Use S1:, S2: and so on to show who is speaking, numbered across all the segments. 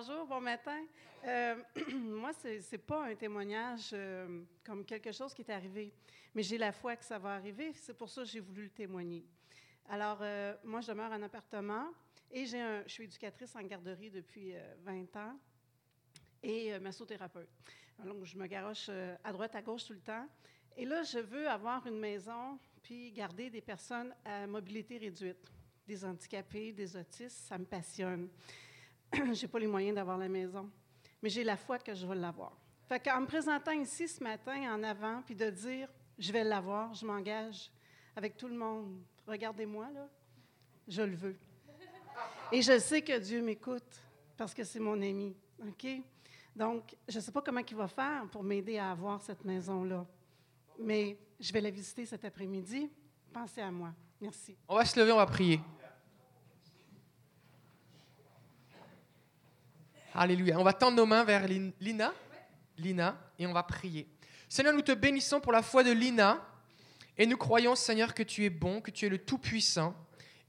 S1: bonjour, bon matin. Euh, moi, ce n'est pas un témoignage euh, comme quelque chose qui est arrivé, mais j'ai la foi que ça va arriver. C'est pour ça que j'ai voulu le témoigner. Alors, euh, moi, je demeure en appartement et je suis éducatrice en garderie depuis 20 ans et massothérapeute. Donc, je me garoche à droite, à gauche tout le temps. Et là, je veux avoir une maison puis garder des personnes à mobilité réduite, des handicapés, des autistes. Ça me passionne. je n'ai pas les moyens d'avoir la maison, mais j'ai la foi que je vais l'avoir. Fait qu'en me présentant ici ce matin en avant, puis de dire, je vais l'avoir, je m'engage avec tout le monde. Regardez-moi, là, je le veux. Et je sais que Dieu m'écoute parce que c'est mon ami. OK? Donc, je ne sais pas comment il va faire pour m'aider à avoir cette maison-là, mais je vais la visiter cet après-midi. Pensez à moi. Merci.
S2: On va se lever, on va prier. Alléluia. On va tendre nos mains vers Lina. Lina, et on va prier. Seigneur, nous te bénissons pour la foi de Lina. Et nous croyons, Seigneur, que tu es bon, que tu es le Tout-Puissant.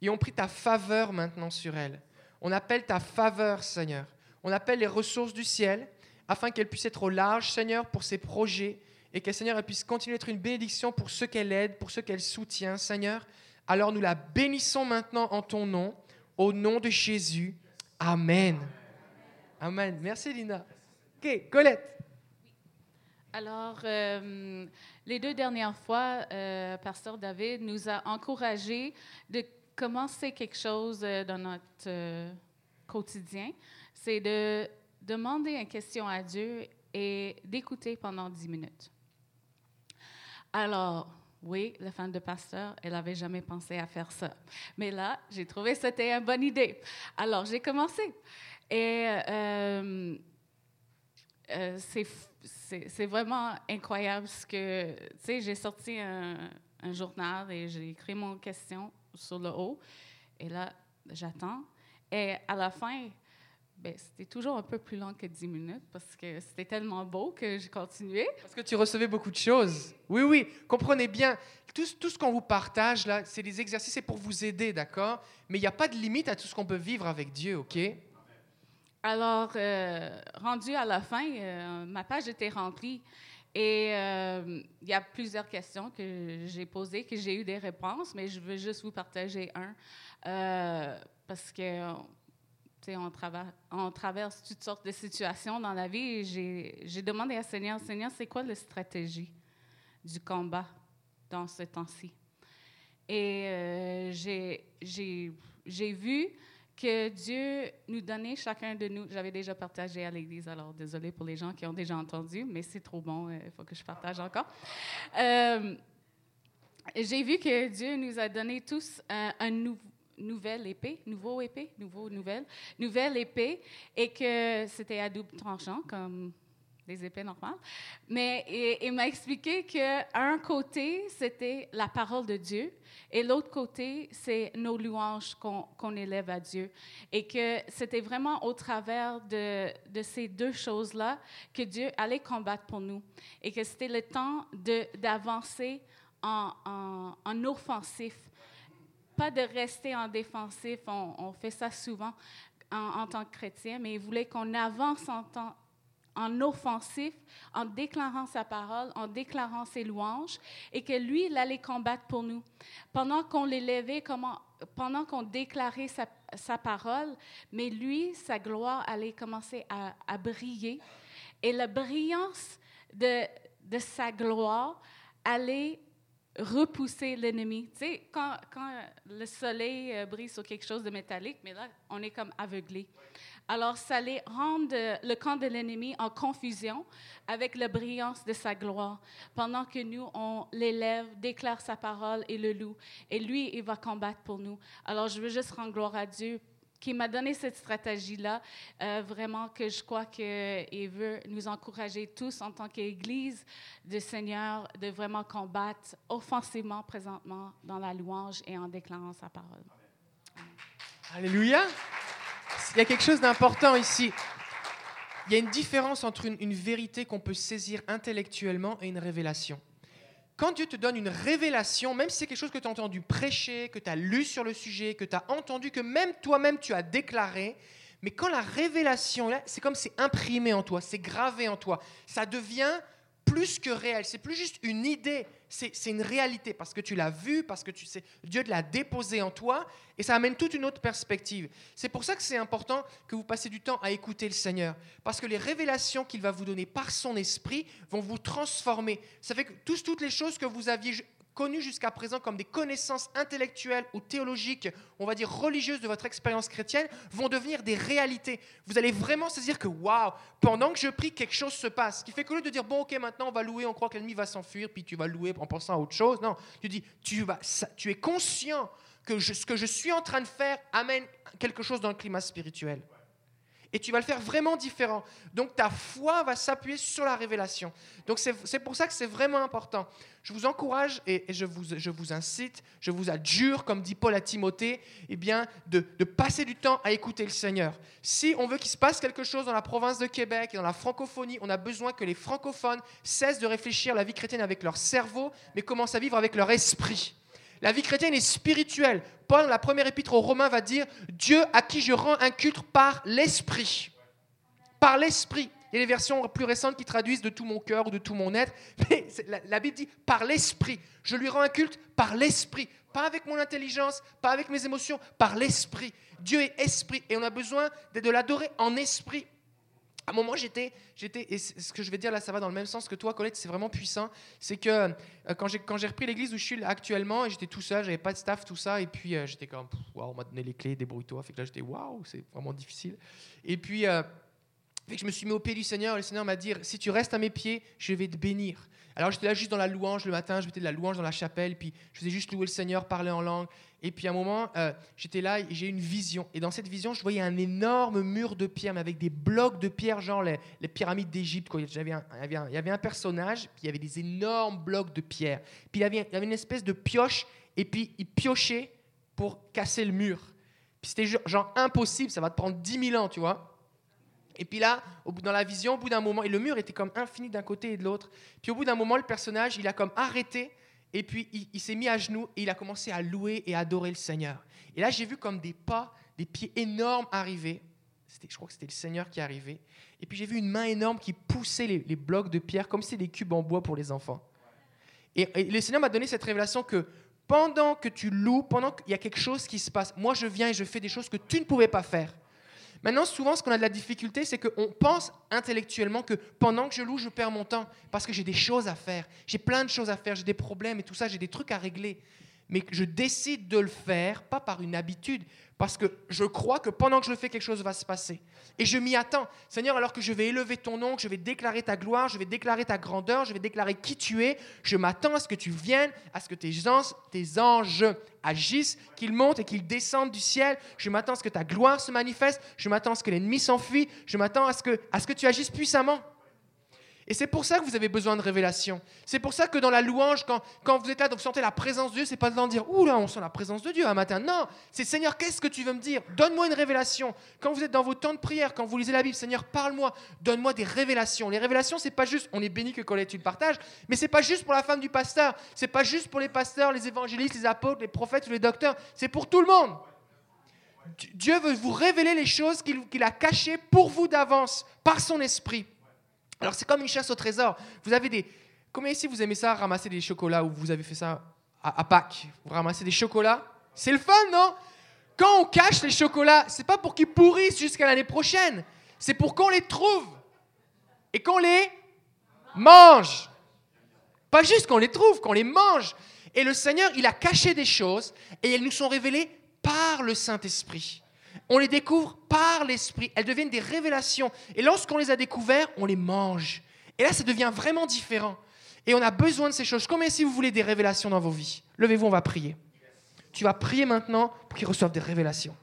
S2: Et on prie ta faveur maintenant sur elle. On appelle ta faveur, Seigneur. On appelle les ressources du ciel afin qu'elle puisse être au large, Seigneur, pour ses projets et que, Seigneur, elle puisse continuer d'être une bénédiction pour ceux qu'elle aide, pour ceux qu'elle soutient, Seigneur. Alors nous la bénissons maintenant en ton nom, au nom de Jésus. Amen. Amen. Merci, Lina. OK, Colette.
S3: Alors, euh, les deux dernières fois, euh, Pasteur David nous a encouragés de commencer quelque chose euh, dans notre quotidien. C'est de demander une question à Dieu et d'écouter pendant dix minutes. Alors, oui, la femme de pasteur, elle n'avait jamais pensé à faire ça. Mais là, j'ai trouvé que c'était une bonne idée. Alors, j'ai commencé. Et euh, euh, c'est vraiment incroyable ce que, tu sais, j'ai sorti un, journal et j'ai écrit mon question sur le haut. Et là, j'attends. Et à la fin, ben, c'était toujours un peu plus long que 10 minutes parce que c'était tellement beau que j'ai continué.
S2: Parce que tu recevais beaucoup de choses. Oui, oui, comprenez bien. Tout, tout ce qu'on vous partage là, c'est des exercices, c'est pour vous aider, d'accord? Mais il n'y a pas de limite à tout ce qu'on peut vivre avec Dieu, OK?
S3: Alors, euh, rendu à la fin, euh, ma page était remplie et euh, il y a plusieurs questions que j'ai posées, que j'ai eu des réponses, mais je veux juste vous partager un parce que on, on, traverse toutes sortes de situations dans la vie et j'ai demandé à Seigneur, Seigneur, c'est quoi la stratégie du combat dans ce temps-ci? Et j'ai vu que Dieu nous donnait chacun de nous. J'avais déjà partagé à l'Église, alors désolé pour les gens qui ont déjà entendu, mais c'est trop bon, euh, il faut que je partage encore. Euh, j'ai vu que Dieu nous a donné tous un, un nouvelle épée, nouveau épée, nouveau nouvelle, nouvelle épée, et que c'était à double tranchant, comme des épées normales. Mais il, m'a expliqué qu'un côté, c'était la parole de Dieu et l'autre côté, c'est nos louanges qu'on élève à Dieu. Et que c'était vraiment au travers de, ces deux choses-là que Dieu allait combattre pour nous. Et que c'était le temps d'avancer en, en, en offensif pas de rester en défensif, on, fait ça souvent en, en, tant que chrétien, mais il voulait qu'on avance en, tant, en offensif, en déclarant sa parole, en déclarant ses louanges, et que lui, il allait combattre pour nous. Pendant qu'on l'élevait, pendant qu'on déclarait sa, parole, mais lui, sa gloire allait commencer à, briller. Et la brillance de, de sa gloire allait repousser l'ennemi. Tu sais, quand, quand, le soleil euh, brille sur quelque chose de métallique, mais là, on est comme aveuglé. Alors, ça allait rendre le camp de l'ennemi en confusion avec la brillance de sa gloire, pendant que nous, on l'élève, déclare sa parole et le loue. Et lui, il va combattre pour nous. Alors, je veux juste rendre gloire à Dieu qui m'a donné cette stratégie-là, euh, vraiment que je crois qu'il veut nous encourager tous en tant qu'Église du Seigneur de vraiment combattre offensivement présentement dans la louange et en déclarant sa parole.
S2: Alléluia. Il y a quelque chose d'important ici. Il y a une différence entre une, vérité qu'on peut saisir intellectuellement et une révélation. Quand Dieu te donne une révélation, même si c'est quelque chose que tu as entendu prêcher, que tu as lu sur le sujet, que tu as entendu, que même toi-même tu as déclaré, Mais quand la révélation, c'est comme c'est imprimé en toi, c'est gravé en toi, ça devient plus que réel. C'est plus juste une idée, c'est une réalité parce que tu l'as vu, parce que tu sais, Dieu l'a déposé en toi et ça amène toute une autre perspective. C'est pour ça que c'est important que vous passiez du temps à écouter le Seigneur parce que les révélations qu'il va vous donner par son esprit vont vous transformer. Ça fait que toutes les choses que vous aviez connues jusqu'à présent comme des connaissances intellectuelles ou théologiques, on va dire religieuses de votre expérience chrétienne, vont devenir des réalités. Vous allez vraiment saisir que, waouh, pendant que je prie, quelque chose se passe. Ce qui fait que lieu de dire, bon, ok, maintenant on va louer, on croit que l'ennemi va s'enfuir, puis tu vas louer en pensant à autre chose. Non, tu dis, tu es conscient que ce que je suis en train de faire amène quelque chose dans le climat spirituel et tu vas le faire vraiment différent. Donc ta foi va s'appuyer sur la révélation. Donc c'est pour ça que c'est vraiment important. Je vous encourage et, je, vous, je, vous, incite, je vous adjure, comme dit Paul à Timothée, eh bien, de, de passer du temps à écouter le Seigneur. Si on veut qu'il se passe quelque chose dans la province de Québec et dans la francophonie, on a besoin que les francophones cessent de réfléchir la vie chrétienne avec leur cerveau, mais commencent à vivre avec leur esprit. La vie chrétienne est spirituelle. Paul, la première épître aux Romains, va dire Dieu à qui je rends un culte par l'esprit. Par l'esprit. Il y a des versions plus récentes qui traduisent de tout mon cœur ou de tout mon être. Mais la, Bible dit par l'esprit. Je lui rends un culte par l'esprit. Pas avec mon intelligence, pas avec mes émotions, par l'esprit. Dieu est esprit et on a besoin de l'adorer en esprit à un moment, j'étais, et ce que je vais dire là, ça va dans le même sens que toi, Colette, c'est vraiment puissant. C'est que euh, quand, j'ai, repris l'église où je suis actuellement, j'étais tout seul, j'avais pas de staff, tout ça, et puis euh, j'étais comme, waouh, on m'a donné les clés, débrouille-toi. Fait que là, j'étais, waouh, c'est vraiment difficile. Et puis, euh, fait que je me suis mis au pied du Seigneur, et le Seigneur m'a dit, si tu restes à mes pieds, je vais te bénir. Alors j'étais là juste dans la louange le matin, je mettais de la louange dans la chapelle, puis je faisais juste louer le Seigneur, parler en langue. Et puis à un moment, euh, j'étais là et j'ai une vision. Et dans cette vision, je voyais un énorme mur de pierre, mais avec des blocs de pierre, genre les, pyramides d'Égypte. Il, y avait un, personnage, puis il y avait des énormes blocs de pierre. Puis il y avait, il une espèce de pioche, et puis il piochait pour casser le mur. Puis c'était genre impossible, ça va te prendre 10 000 ans, tu vois. Et puis là, dans la vision, au bout d'un moment, et le mur était comme infini d'un côté et de l'autre. Puis au bout d'un moment, le personnage, il a comme arrêté, et puis il, s'est mis à genoux et il a commencé à louer et adorer le Seigneur. Et là, j'ai vu comme des pas, des pieds énormes arriver. Je crois que c'était le Seigneur qui arrivait. Et puis j'ai vu une main énorme qui poussait les, blocs de pierre comme si c'était des cubes en bois pour les enfants. Et, et le Seigneur m'a donné cette révélation que pendant que tu loues, pendant qu'il y a quelque chose qui se passe, moi je viens et je fais des choses que tu ne pouvais pas faire. Maintenant, souvent, ce qu'on a de la difficulté, c'est qu'on pense intellectuellement que pendant que je loue, je perds mon temps parce que j'ai des choses à faire. J'ai plein de choses à faire, j'ai des problèmes et tout ça, j'ai des trucs à régler. Mais je décide de le faire, pas par une habitude, parce que je crois que pendant que je le fais, quelque chose va se passer. Et je m'y attends. Seigneur, alors que je vais élever ton nom, que je vais déclarer ta gloire, je vais déclarer ta grandeur, je vais déclarer qui tu es, je m'attends à ce que tu viennes, à ce que tes anges, tes anges agissent, qu'ils montent et qu'ils descendent du ciel. Je m'attends à ce que ta gloire se manifeste. Je m'attends à ce que l'ennemi s'enfuit. Je m'attends à, ce que, à ce que tu agisses puissamment. Et c'est pour ça que vous avez besoin de révélation. C'est pour ça que dans la louange, quand, quand vous êtes là, vous sentez la présence de Dieu, c'est pas de dire Ouh là, on sent la présence de Dieu un matin. Non, c'est Seigneur, qu'est-ce que tu veux me dire? Donne-moi une révélation. Quand vous êtes dans vos temps de prière, quand vous lisez la Bible, Seigneur, parle-moi, donne-moi des révélations. Les révélations, c'est pas juste, on est béni que Colette tu le partages, mais c'est pas juste pour la femme du pasteur, c'est pas juste pour les pasteurs, les évangélistes, les apôtres, les prophètes ou les docteurs, c'est pour tout le monde. Dieu veut vous révéler les choses qu'il a cachées pour vous d'avance, par son esprit. Alors c'est comme une chasse au trésor. Vous avez des... Combien ici vous aimez ça, ramasser des chocolats ou vous avez fait ça à, Pâques Vous ramassez des chocolats? C'est le fun, non? Quand on cache les chocolats, c'est pas pour qu'ils pourrissent jusqu'à l'année prochaine. C'est pour qu'on les trouve et qu'on les mange. Pas juste qu'on les trouve, qu'on les mange. Et le Seigneur, il a caché des choses et elles nous sont révélées par le Saint-Esprit. On les découvre par l'Esprit. Elles deviennent des révélations. Et lorsqu'on les a découvertes, on les mange. Et là, ça devient vraiment différent. Et on a besoin de ces choses. Comme si vous voulez des révélations dans vos vies. Levez-vous, on va prier. Tu vas prier maintenant pour qu'ils reçoivent des révélations.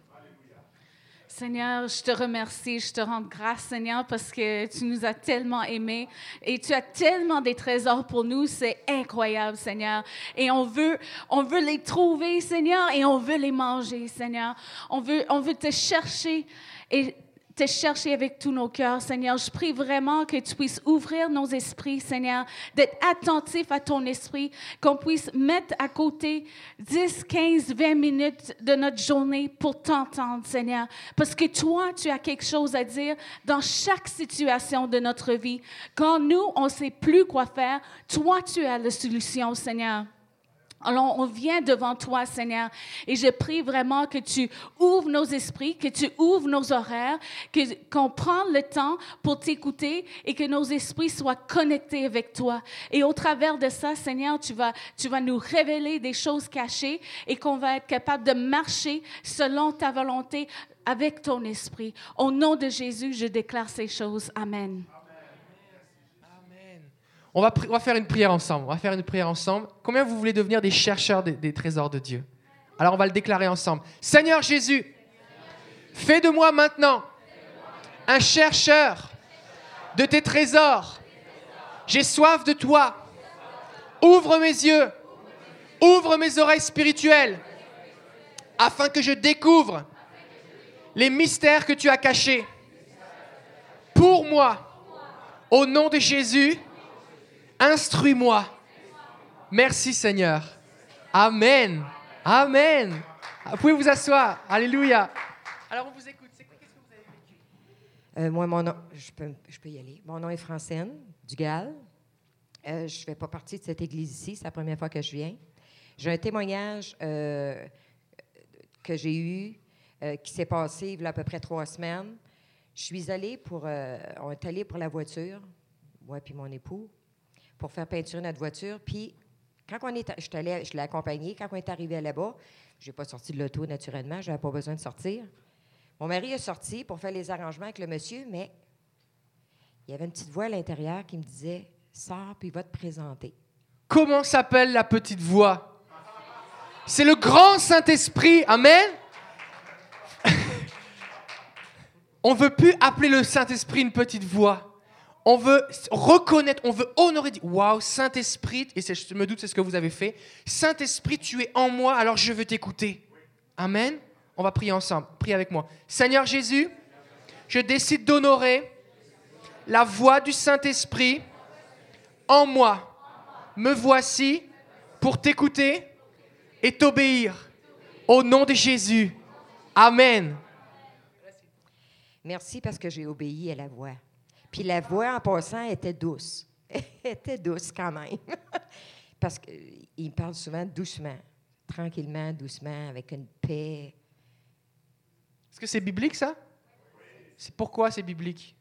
S3: Seigneur, je te remercie, je te rends grâce, Seigneur, parce que tu nous as tellement aimés et tu as tellement des trésors pour nous. C'est incroyable, Seigneur. Et on veut, on veut les trouver, Seigneur, et on veut les manger, Seigneur. On veut, on veut te chercher et te chercher avec tous nos cœurs, Seigneur. Je prie vraiment que tu puisses ouvrir nos esprits, Seigneur, d'être attentif à ton esprit, qu'on puisse mettre à côté 10, 15, 20 minutes de notre journée pour t'entendre, Seigneur. Parce que toi, tu as quelque chose à dire dans chaque situation de notre vie. Quand nous, on ne sait plus quoi faire, toi, tu as la solution, Seigneur. Alors, on vient devant toi, Seigneur, et je prie vraiment que tu ouvres nos esprits, que tu ouvres nos horaires, qu'on prenne le temps pour t'écouter et que nos esprits soient connectés avec toi. Et au travers de ça, Seigneur, tu vas, tu vas nous révéler des choses cachées et qu'on va être capable de marcher selon ta volonté avec ton esprit. Au nom de Jésus, je déclare ces choses. Amen.
S2: On va, faire une prière ensemble. On va faire une prière ensemble. Combien vous voulez devenir des chercheurs des trésors de Dieu? Alors on va le déclarer ensemble. Seigneur Jésus, fais de moi maintenant un chercheur de tes trésors. J'ai soif de toi. Ouvre mes yeux. Ouvre mes oreilles spirituelles afin que je découvre les mystères que tu as cachés pour moi. Au nom de Jésus, Instruis-moi. Merci Seigneur. Amen. Amen. Vous pouvez vous asseoir. Alléluia. Alors on vous écoute. Qu'est-ce que vous avez vécu?
S4: Euh, Moi, mon nom, je peux, je peux, y aller. Mon nom est Francine Dugal. Euh, je ne fais pas partie de cette église ici. C'est la première fois que je viens. J'ai un témoignage euh, que j'ai eu euh, qui s'est passé il y a à peu près trois semaines. Je suis allée pour. On est allé pour la voiture, moi et mon époux pour faire peinturer notre voiture. Puis, quand on est, je, l'ai accompagné. Quand on est arrivé là-bas, je n'ai pas sorti de l'auto naturellement, je n'avais pas besoin de sortir. Mon mari est sorti pour faire les arrangements avec le monsieur, mais il y avait une petite voix à l'intérieur qui me disait Sors, puis va te présenter.
S2: Comment s'appelle la petite voix? C'est le grand Saint-Esprit. Amen? On ne veut plus appeler le Saint-Esprit une petite voix on veut reconnaître, on veut honorer. Waouh, Saint-Esprit, et je me doute c'est ce que vous avez fait. Saint-Esprit, tu es en moi, alors je veux t'écouter. Amen. On va prier ensemble. Prie avec moi. Seigneur Jésus, je décide d'honorer la voix du Saint-Esprit en moi. Me voici pour t'écouter et t'obéir. Au nom de Jésus. Amen.
S4: Merci parce que j'ai obéi à la voix. Puis la voix, en passant, était douce. était douce quand même. Parce qu'il parle souvent doucement, tranquillement, doucement, avec une paix.
S2: Est-ce que c'est biblique, ça? C'est pourquoi c'est biblique?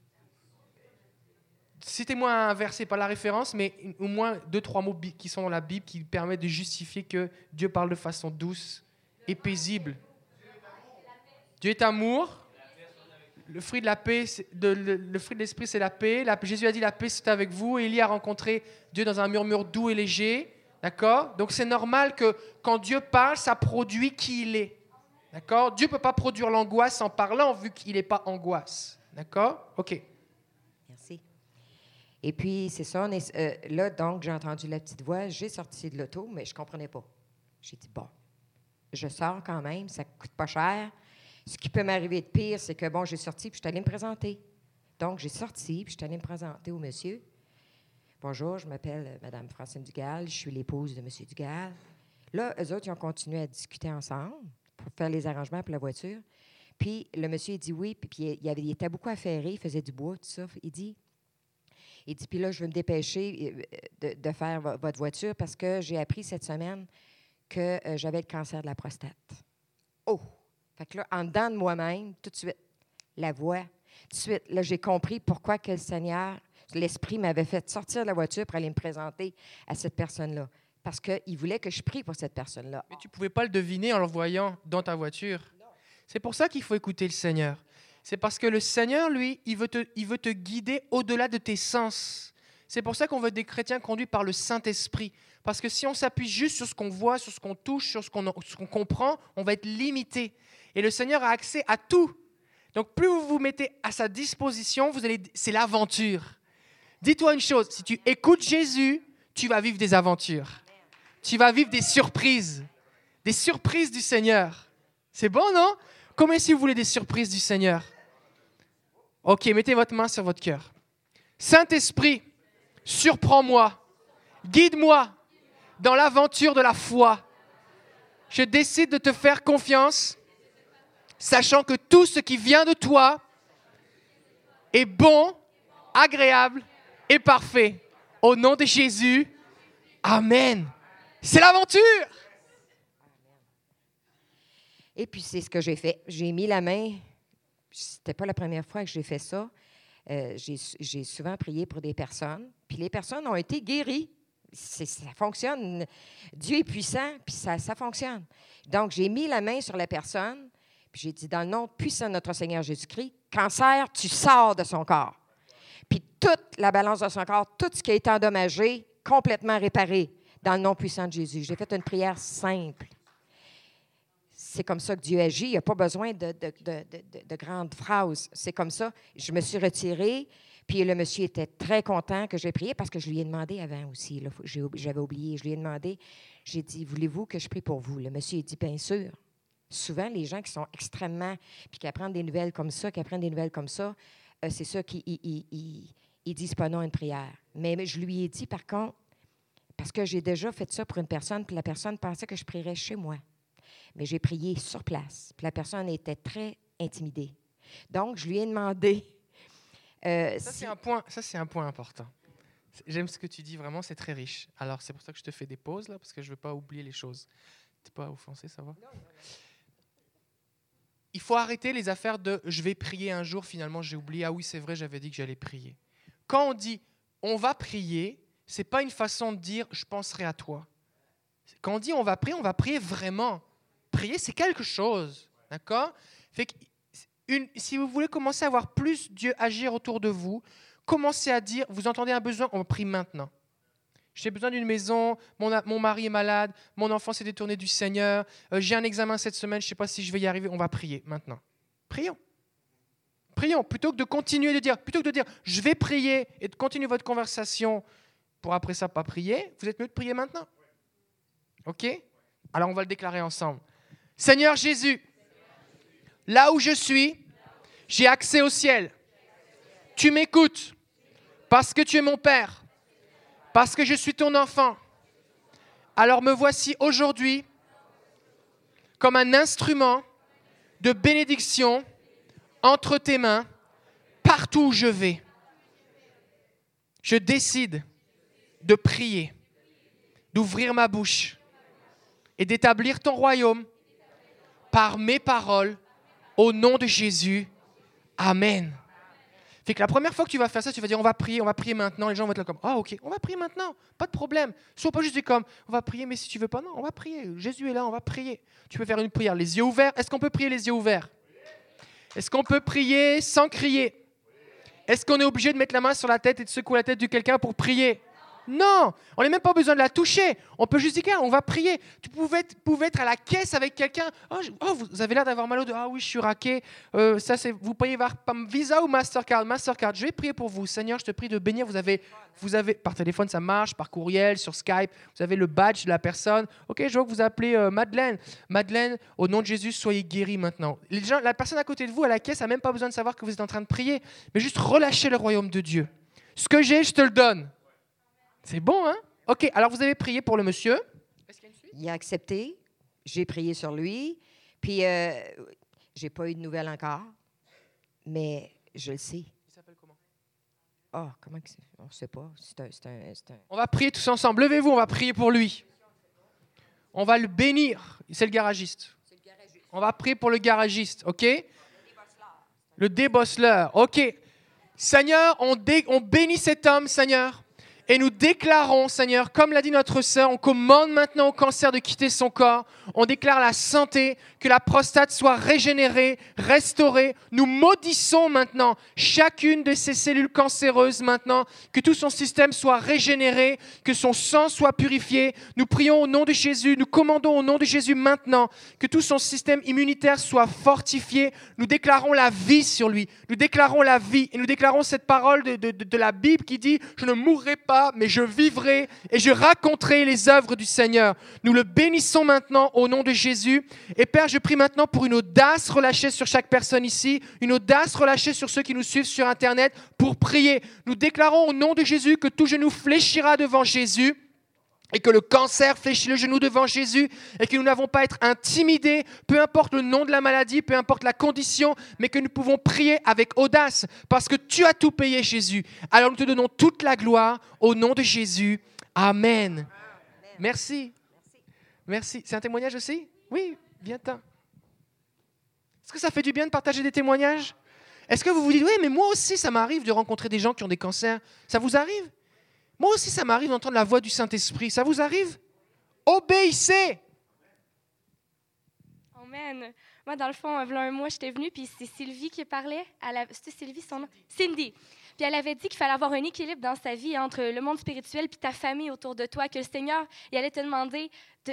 S2: Citez-moi un verset, pas la référence, mais au moins deux, trois mots qui sont dans la Bible qui permettent de justifier que Dieu parle de façon douce et paisible. Dieu est amour le fruit de la paix, le, fruit de l'esprit, c'est la paix. Jésus a dit la paix, c'est avec vous. Élie a rencontré Dieu dans un murmure doux et léger. D'accord? Donc c'est normal que quand Dieu parle, ça produit qui il est. D'accord? Dieu ne peut pas produire l'angoisse en parlant vu qu'il n'est pas angoisse. D'accord? OK.
S4: Merci. Et puis, c'est ça. Euh, là, donc, j'ai entendu la petite voix. J'ai sorti de l'auto, mais je ne comprenais pas. J'ai dit, bon, je sors quand même, ça ne coûte pas cher. Ce qui peut m'arriver de pire, c'est que, bon, j'ai sorti, puis je suis allée me présenter. Donc, j'ai sorti, puis je suis allée me présenter au monsieur. Bonjour, je m'appelle euh, Mme Francine Dugal, je suis l'épouse de M. Dugal. Là, eux autres, ils ont continué à discuter ensemble pour faire les arrangements pour la voiture. Puis le monsieur, il dit oui, puis, il, avait, il était beaucoup affairé, il faisait du bois, tout ça. Il dit, il dit, puis là, je vais me dépêcher euh, de, faire votre voiture parce que j'ai appris cette semaine que euh, j'avais le cancer de la prostate. Oh! Fait que là, en dedans de moi-même, tout de suite, la voix, tout de suite, là, j'ai compris pourquoi que le Seigneur, l'Esprit m'avait fait sortir de la voiture pour aller me présenter à cette personne-là. Parce qu'il voulait que je prie pour cette personne-là.
S2: Mais tu ne pouvais pas le deviner en le voyant dans ta voiture. C'est pour ça qu'il faut écouter le Seigneur. C'est parce que le Seigneur, lui, il veut te, il veut te guider au-delà de tes sens. C'est pour ça qu'on veut des chrétiens conduits par le Saint-Esprit. Parce que si on s'appuie juste sur ce qu'on voit, sur ce qu'on touche, sur ce qu'on comprend, on va être limité. Et le Seigneur a accès à tout. Donc plus vous vous mettez à sa disposition, vous allez, c'est l'aventure. Dis-toi une chose, si tu écoutes Jésus, tu vas vivre des aventures. Tu vas vivre des surprises. Des surprises du Seigneur. C'est bon, non? Comment si vous voulez des surprises du Seigneur? Ok, mettez votre main sur votre cœur. Saint-Esprit, surprends-moi, guide-moi dans l'aventure de la foi. Je décide de te faire confiance, sachant que tout ce qui vient de toi est bon, agréable et parfait. Au nom de Jésus, Amen. C'est l'aventure.
S4: Et puis, c'est ce que j'ai fait. J'ai mis la main. C'était pas la première fois que j'ai fait ça. Euh, j'ai- souvent prié pour des personnes, puis les personnes ont été guéries. Ça fonctionne. Dieu est puissant, puis ça, ça fonctionne. Donc, j'ai mis la main sur la personne, j'ai dit, dans le nom puissant de notre Seigneur Jésus-Christ, cancer, tu sors de son corps. Puis toute la balance de son corps, tout ce qui a été endommagé, complètement réparé dans le nom puissant de Jésus. J'ai fait une prière simple. C'est comme ça que Dieu agit. Il n'y a pas besoin de, de- de- de- de grandes phrases. C'est comme ça. Je me suis retirée, puis le monsieur était très content que j'ai prié parce que je lui ai demandé avant aussi. J'avais oublié. Je lui ai demandé, j'ai dit, voulez-vous que je prie pour vous? Le monsieur a dit, bien sûr. Souvent, les gens qui sont extrêmement, puis qui apprennent des nouvelles comme ça, qui apprennent des nouvelles comme ça, euh, c'est ça qu'ils ils- ils- ils- ils disent pas non à une prière. Mais, je lui ai dit, par contre, parce que j'ai déjà fait ça pour une personne, puis la personne pensait que je prierais chez moi. Mais j'ai prié sur place, puis la personne était très intimidée. Donc, je lui ai demandé. euh,
S2: Ça,
S4: si-
S2: c'est un point, ça, c'est un point important. J'aime ce que tu dis, vraiment, c'est très riche. Alors, c'est pour ça que je te fais des pauses, là, parce que je ne veux pas oublier les choses. Tu pas offensé, ça va? Il faut arrêter les affaires de je vais prier un jour, finalement, j'ai oublié. Ah oui, c'est vrai, j'avais dit que j'allais prier. Quand on dit on va prier, c'est pas une façon de dire je penserai à toi. Quand on dit on va prier, on va prier vraiment. Prier, c'est quelque chose. D'accord? Si vous voulez commencer à voir plus Dieu agir autour de vous, commencez à dire, vous entendez un besoin, on prie maintenant. J'ai besoin d'une maison, mon, mari est malade, mon enfant s'est détourné du Seigneur, euh, j'ai un examen cette semaine, je ne sais pas si je vais y arriver, on va prier maintenant. Prions. Prions, plutôt que de continuer de dire, plutôt que de dire, je vais prier et de continuer votre conversation pour après ça pas prier, vous êtes mieux de prier maintenant. OK? Alors on va le déclarer ensemble. Seigneur Jésus, là où je suis, j'ai accès au ciel. Tu m'écoutes parce que tu es mon Père, parce que je suis ton enfant. Alors me voici aujourd'hui comme un instrument de bénédiction entre tes mains partout où je vais. Je décide de prier, d'ouvrir ma bouche et d'établir ton royaume par mes paroles au nom de Jésus. Amen. Fait que la première fois que tu vas faire ça, tu vas dire on va prier, on va prier maintenant. Les gens vont être là comme ah ok, on va prier maintenant, pas de problème. Sois pas juste comme on va prier, mais si tu veux pas, non, on va prier. Jésus est là, on va prier. Tu peux faire une prière les yeux ouverts. Est-ce qu'on peut prier les yeux ouverts? Est-ce qu'on peut prier sans crier? Est-ce qu'on est obligé de mettre la main sur la tête et de secouer la tête de quelqu'un pour prier? Non, on n'a même pas besoin de la toucher. On peut juste dire, on va prier. Tu pouvais être, être à la caisse avec quelqu'un. Oh, oh, vous avez l'air d'avoir mal au dos. Ah oui, je suis raqué. Euh, ça, c'est, vous payez par Visa ou Mastercard Mastercard. Je vais prier pour vous. Seigneur, je te prie de bénir. Vous avez, vous avez, par téléphone, ça marche, par courriel, sur Skype. Vous avez le badge de la personne. Ok, je vois que vous appelez euh, Madeleine. Madeleine, au nom de Jésus, soyez guérie maintenant. La personne à côté de vous, à la caisse, n'a même pas besoin de savoir que vous êtes en train de prier, mais juste relâchez le royaume de Dieu. Ce que j'ai, je te le donne. C'est bon, hein? Ok, alors vous avez prié pour le monsieur.
S4: Il a accepté. J'ai prié sur lui. Puis, euh, j'ai pas eu de nouvelles encore. Mais je le sais.
S2: Il s'appelle comment?
S4: Ah, comment que c'est? On ne sait pas. C'est un, c'est un- c'est un-
S2: On va prier tous ensemble. Levez-vous, on va prier pour lui. On va le bénir. C'est le garagiste. On va prier pour le garagiste, ok? Le débosseleur, ok. Seigneur, on, dé- on bénit cet homme, Seigneur. Et nous déclarons, Seigneur, comme l'a dit notre sœur, on commande maintenant au cancer de quitter son corps. On déclare la santé, que la prostate soit régénérée, restaurée. Nous maudissons maintenant chacune de ces cellules cancéreuses maintenant, que tout son système soit régénéré, que son sang soit purifié. Nous prions au nom de Jésus, nous commandons au nom de Jésus maintenant que tout son système immunitaire soit fortifié. Nous déclarons la vie sur lui. Nous déclarons la vie et nous déclarons cette parole de, de- de- de la Bible qui dit, je ne mourrai pas mais je vivrai et je raconterai les œuvres du Seigneur. Nous le bénissons maintenant au nom de Jésus. Et Père, je prie maintenant pour une audace relâchée sur chaque personne ici, une audace relâchée sur ceux qui nous suivent sur Internet pour prier. Nous déclarons au nom de Jésus que tout genou fléchira devant Jésus et que le cancer fléchit le genou devant Jésus et que nous n'avons pas à être intimidés, peu importe le nom de la maladie, peu importe la condition, mais que nous pouvons prier avec audace parce que tu as tout payé Jésus. Alors nous te donnons toute la gloire au nom de Jésus. Amen. Merci. Merci. C'est un témoignage aussi? Oui, viens-t'en. Est-ce que ça fait du bien de partager des témoignages? Est-ce que vous vous dites, oui, mais moi aussi, ça m'arrive de rencontrer des gens qui ont des cancers Ça vous arrive? Moi aussi, ça m'arrive d'entendre la voix du Saint-Esprit. Ça vous arrive? Obéissez!
S5: Amen. Moi, dans le fond, a un mois, j'étais venue, puis c'est Sylvie qui parlait. C'était Sylvie, son nom? Cindy. Puis elle avait dit qu'il fallait avoir un équilibre dans sa vie entre le monde spirituel puis ta famille autour de toi, que le Seigneur, il allait te demander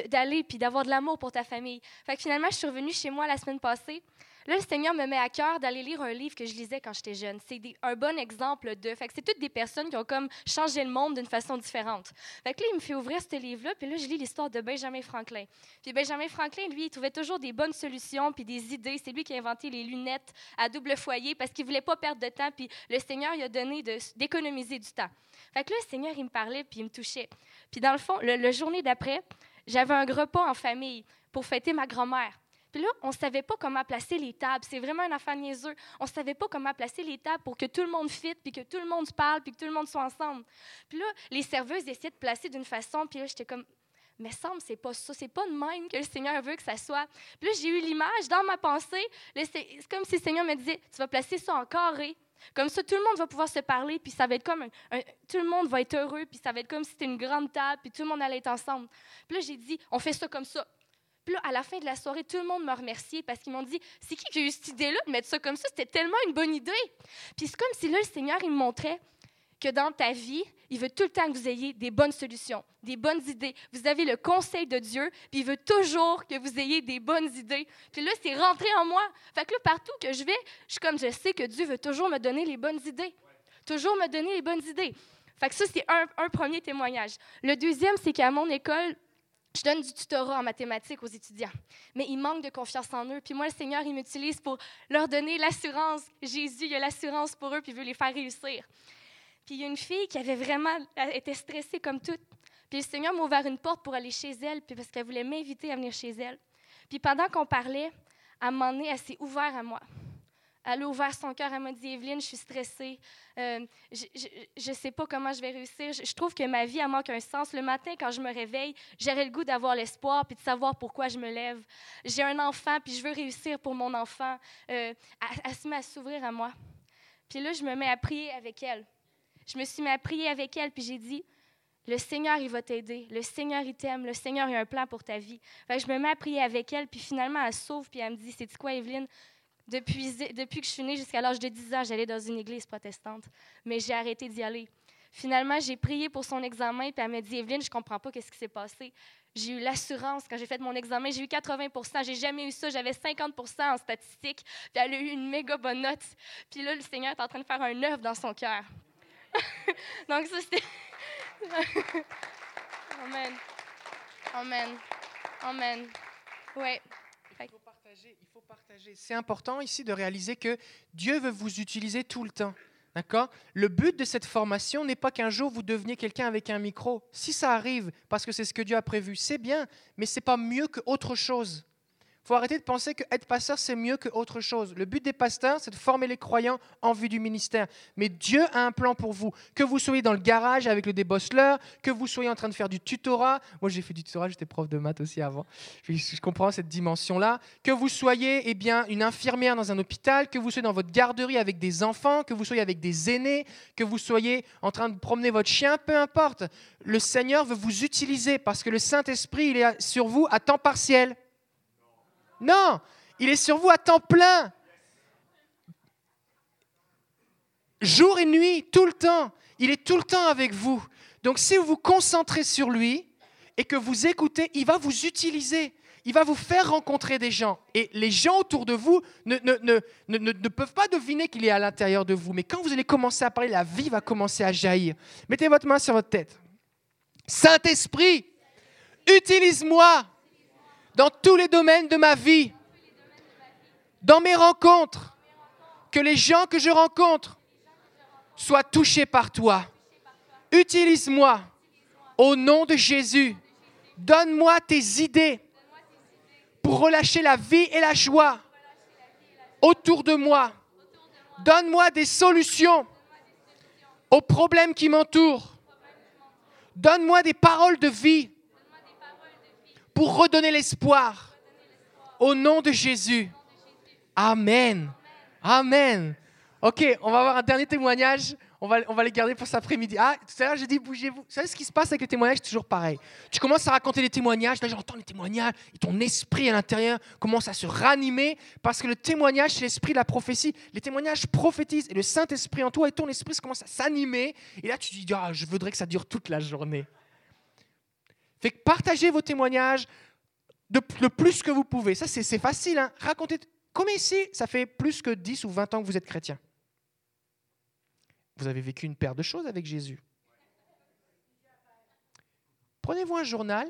S5: d'aller puis d'avoir de l'amour pour ta famille. Fait que finalement, je suis revenue chez moi la semaine passée, Là, le Seigneur me met à cœur d'aller lire un livre que je lisais quand j'étais jeune. C'est un bon exemple de. Fait c'est toutes des personnes qui ont comme changé le monde d'une façon différente. Fait que là, il me fait ouvrir ce livre-là, puis là, je lis l'histoire de Benjamin Franklin. Puis Benjamin Franklin, lui, il trouvait toujours des bonnes solutions puis des idées. C'est lui qui a inventé les lunettes à double foyer parce qu'il voulait pas perdre de temps, puis le Seigneur, il a donné d'économiser du temps. Fait que là, le Seigneur, il me parlait, puis il me touchait. Puis dans le fond, le, le journée d'après, j'avais un repas en famille pour fêter ma grand-mère. Puis là, on ne savait pas comment placer les tables. C'est vraiment un affaire niaiseux. On ne savait pas comment placer les tables pour que tout le monde fitte, puis que tout le monde parle, puis que tout le monde soit ensemble. Puis là, les serveuses essayaient de placer d'une façon, puis là, j'étais comme, mais semble c'est pas ça, c'est pas de même que le Seigneur veut que ça soit. Puis là, j'ai eu l'image dans ma pensée, c'est comme si le Seigneur me disait, tu vas placer ça en carré. Comme ça, tout le monde va pouvoir se parler, puis ça va être comme tout le monde va être heureux, puis ça va être comme si c'était une grande table, puis tout le monde allait être ensemble. Puis là, j'ai dit, on fait ça comme ça. Puis là, à la fin de la soirée, tout le monde m'a remercié parce qu'ils m'ont dit C'est qui qui a eu cette idée-là de mettre ça comme ça? C'était tellement une bonne idée. Puis c'est comme si là, le Seigneur, il me montrait que dans ta vie, il veut tout le temps que vous ayez des bonnes solutions, des bonnes idées. Vous avez le conseil de Dieu, puis il veut toujours que vous ayez des bonnes idées. Puis là, c'est rentré en moi. Fait que là, partout que je vais, je suis comme je sais que Dieu veut toujours me donner les bonnes idées. Toujours me donner les bonnes idées. Fait que ça, c'est un, un premier témoignage. Le deuxième, c'est qu'à mon école, je donne du tutorat en mathématiques aux étudiants, mais ils manquent de confiance en eux. Puis moi, le Seigneur, il m'utilise pour leur donner l'assurance. Jésus, il a l'assurance pour eux, puis il veut les faire réussir. Puis il y a une fille qui avait vraiment, était stressée comme toute. Puis le Seigneur m'a ouvert une porte pour aller chez elle, puis parce qu'elle voulait m'inviter à venir chez elle. Puis pendant qu'on parlait, à un moment donné, elle s'est ouverte à moi. Elle a ouvert son cœur. Elle m'a dit Evelyne, je suis stressée. Euh, je ne sais pas comment je vais réussir. Je, trouve que ma vie a manque un sens. Le matin, quand je me réveille, j'aurais le goût d'avoir l'espoir puis de savoir pourquoi je me lève. J'ai un enfant puis je veux réussir pour mon enfant. Euh, elle, se met à s'ouvrir à moi. Puis là, je me mets à prier avec elle. Je me suis mis à prier avec elle puis j'ai dit le Seigneur, il va t'aider. Le Seigneur, il t'aime. Le Seigneur, il a un plan pour ta vie. je me mets à prier avec elle, puis finalement, elle s'ouvre, puis elle me dit C'est quoi, Evelyne? Depuis, que je suis née jusqu'à l'âge de 10 ans, j'allais dans une église protestante, mais j'ai arrêté d'y aller. Finalement, j'ai prié pour son examen, puis elle m'a dit Evelyne, je comprends pas ce qui s'est passé. J'ai eu l'assurance quand j'ai fait mon examen, j'ai eu 80% j'ai jamais eu ça, j'avais 50% en statistique, puis elle a eu une méga bonne note. Puis là, le Seigneur est en train de faire un œuvre dans son cœur. Donc, ça, c'était. Amen. Amen. Amen. Ouais
S2: C'est important ici de réaliser que Dieu veut vous utiliser tout le temps. D'accord? Le but de cette formation n'est pas qu'un jour vous deveniez quelqu'un avec un micro. Si ça arrive, parce que c'est ce que Dieu a prévu, c'est bien, mais ce n'est pas mieux qu'autre chose faut arrêter de penser que être pasteur, c'est mieux que autre chose. Le but des pasteurs, c'est de former les croyants en vue du ministère. Mais Dieu a un plan pour vous. Que vous soyez dans le garage avec le débosseleur, que vous soyez en train de faire du tutorat. Moi, j'ai fait du tutorat, j'étais prof de maths aussi avant. Je comprends cette dimension-là. Que vous soyez eh bien, une infirmière dans un hôpital, que vous soyez dans votre garderie avec des enfants, que vous soyez avec des aînés, que vous soyez en train de promener votre chien, peu importe. Le Seigneur veut vous utiliser parce que le Saint-Esprit, il est sur vous à temps partiel. Non, il est sur vous à temps plein. Jour et nuit, tout le temps. Il est tout le temps avec vous. Donc si vous vous concentrez sur lui et que vous écoutez, il va vous utiliser. il va vous faire rencontrer des gens. Et les gens autour de vous ne, ne, peuvent pas deviner qu'il est à l'intérieur de vous. Mais quand vous allez commencer à parler, la vie va commencer à jaillir. Mettez votre main sur votre tête. Saint-Esprit, utilise-moi dans tous les domaines de ma vie, dans mes rencontres, que les gens que je rencontre soient touchés par toi. Utilise-moi au nom de Jésus. Donne-moi tes idées pour relâcher la vie et la joie autour de moi. Donne-moi des solutions aux problèmes qui m'entourent. Donne-moi des paroles de vie pour redonner l'espoir. Au nom de Jésus. Amen. Amen. OK, on va avoir un dernier témoignage. On va, on va les garder pour cet après-midi. Ah, tout à l'heure, j'ai dit bougez-vous. Vous savez ce qui se passe avec les témoignages? C'est toujours pareil. Tu commences à raconter les témoignages, là j'entends les témoignages, et ton esprit à l'intérieur commence à se ranimer parce que le témoignage, c'est l'esprit de la prophétie. Les témoignages prophétisent et le Saint-Esprit en toi et ton esprit commence à s'animer. Et là, tu dis ah, je voudrais que ça dure toute la journée. Fait que partagez vos témoignages de, le plus que vous pouvez. Ça, c'est facile. Hein? Racontez. Comme ici, ça fait plus que 10 ou 20 ans que vous êtes chrétien. Vous avez vécu une paire de choses avec Jésus. Prenez-vous un journal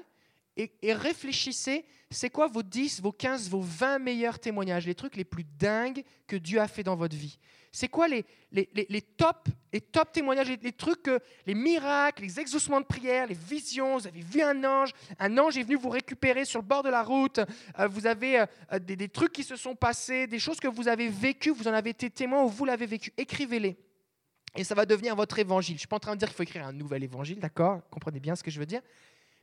S2: et, réfléchissez, c'est quoi vos 10, vos 15, vos 20 meilleurs témoignages, les trucs les plus dingues que Dieu a fait dans votre vie? C'est quoi les, les, les, top, les top témoignages, les, trucs, les miracles, les exaucements de prière, les visions, vous avez vu un ange, un ange est venu vous récupérer sur le bord de la route, euh, vous avez euh, des, des trucs qui se sont passés, des choses que vous avez vécues, vous en avez été témoin ou vous l'avez vécu. Écrivez-les. Et ça va devenir votre évangile. Je ne suis pas en train de dire qu'il faut écrire un nouvel évangile, d'accord Comprenez bien ce que je veux dire.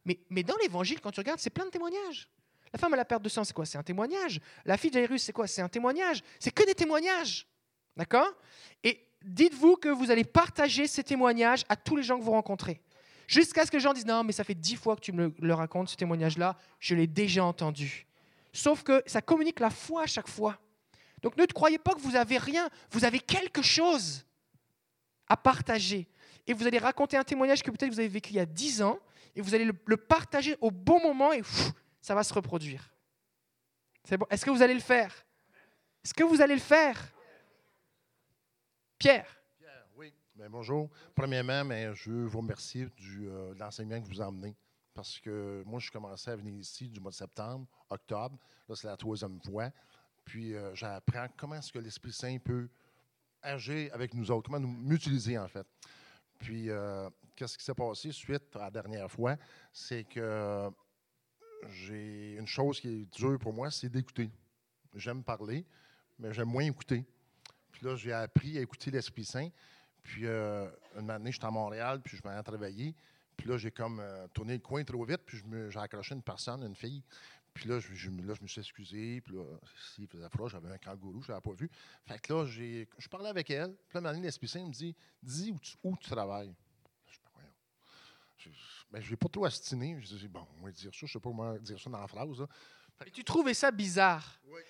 S2: Mais, mais dans l'évangile, quand tu regardes, c'est plein de témoignages. La femme à la perte de sang, c'est quoi? C'est un témoignage. La fille d'Aérus, c'est quoi? C'est un témoignage. C'est que des témoignages. D'accord? Et dites-vous que vous allez partager ces témoignages à tous les gens que vous rencontrez. Jusqu'à ce que les gens disent Non, mais ça fait dix fois que tu me le racontes, ce témoignage-là, je l'ai déjà entendu. Sauf que ça communique la foi à chaque fois. Donc ne croyez pas que vous avez rien, vous avez quelque chose à partager. Et vous allez raconter un témoignage que peut-être vous avez vécu il y a 10 ans, et vous allez le, partager au bon moment, et ça va se reproduire. C'est bon? Est-ce que vous allez le faire? Est-ce que vous allez le faire? Pierre
S6: Pierre, oui. Ben, bonjour. Premièrement, mais je veux vous remercier euh, de l'enseignement que vous emmenez. Parce que moi, je suis commencé à venir ici du mois de septembre, octobre. Là, c'est la troisième fois. Puis, euh, j'apprends comment est-ce que l'Esprit Saint peut agir avec nous autres, comment nous m'utiliser en fait. Puis, euh, qu'est-ce qui s'est passé suite à la dernière fois? C'est que j'ai une chose qui est dure pour moi, c'est d'écouter. J'aime parler, mais j'aime moins écouter. Puis là, j'ai appris à écouter l'Esprit Saint. Puis, euh, une année, j'étais à Montréal, puis je m'en ai travaillé. Puis là, j'ai comme euh, tourné le coin trop vite, puis j'ai accroché une personne, une fille. Puis là, je, là, je me suis excusé. Puis là, s'il faisait froid, j'avais un kangourou, je ne l'avais pas vu. Fait que là, je parlais avec elle. Puis là, l'année, l'Esprit Saint me dit Dis où tu, où tu travailles. Je ne je, ben, je vais pas trop astiné. Je dis Bon, on va dire ça. Je ne sais pas comment dire ça dans la phrase.
S2: Et tu trouvais ça bizarre Oui.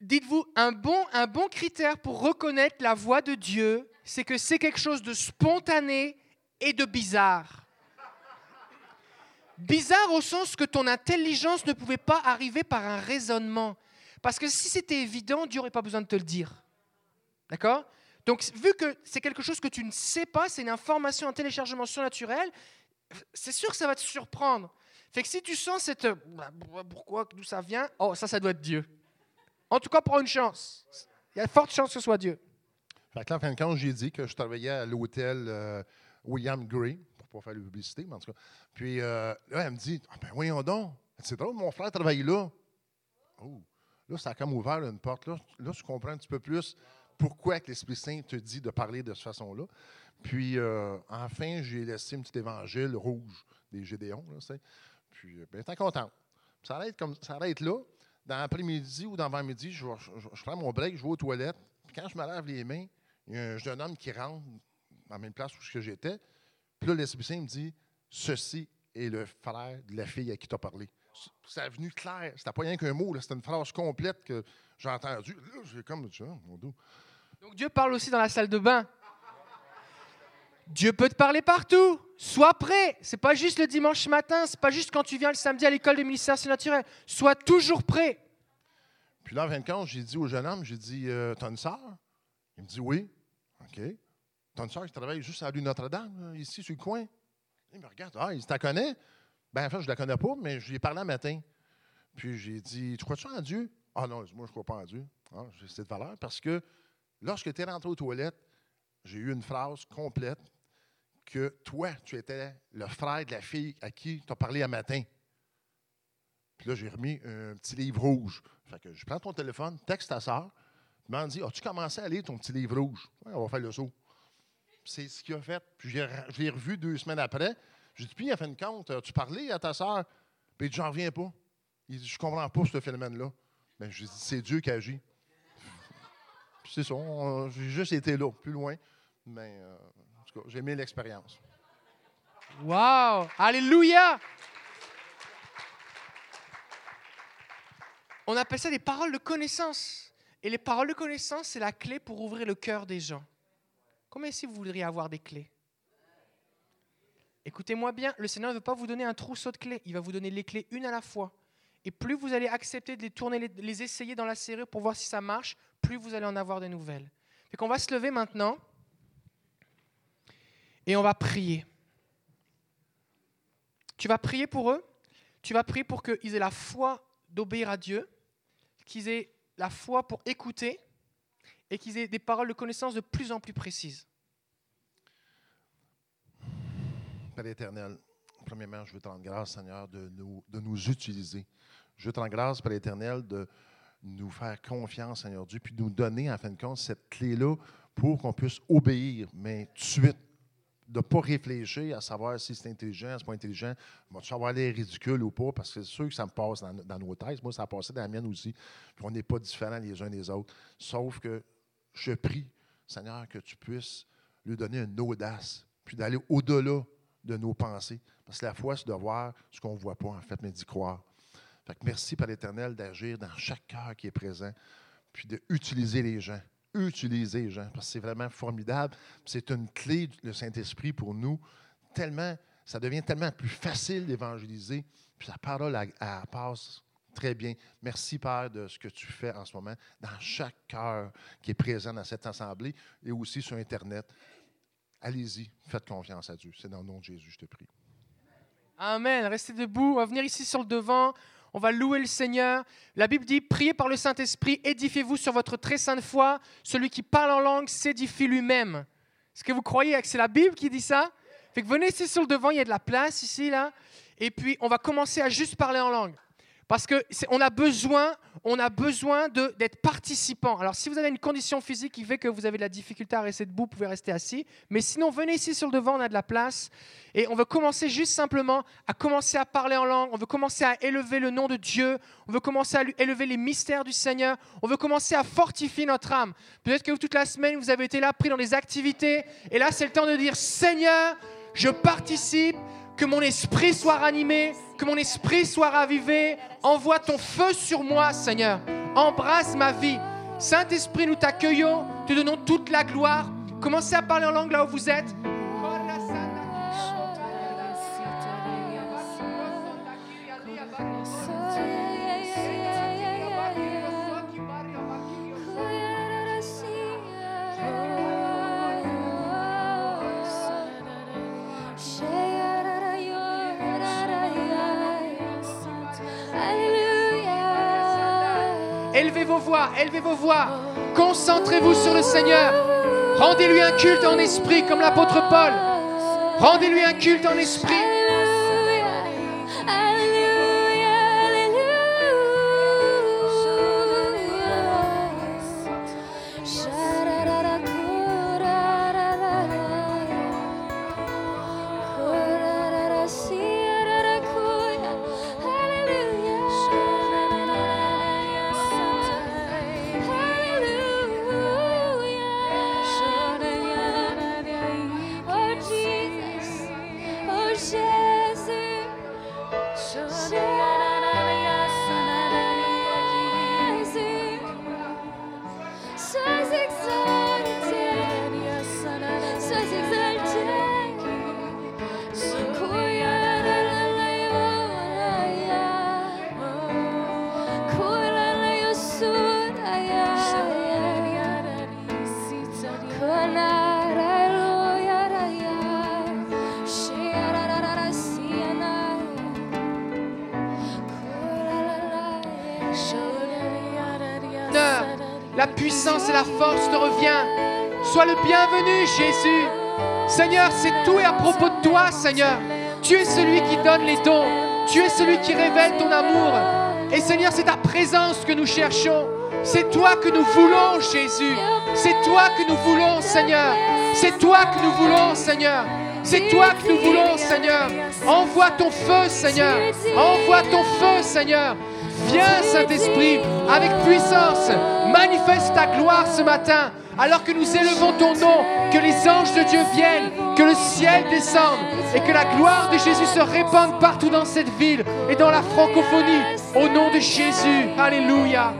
S2: Dites-vous, un bon, critère pour reconnaître la voix de Dieu, c'est que c'est quelque chose de spontané et de bizarre. Bizarre au sens que ton intelligence ne pouvait pas arriver par un raisonnement. Parce que si c'était évident, Dieu n'aurait pas besoin de te le dire. D'accord? Donc, vu que c'est quelque chose que tu ne sais pas, c'est une information, un téléchargement surnaturel, c'est sûr que ça va te surprendre. Fait que si tu sens cette. Pourquoi, d'où ça vient? Oh, ça, ça doit être Dieu. En tout cas, prends une chance. Il y a de fortes chances que ce soit Dieu.
S6: Fait que là, en fin de compte, j'ai dit que je travaillais à l'hôtel euh, William Gray pour faire la publicité, mais en tout cas. Puis euh, là, elle me dit ah, ben voyons donc, c'est drôle, mon frère travaille là. Oh, là, ça a comme ouvert une porte. Là, là je comprends un petit peu plus pourquoi l'Esprit Saint te dit de parler de cette façon-là. Puis, euh, enfin, j'ai laissé un petit évangile rouge des Gédéons. Là, puis, bien, t'es content. Ça arrête, comme, ça arrête là. Dans l'après-midi ou dans l'avant-midi, je, prends mon break, je vais aux toilettes. Puis quand je me lave les mains, il y a un jeune homme qui rentre dans la même place où j'étais. Puis là, Saint me dit Ceci est le frère de la fille à qui tu as parlé. C'est venu clair. C'était pas rien qu'un mot, c'était une phrase complète que j'ai entendue. Là, j'ai comme mon.
S2: Donc Dieu parle aussi dans la salle de bain. Dieu peut te parler partout. sois prêt. C'est pas juste le dimanche matin, c'est pas juste quand tu viens le samedi à l'école de ministère naturel. Sois toujours prêt.
S6: Puis là, en 20 ans, j'ai dit au jeune homme, j'ai dit, euh, t'as une sœur? Il me dit, oui. OK. T'as une sœur qui travaille juste à la rue Notre-Dame, là, ici, sur le coin? Il me regarde, ah, il dit, t'en connais? Ben, en fait, je la connais pas, mais je lui ai parlé un matin. Puis j'ai dit, tu crois-tu en Dieu? Ah non, moi, je crois pas en Dieu. Ah, j'ai cette valeur parce que lorsque tu es rentré aux toilettes, j'ai eu une phrase complète que toi, tu étais le frère de la fille à qui tu as parlé un matin. Puis là, j'ai remis un petit livre rouge. Fait que je prends ton téléphone, texte ta soeur, m'en dit As-tu commencé à lire ton petit livre rouge? On va faire le saut. C'est ce qu'il a fait. Puis je l'ai revu deux semaines après. J'ai dit Puis, en fin de compte, as-tu parlé à ta soeur Puis il dit J'en reviens pas. Il dit Je comprends pas ce phénomène-là. Ben, je dis C'est Dieu qui agit. C'est ça. J'ai juste été là, plus loin. Mais euh, j'ai aimé l'expérience.
S2: Wow! Alléluia! On appelle ça des paroles de connaissance. Et les paroles de connaissance, c'est la clé pour ouvrir le cœur des gens. Combien ici vous voudriez avoir des clés? Écoutez-moi bien, le Seigneur ne veut pas vous donner un trousseau de clés, il va vous donner les clés une à la fois. Et plus vous allez accepter de les tourner, les, les essayer dans la serrure pour voir si ça marche, plus vous allez en avoir des nouvelles. Fait qu'on va se lever maintenant et on va prier. Tu vas prier pour eux. Tu vas prier pour qu'ils aient la foi d'obéir à Dieu, qu'ils aient la foi pour écouter et qu'ils aient des paroles de connaissance de plus en plus précises.
S6: Père éternel, premièrement, je veux te rendre grâce, Seigneur, de nous, de nous utiliser. Je veux te rendre grâce, Père éternel, de nous faire confiance, Seigneur Dieu, puis de nous donner, en fin de compte, cette clé-là pour qu'on puisse obéir, mais tout de suite, de ne pas réfléchir à savoir si c'est intelligent, si c'est pas intelligent, va-tu avoir l'air ridicule ou pas, parce que c'est sûr que ça me passe dans, nos têtes. Moi, ça a passé dans la mienne aussi. Puis on n'est pas différents les uns des autres. Sauf que je prie, Seigneur, que tu puisses lui donner une audace, puis d'aller au-delà de nos pensées. Parce que la foi, c'est de voir ce qu'on ne voit pas, en fait, mais d'y croire. Fait que merci, Père l'Éternel, d'agir dans chaque cœur qui est présent, puis d'utiliser les gens. Utiliser parce que c'est vraiment formidable. C'est une clé, le Saint-Esprit, pour nous. Tellement, ça devient tellement plus facile d'évangéliser. Puis la parole, passe très bien. Merci, Père, de ce que tu fais en ce moment dans chaque cœur qui est présent dans cette assemblée et aussi sur Internet. Allez-y, faites confiance à Dieu. C'est dans le nom de Jésus, je te prie.
S2: Amen. Restez debout. On va venir ici sur le devant. On va louer le Seigneur. La Bible dit Priez par le Saint-Esprit, édifiez-vous sur votre très sainte foi. Celui qui parle en langue s'édifie lui-même. Est-ce que vous croyez que c'est la Bible qui dit ça? Fait que venez ici sur le devant, il y a de la place ici, là. Et puis, on va commencer à juste parler en langue. Parce que on a besoin, on a besoin d'être participant. Alors, si vous avez une condition physique qui fait que vous avez de la difficulté à rester debout, vous pouvez rester assis. Mais sinon, venez ici sur le devant, on a de la place. Et on veut commencer juste simplement à commencer à parler en langue. On veut commencer à élever le nom de Dieu. On veut commencer à élever les mystères du Seigneur. On veut commencer à fortifier notre âme. Peut-être que toute la semaine, vous avez été là, pris dans des activités. Et là, c'est le temps de dire Seigneur, je participe. Que mon esprit soit ranimé, que mon esprit soit ravivé. Envoie ton feu sur moi, Seigneur. Embrasse ma vie. Saint-Esprit, nous t'accueillons, te donnons toute la gloire. Commencez à parler en langue là où vous êtes. Élevez vos voix, élevez vos voix. Concentrez-vous sur le Seigneur. Rendez-lui un culte en esprit comme l'apôtre Paul. Rendez-lui un culte en esprit.
S7: C'est tout et à propos de toi, Seigneur. Tu es celui qui donne les dons. Tu es celui qui révèle ton amour. Et Seigneur, c'est ta présence que nous cherchons. C'est toi que nous voulons, Jésus. C'est toi que nous voulons, Seigneur. C'est toi que nous voulons, Seigneur. C'est toi que nous voulons, Seigneur. Envoie ton feu, Seigneur. Envoie ton feu, Seigneur. Viens, Saint-Esprit, avec puissance. Manifeste ta gloire ce matin. Alors que nous élevons ton nom, que les anges de Dieu viennent, que le ciel descende et que la gloire de Jésus se répande partout dans cette ville et dans la francophonie. Au nom de Jésus. Alléluia.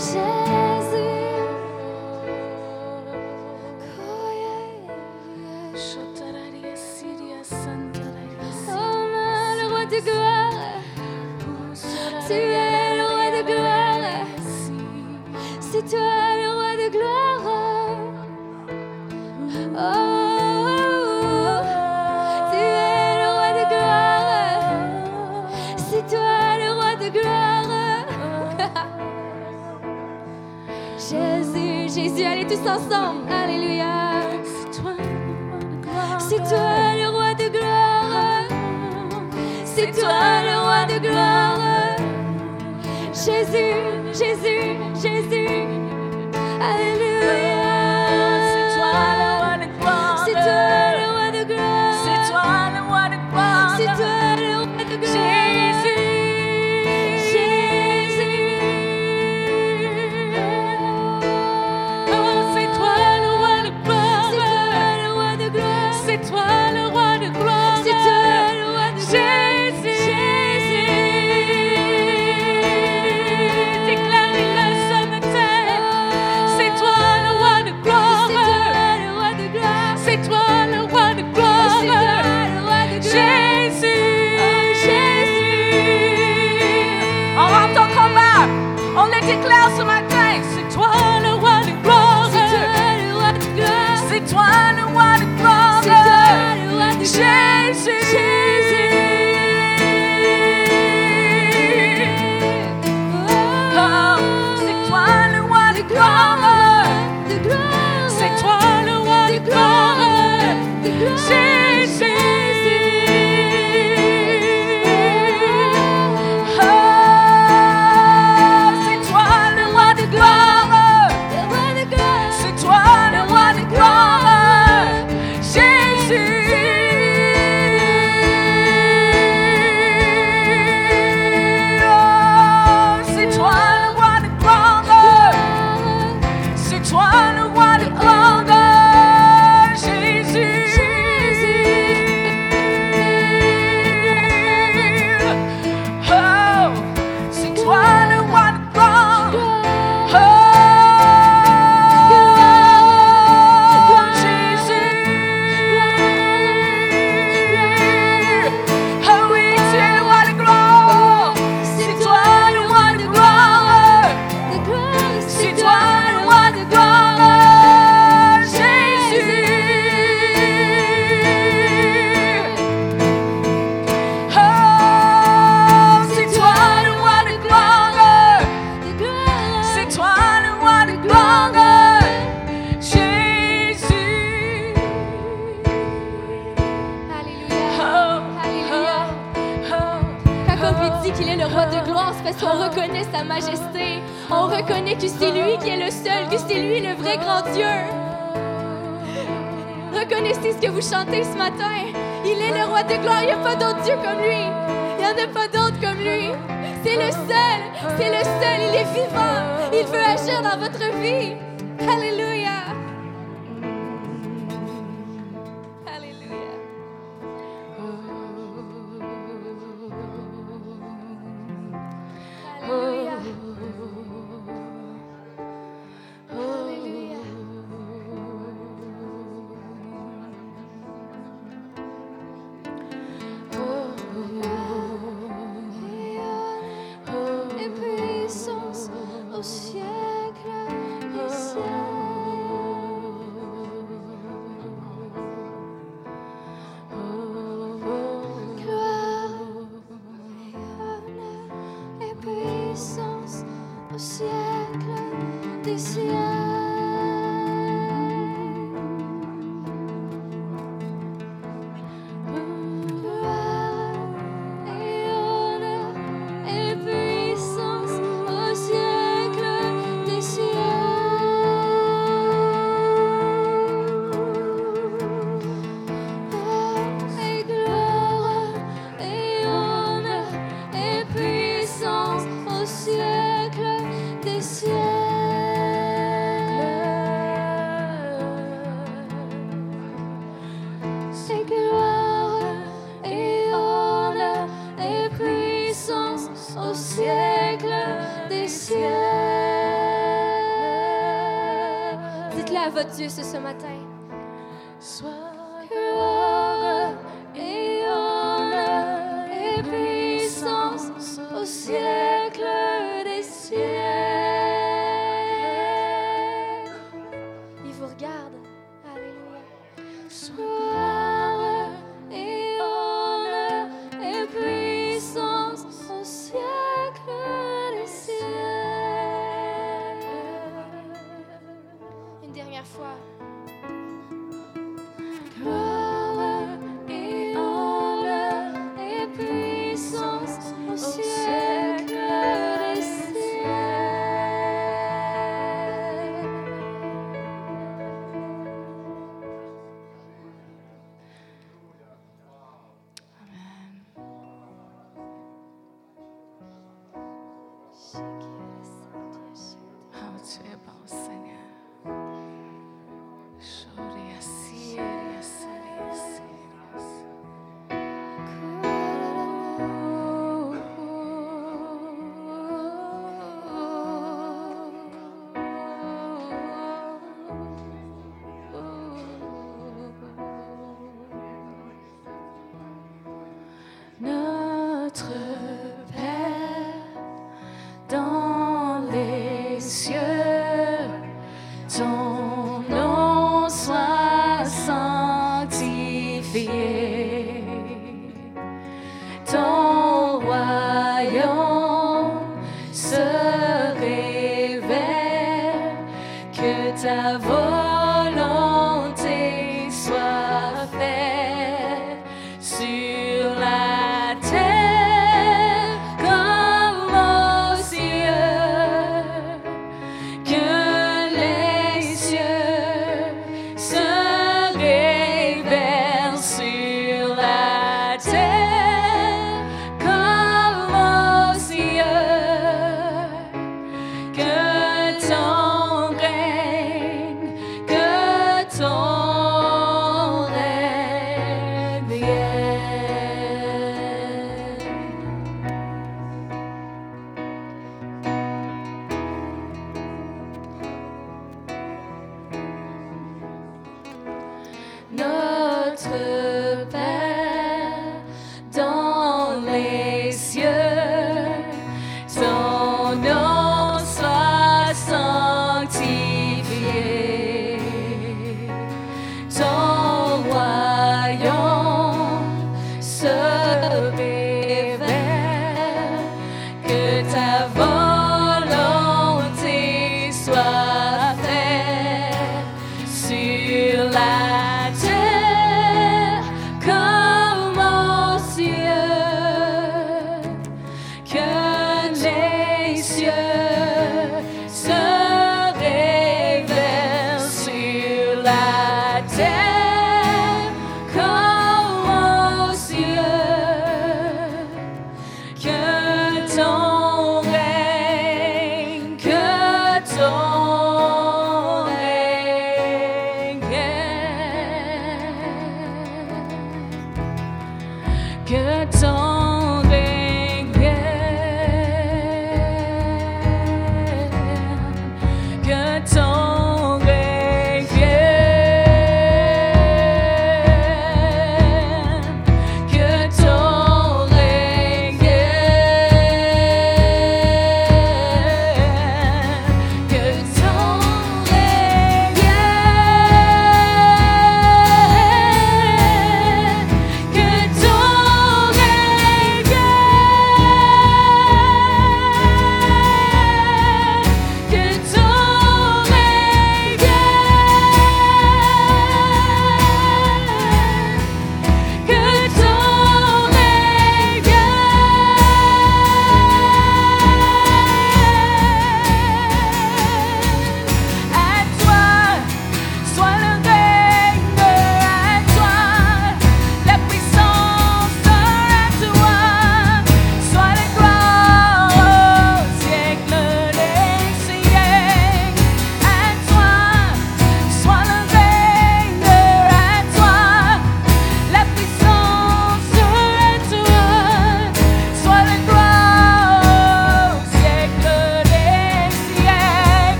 S8: Mon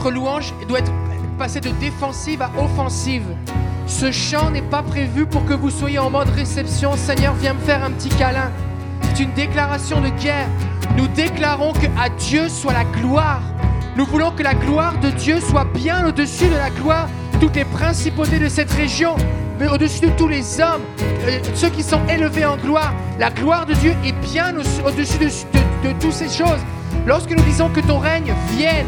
S3: notre
S2: louange doit être passée de défensive à offensive. Ce chant n'est pas prévu pour que vous soyez en mode réception. Seigneur, viens me faire un petit câlin. C'est une déclaration de guerre. Nous déclarons que à Dieu soit la gloire. Nous voulons que la gloire de Dieu soit bien au-dessus de la gloire toutes les principautés de cette région, mais au-dessus de tous les hommes, euh, ceux qui sont élevés en gloire. La gloire de Dieu est bien au- au-dessus de, de- de toutes ces choses. Lorsque nous disons que ton règne vienne,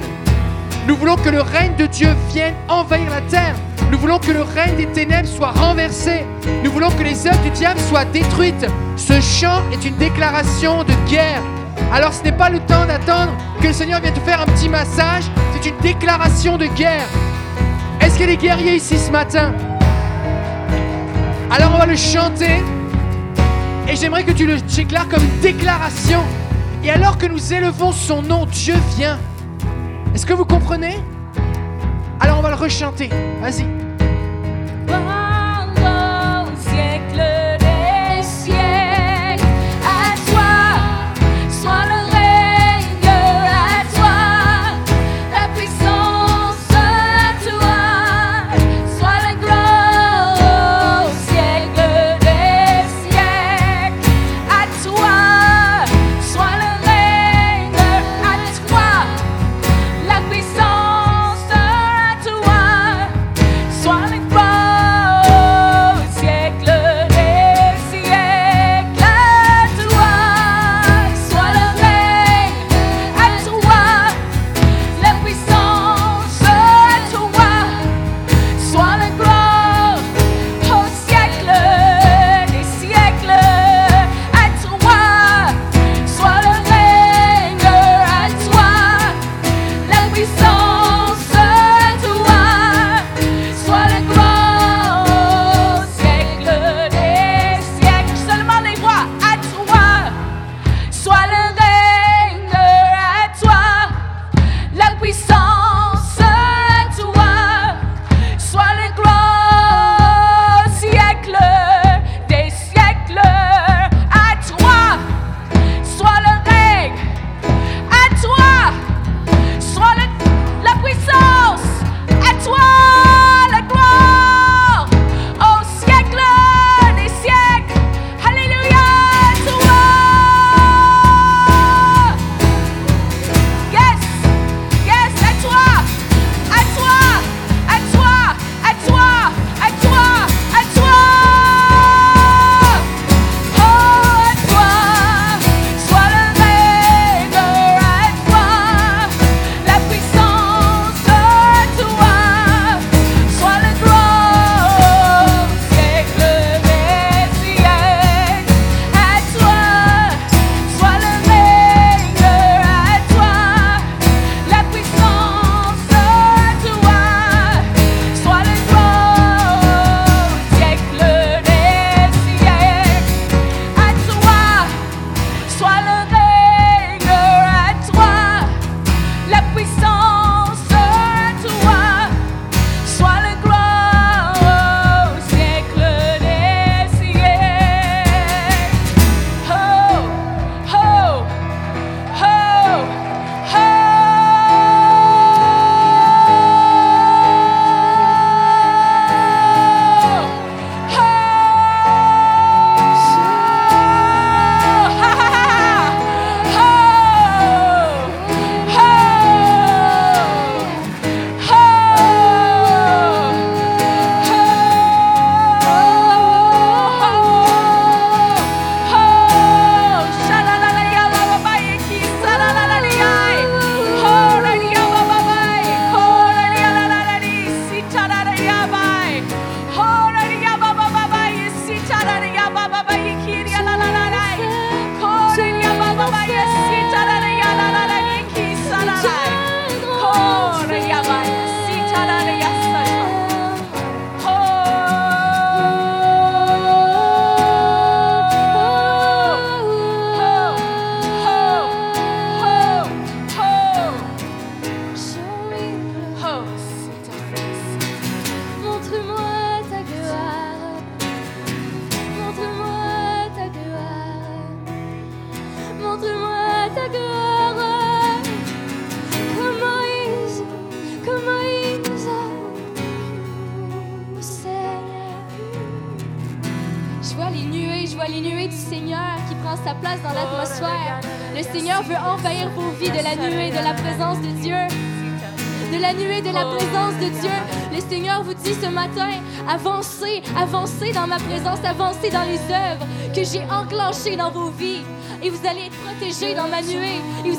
S2: nous voulons que le règne de Dieu vienne envahir la terre. Nous voulons que le règne des ténèbres soit renversé. Nous voulons que les œuvres du diable soient détruites. Ce chant est une déclaration de guerre. Alors ce n'est pas le temps d'attendre que le Seigneur vienne te faire un petit massage. C'est une déclaration de guerre. Est-ce qu'il y a des guerriers ici ce matin? Alors on va le chanter. Et j'aimerais que tu le déclares comme une déclaration. Et alors que nous élevons son nom, Dieu vient. Est-ce que vous comprenez? Alors on va le rechanter. Vas-y.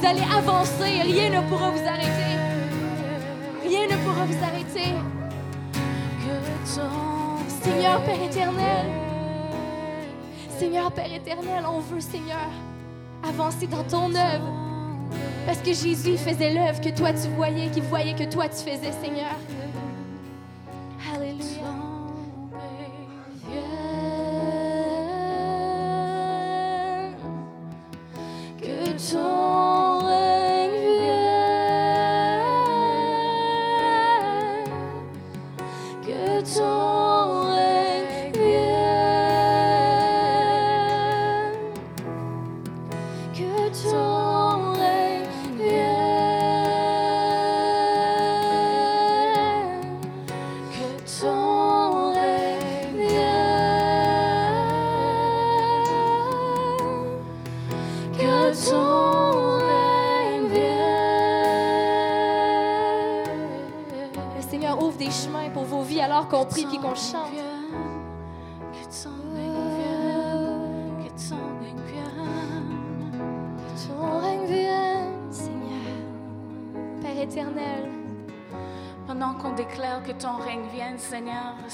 S5: Vous allez avancer. Rien ne pourra vous arrêter. Rien ne pourra vous arrêter. Seigneur Père éternel, Seigneur Père éternel, on veut, Seigneur, avancer dans ton œuvre. Parce que Jésus faisait l'œuvre que toi tu voyais, qu'il voyait que toi tu faisais, Seigneur.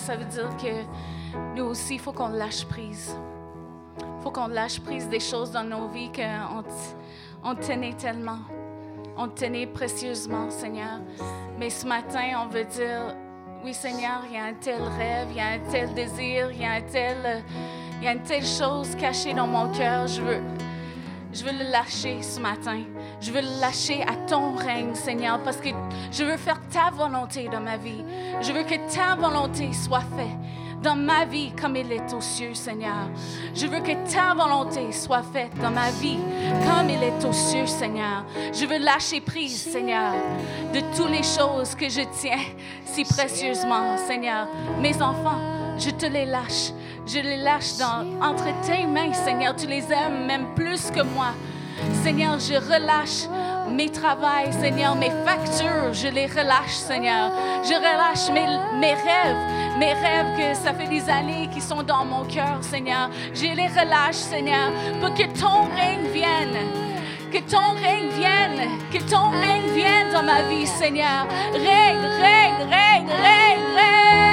S7: Ça veut dire que nous aussi, il faut qu'on lâche prise. Il faut qu'on lâche prise des choses dans nos vies qu'on on tenait tellement. On tenait précieusement, Seigneur. Mais ce matin, on veut dire, oui, Seigneur, il y a un tel rêve, il y a un tel désir, il y a il y a une telle chose cachée dans mon cœur. Je veux, je veux le lâcher ce matin. Je veux le lâcher à ton règne, Seigneur, parce que je veux faire ta volonté dans ma vie. Je veux que ta volonté soit faite dans ma vie comme il est aux cieux, Seigneur. Je veux que ta volonté soit faite dans ma vie comme il est aux cieux, Seigneur. Je veux lâcher prise, Seigneur, de toutes les choses que je tiens si précieusement, Seigneur. Mes enfants, je te les lâche. Je les lâche dans, entre tes mains, Seigneur. Tu les aimes même plus que moi. Seigneur, je relâche mes travails, Seigneur, mes factures, je les relâche, Seigneur. Je relâche mes, mes rêves, mes rêves que ça fait des années qui sont dans mon cœur, Seigneur. Je les relâche, Seigneur, pour que ton règne vienne. Que ton règne vienne, que ton règne vienne dans ma vie, Seigneur. Règne, règne, règne, règne, règne.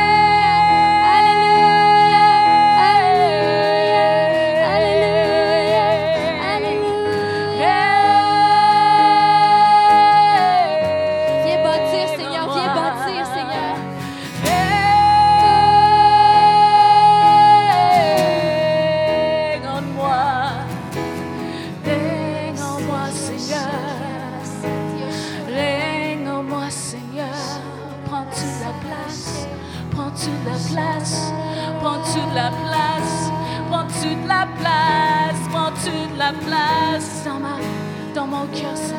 S7: Dans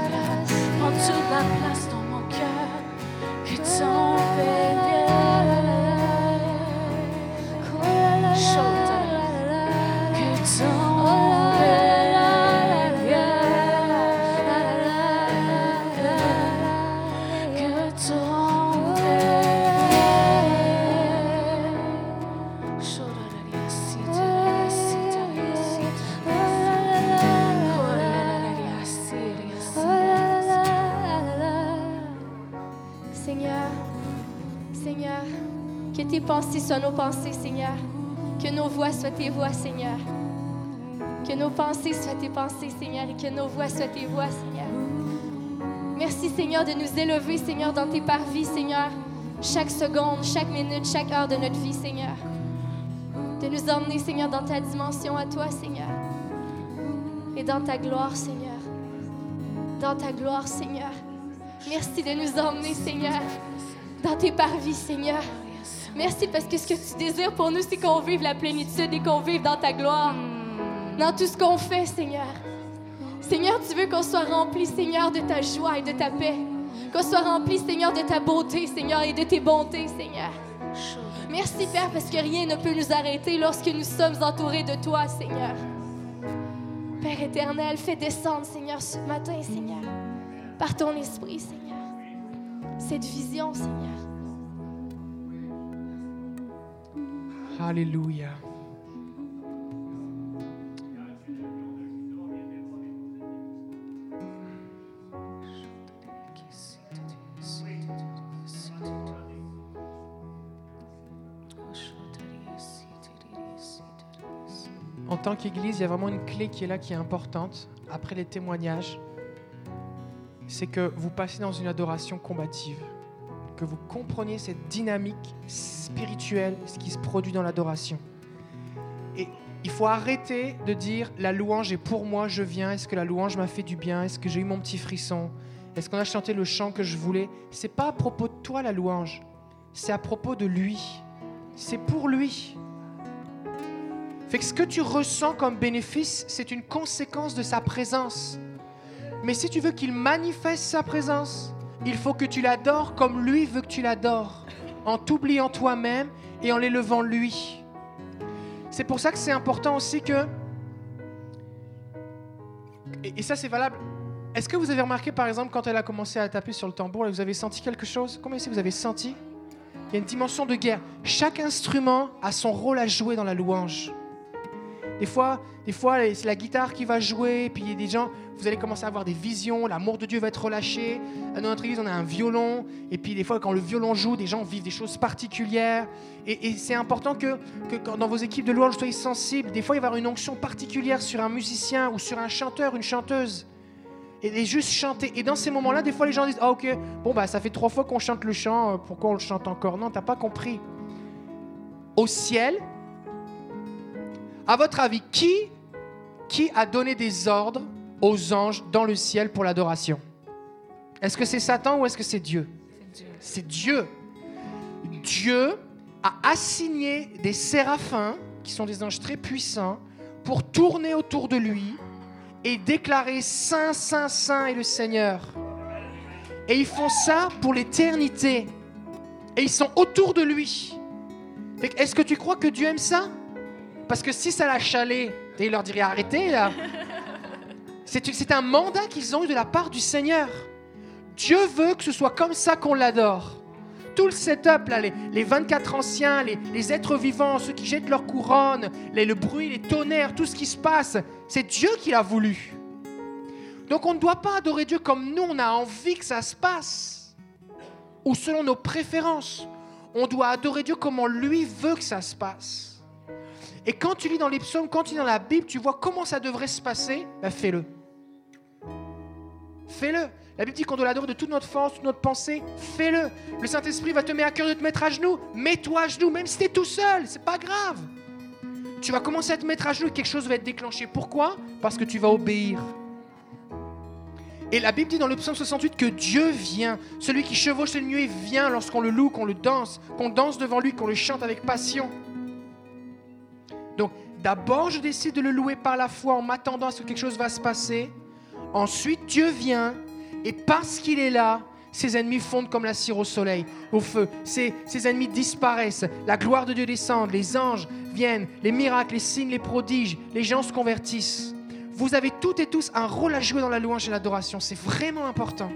S5: soient nos pensées, Seigneur. Que nos voix soient tes voix, Seigneur. Que nos pensées soient tes pensées, Seigneur, et que nos voix soient tes voix, Seigneur. Merci, Seigneur, de nous élever, Seigneur, dans tes parvis, Seigneur. Chaque seconde, chaque minute, chaque heure de notre vie, Seigneur. De nous emmener, Seigneur, dans ta dimension à toi, Seigneur. Et dans ta gloire, Seigneur. Dans ta gloire, Seigneur. Merci de nous emmener, Seigneur, dans tes parvis, Seigneur. Merci parce que ce que tu désires pour nous, c'est qu'on vive la plénitude et qu'on vive dans ta gloire. Dans tout ce qu'on fait, Seigneur. Seigneur, tu veux qu'on soit rempli, Seigneur, de ta joie et de ta paix. Qu'on soit rempli, Seigneur, de ta beauté, Seigneur, et de tes bontés, Seigneur.
S8: Merci, Père, parce que rien ne peut nous arrêter lorsque nous sommes entourés de toi, Seigneur. Père éternel, fais descendre, Seigneur, ce matin, Seigneur, par ton esprit, Seigneur, cette vision, Seigneur.
S2: Alléluia. En tant qu'Église, il y a vraiment une clé qui est là, qui est importante, après les témoignages. C'est que vous passez dans une adoration combative, que vous compreniez cette dynamique spirituelle, ce qui se produit dans l'adoration. Et il faut arrêter de dire la louange est pour moi, je viens. Est-ce que la louange m'a fait du bien Est-ce que j'ai eu mon petit frisson Est-ce qu'on a chanté le chant que je voulais? C'est pas à propos de toi la louange, c'est à propos de lui. C'est pour lui. Fait que ce que tu ressens comme bénéfice, c'est une conséquence de sa présence. Mais si tu veux qu'il manifeste sa présence, il faut que tu l'adores comme lui veut que tu l'adores, en t'oubliant toi-même et en l'élevant lui. C'est pour ça que c'est important aussi que, et, ça c'est valable, est-ce que vous avez remarqué par exemple quand elle a commencé à taper sur le tambour, vous avez senti quelque chose? Combien ici vous avez senti? Il y a une dimension de guerre. Chaque instrument a son rôle à jouer dans la louange. Des fois, des fois c'est la guitare qui va jouer, puis il y a des gens, vous allez commencer à avoir des visions, l'amour de Dieu va être relâché. Dans notre église, on a un violon, et puis des fois, quand le violon joue, des gens vivent des choses particulières. Et, et c'est important que, dans vos équipes de louange, vous soyez sensibles. Des fois, il va y avoir une onction particulière sur un musicien ou sur un chanteur, une chanteuse. Et, et juste chanter. Et dans ces moments-là, des fois, les gens disent Ah, ok, bon, bah, ça fait trois fois qu'on chante le chant, euh, pourquoi on le chante encore? Non, t'as pas compris. Au ciel, à votre avis, qui, qui a donné des ordres aux anges dans le ciel pour l'adoration? Est-ce que c'est Satan ou est-ce que c'est Dieu? C'est Dieu. Dieu a assigné des séraphins, qui sont des anges très puissants, pour tourner autour de lui et déclarer Saint, Saint, Saint est le Seigneur. Et ils font ça pour l'éternité. Et ils sont autour de lui. Est-ce que tu crois que Dieu aime ça? Parce que si ça l'a chalé, et il leur dirait arrêtez là. C'est un mandat qu'ils ont eu de la part du Seigneur. Dieu veut que ce soit comme ça qu'on l'adore. Tout le setup, là, les, les 24 anciens, les, les êtres vivants, ceux qui jettent leur couronne, les- le bruit, les tonnerres, tout ce qui se passe, c'est Dieu qui l'a voulu. Donc on ne doit pas adorer Dieu comme nous, on a envie que ça se passe. Ou selon nos préférences. On doit adorer Dieu comme lui veut que ça se passe. Et quand tu lis dans les psaumes, quand tu lis dans la Bible, tu vois comment ça devrait se passer, ben fais-le. Fais-le. La Bible dit qu'on doit l'adorer de toute notre force, toute notre pensée. Fais-le. Le Saint-Esprit va te mettre à cœur de te mettre à genoux. Mets-toi à genoux, même si tu es tout seul. C'est pas grave. Tu vas commencer à te mettre à genoux et quelque chose va être déclenché. Pourquoi? Parce que tu vas obéir. Et la Bible dit dans le psaume 68 que Dieu vient. Celui qui chevauche les nuées vient lorsqu'on le loue, qu'on le danse, qu'on danse devant lui, qu'on le chante avec passion. Donc, d'abord, je décide de le louer par la foi en m'attendant à ce que quelque chose va se passer. Ensuite, Dieu vient et parce qu'il est là, ses ennemis fondent comme la cire au soleil, au feu. Ses, ennemis disparaissent. La gloire de Dieu descend. Les anges viennent. Les miracles, les signes, les prodiges. Les gens se convertissent. Vous avez toutes et tous un rôle à jouer dans la louange et l'adoration. C'est vraiment important.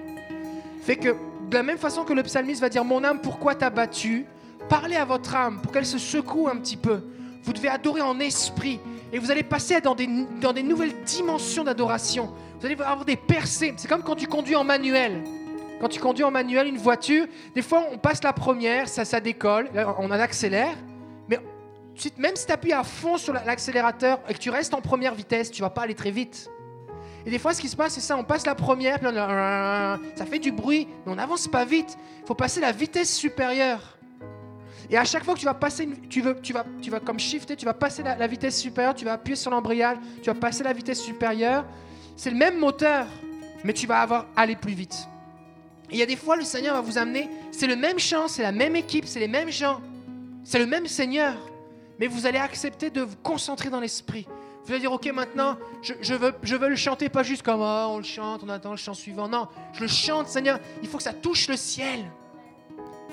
S2: Fait que, de la même façon que le psalmiste va dire Mon âme, pourquoi t'as battu? Parlez à votre âme pour qu'elle se secoue un petit peu. Vous devez adorer en esprit. Et vous allez passer dans des, dans des nouvelles dimensions d'adoration. Vous allez avoir des percées. C'est comme quand tu conduis en manuel. Quand tu conduis en manuel une voiture, des fois on passe la première, ça, ça décolle, on accélère. Mais même si tu appuies à fond sur la- l'accélérateur et que tu restes en première vitesse, tu vas pas aller très vite. Et des fois, ce qui se passe, c'est ça, on passe la première, ça fait du bruit, mais on n'avance pas vite. Il faut passer la vitesse supérieure. Et à chaque fois que tu vas passer, une- tu, veux, tu, vas, tu vas comme shifter, tu vas passer la, la vitesse supérieure, tu vas appuyer sur l'embrayage, tu vas passer la vitesse supérieure. C'est le même moteur, mais tu vas avoir aller plus vite. Et il y a des fois, le Seigneur va vous amener, c'est le même chant, c'est la même équipe, c'est les mêmes gens, c'est le même Seigneur, mais vous allez accepter de vous concentrer dans l'esprit. Vous allez dire, ok, maintenant, je, je veux, je veux le chanter pas juste comme, ah, on le chante, on attend le chant suivant. Non, je le chante, Seigneur, il faut que ça touche le ciel.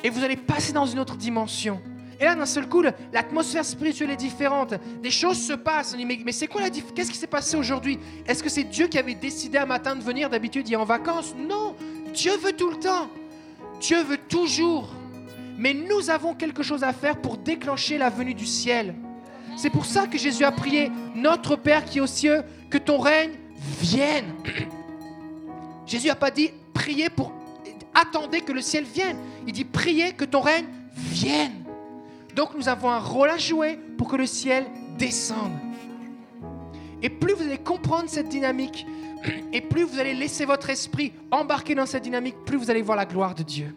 S2: Et vous allez passer dans une autre dimension. Et là, d'un seul coup, l'atmosphère spirituelle est différente. Des choses se passent. Mais c'est quoi la différence Qu'est-ce qui s'est passé aujourd'hui? Est-ce que c'est Dieu qui avait décidé un matin de venir? D'habitude, il est en vacances? Non. Dieu veut tout le temps. Dieu veut toujours. Mais nous avons quelque chose à faire pour déclencher la venue du ciel. C'est pour ça que Jésus a prié, Notre Père qui est aux cieux, que ton règne vienne. Jésus n'a pas dit, priez pour... Attendez que le ciel vienne. Il dit, priez que ton règne vienne. Donc nous avons un rôle à jouer pour que le ciel descende. Et plus vous allez comprendre cette dynamique, et plus vous allez laisser votre esprit embarquer dans cette dynamique, plus vous allez voir la gloire de Dieu.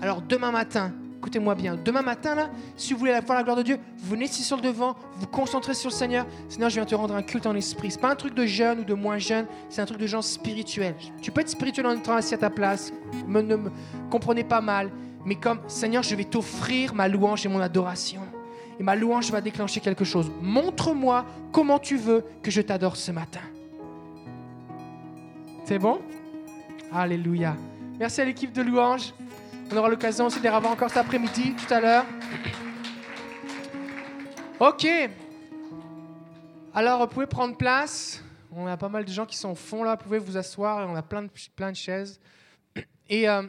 S2: Alors demain matin, écoutez-moi bien, demain matin là, si vous voulez voir la gloire de Dieu, vous venez ici sur le devant, vous concentrez sur le Seigneur. Seigneur, je viens te rendre un culte en esprit. C'est pas un truc de jeune ou de moins jeune, c'est un truc de gens spirituels. Tu peux être spirituel en étant assis à ta place, ne me comprenez pas mal, mais comme Seigneur, je vais t'offrir ma louange et mon adoration. Et ma louange va déclencher quelque chose. Montre-moi comment tu veux que je t'adore ce matin. C'est bon? Alléluia. Merci à l'équipe de louange. On aura l'occasion aussi de les revoir encore cet après-midi, tout à l'heure. Ok. Alors, vous pouvez prendre place. On a pas mal de gens qui sont au fond là. Vous pouvez vous asseoir. On a plein de, chaises. Et euh,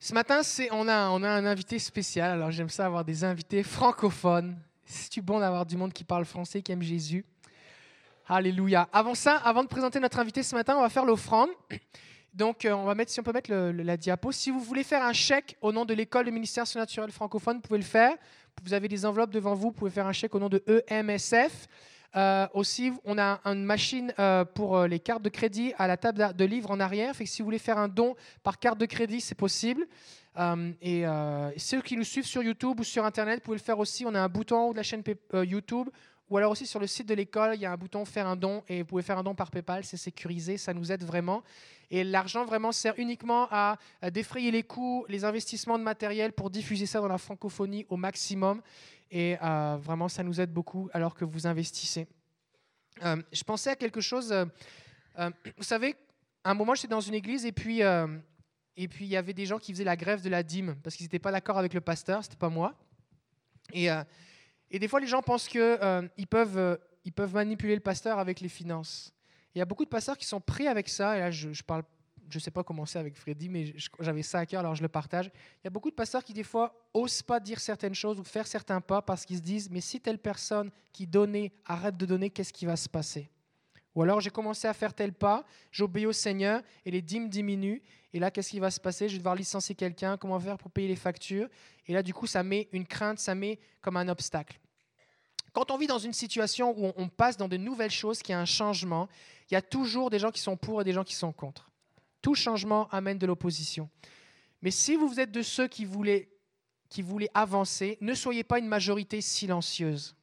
S2: ce matin, on, a, on a un invité spécial. Alors, j'aime ça avoir des invités francophones. C'est bon d'avoir du monde qui parle français, qui aime Jésus? Alléluia. Avant ça, avant de présenter notre invité ce matin, on va faire l'offrande. Donc, euh, on va mettre, si on peut mettre la diapo. Si vous voulez faire un chèque au nom de l'école de ministère surnaturel francophone, vous pouvez le faire. Vous avez des enveloppes devant vous. Vous pouvez faire un chèque au nom de EMSF. Euh, aussi, on a une machine euh, pour les cartes de crédit à la table de livres en arrière. Si vous voulez faire un don par carte de crédit, c'est possible. Et ceux qui nous suivent sur YouTube ou sur Internet, vous pouvez le faire aussi. On a un bouton de la chaîne YouTube. Ou alors aussi sur le site de l'école, il y a un bouton faire un don et vous pouvez faire un don par PayPal, c'est sécurisé, ça nous aide vraiment. Et l'argent vraiment sert uniquement à, défrayer les coûts, les investissements de matériel pour diffuser ça dans la francophonie au maximum. Et euh, vraiment, ça nous aide beaucoup alors que vous investissez. Euh, je pensais à quelque chose. euh, vous savez, à un moment, j'étais dans une église et puis et il y avait des gens qui faisaient la grève de la dîme parce qu'ils n'étaient pas d'accord avec le pasteur, c'était pas moi. Et et des fois, les gens pensent qu'ils peuvent, euh, peuvent manipuler le pasteur avec les finances. Il y a beaucoup de pasteurs qui sont pris avec ça. Et là, je, je parle, je sais pas comment c'est avec Freddy, mais j'avais ça à cœur, alors je le partage. Il y a beaucoup de pasteurs qui, des fois, osent pas dire certaines choses ou faire certains pas parce qu'ils se disent Mais si telle personne qui donnait arrête de donner, qu'est-ce qui va se passer? Ou alors, j'ai commencé à faire tel pas, j'obéis au Seigneur et les dîmes diminuent. Et là, qu'est-ce qui va se passer? Je vais devoir licencier quelqu'un. Comment faire pour payer les factures? Et là, du coup, ça met une crainte, ça met comme un obstacle. Quand on vit dans une situation où on- passe dans de nouvelles choses, qu'il y a un changement, il y a toujours des gens qui sont pour et des gens qui sont contre. Tout changement amène de l'opposition. Mais si vous êtes de ceux qui voulaient, qui voulaient avancer, ne soyez pas une majorité silencieuse.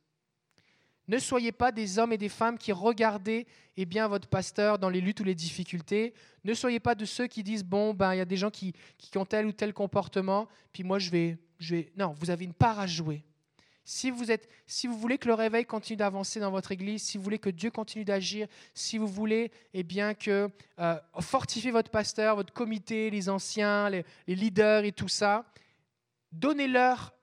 S2: Ne soyez pas des hommes et des femmes qui regardez eh bien, votre pasteur dans les luttes ou les difficultés. Ne soyez pas de ceux qui disent, bon, ben, il y a des gens qui, qui ont tel ou tel comportement, puis moi, je vais, je vais... Non, vous avez une part à jouer. Si vous, êtes, si vous voulez que le réveil continue d'avancer dans votre église, si vous voulez que Dieu continue d'agir, si vous voulez eh bien, que euh, fortifier votre pasteur, votre comité, les anciens, les, leaders et tout ça, donnez-leur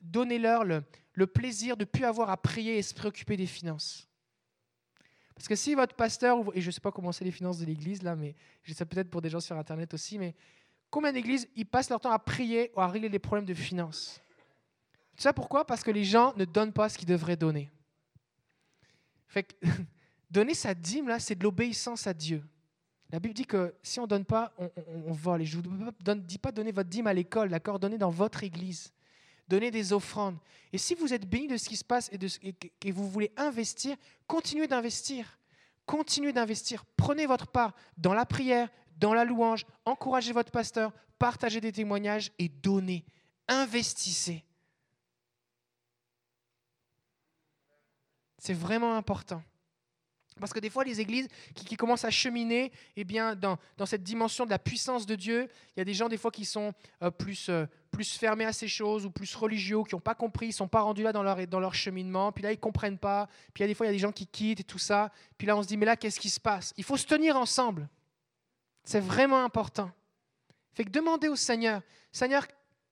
S2: donnez-leur le, le plaisir de ne plus avoir à prier et se préoccuper des finances. Parce que si votre pasteur, et je ne sais pas comment c'est les finances de l'église, là, mais je sais peut-être pour des gens sur Internet aussi, mais combien d'églises, ils passent leur temps à prier ou à régler les problèmes de finances? Sais pourquoi? Parce que les gens ne donnent pas ce qu'ils devraient donner. Fait que donner sa dîme, là, c'est de l'obéissance à Dieu. La Bible dit que si on ne donne pas, on, vole. Je ne vous dis pas donner votre dîme à l'école, d'accord? Donnez dans votre église. Donnez des offrandes. Et si vous êtes béni de ce qui se passe et, de, et que- et vous voulez investir, continuez d'investir. Continuez d'investir. Prenez votre part dans la prière, dans la louange. Encouragez votre pasteur. Partagez des témoignages et donnez. Investissez. C'est vraiment important. Parce que des fois, les églises qui, commencent à cheminer eh bien, dans, dans cette dimension de la puissance de Dieu, il y a des gens des fois qui sont euh, plus, euh, plus fermés à ces choses ou plus religieux, qui n'ont pas compris, ils ne sont pas rendus là dans leur, dans leur cheminement, puis là, ils ne comprennent pas, puis il y a des fois, il y a des gens qui quittent et tout ça, puis là, on se dit, mais là, qu'est-ce qui se passe? Il faut se tenir ensemble. C'est vraiment important. Fait que demandez au Seigneur, Seigneur,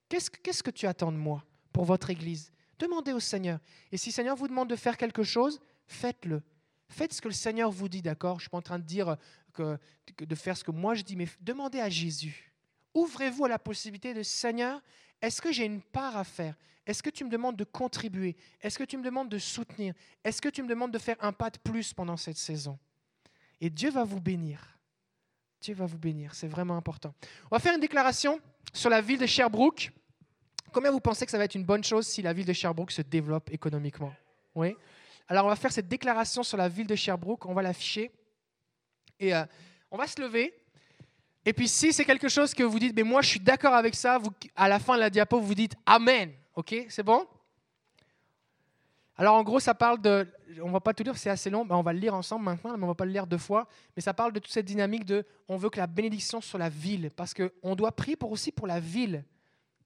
S2: Qu'est-ce, qu'est-ce que tu attends de moi pour votre Église? Demandez au Seigneur. Et si le Seigneur vous demande de faire quelque chose, faites-le. Faites ce que le Seigneur vous dit, d'accord? Je ne suis pas en train de dire de faire ce que moi je dis, mais demandez à Jésus. Ouvrez-vous à la possibilité de Seigneur, est-ce que j'ai une part à faire? Est-ce que tu me demandes de contribuer? Est-ce que tu me demandes de soutenir? Est-ce que tu me demandes de faire un pas de plus pendant cette saison? Et Dieu va vous bénir. Dieu va vous bénir, c'est vraiment important. On va faire une déclaration sur la ville de Sherbrooke. Combien vous pensez que ça va être une bonne chose si la ville de Sherbrooke se développe économiquement? Oui Alors on va faire cette déclaration sur la ville de Sherbrooke, on va l'afficher. Et euh, on va se lever. Et puis si c'est quelque chose que vous dites, mais moi je suis d'accord avec ça, à la fin de la diapo, vous dites Amen. OK C'est bon? Alors en gros, ça parle de, on va pas tout lire, c'est assez long, on va le lire ensemble maintenant, mais on va pas le lire deux fois. Mais ça parle de toute cette dynamique de, on veut que la bénédiction soit la ville, parce qu'on doit prier pour aussi pour la ville.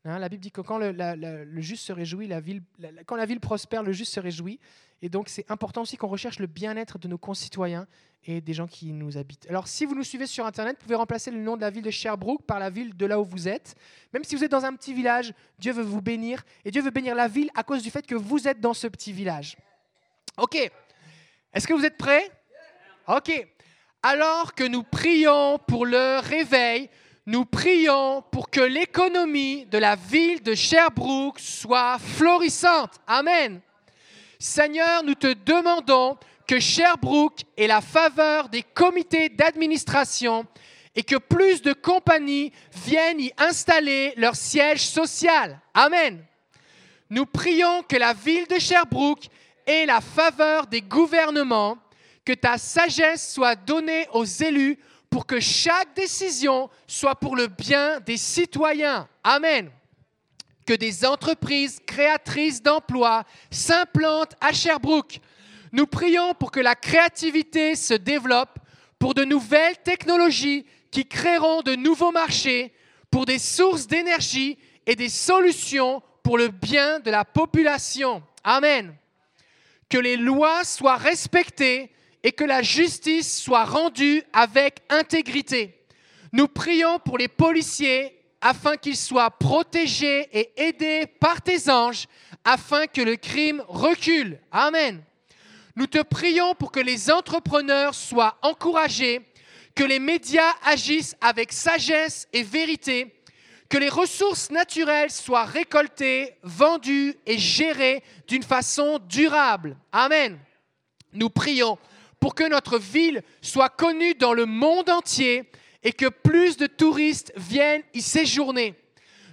S2: Hein, la Bible dit que quand le, juste se réjouit, la ville, quand la ville prospère, le juste se réjouit. Et donc, c'est important aussi qu'on recherche le bien-être de nos concitoyens et des gens qui nous habitent. Alors, si vous nous suivez sur Internet, vous pouvez remplacer le nom de la ville de Sherbrooke par la ville de là où vous êtes. Même si vous êtes dans un petit village, Dieu veut vous bénir. Et Dieu veut bénir la ville à cause du fait que vous êtes dans ce petit village. OK. Est-ce que vous êtes prêts? OK. Alors que nous prions pour le réveil, nous prions pour que l'économie de la ville de Sherbrooke soit florissante. Amen. Seigneur, nous te demandons que Sherbrooke ait la faveur des comités d'administration et que plus de compagnies viennent y installer leur siège social. Amen. Nous prions que la ville de Sherbrooke ait la faveur des gouvernements, que ta sagesse soit donnée aux élus pour que chaque décision soit pour le bien des citoyens. Amen. Que des entreprises créatrices d'emplois s'implantent à Sherbrooke. Nous prions pour que la créativité se développe, pour de nouvelles technologies qui créeront de nouveaux marchés, pour des sources d'énergie et des solutions pour le bien de la population. Amen. Que les lois soient respectées et que la justice soit rendue avec intégrité. Nous prions pour les policiers afin qu'ils soient protégés et aidés par tes anges afin que le crime recule. Amen. Nous te prions pour que les entrepreneurs soient encouragés, que les médias agissent avec sagesse et vérité, que les ressources naturelles soient récoltées, vendues et gérées d'une façon durable. Amen. Nous prions pour que notre ville soit connue dans le monde entier et que plus de touristes viennent y séjourner.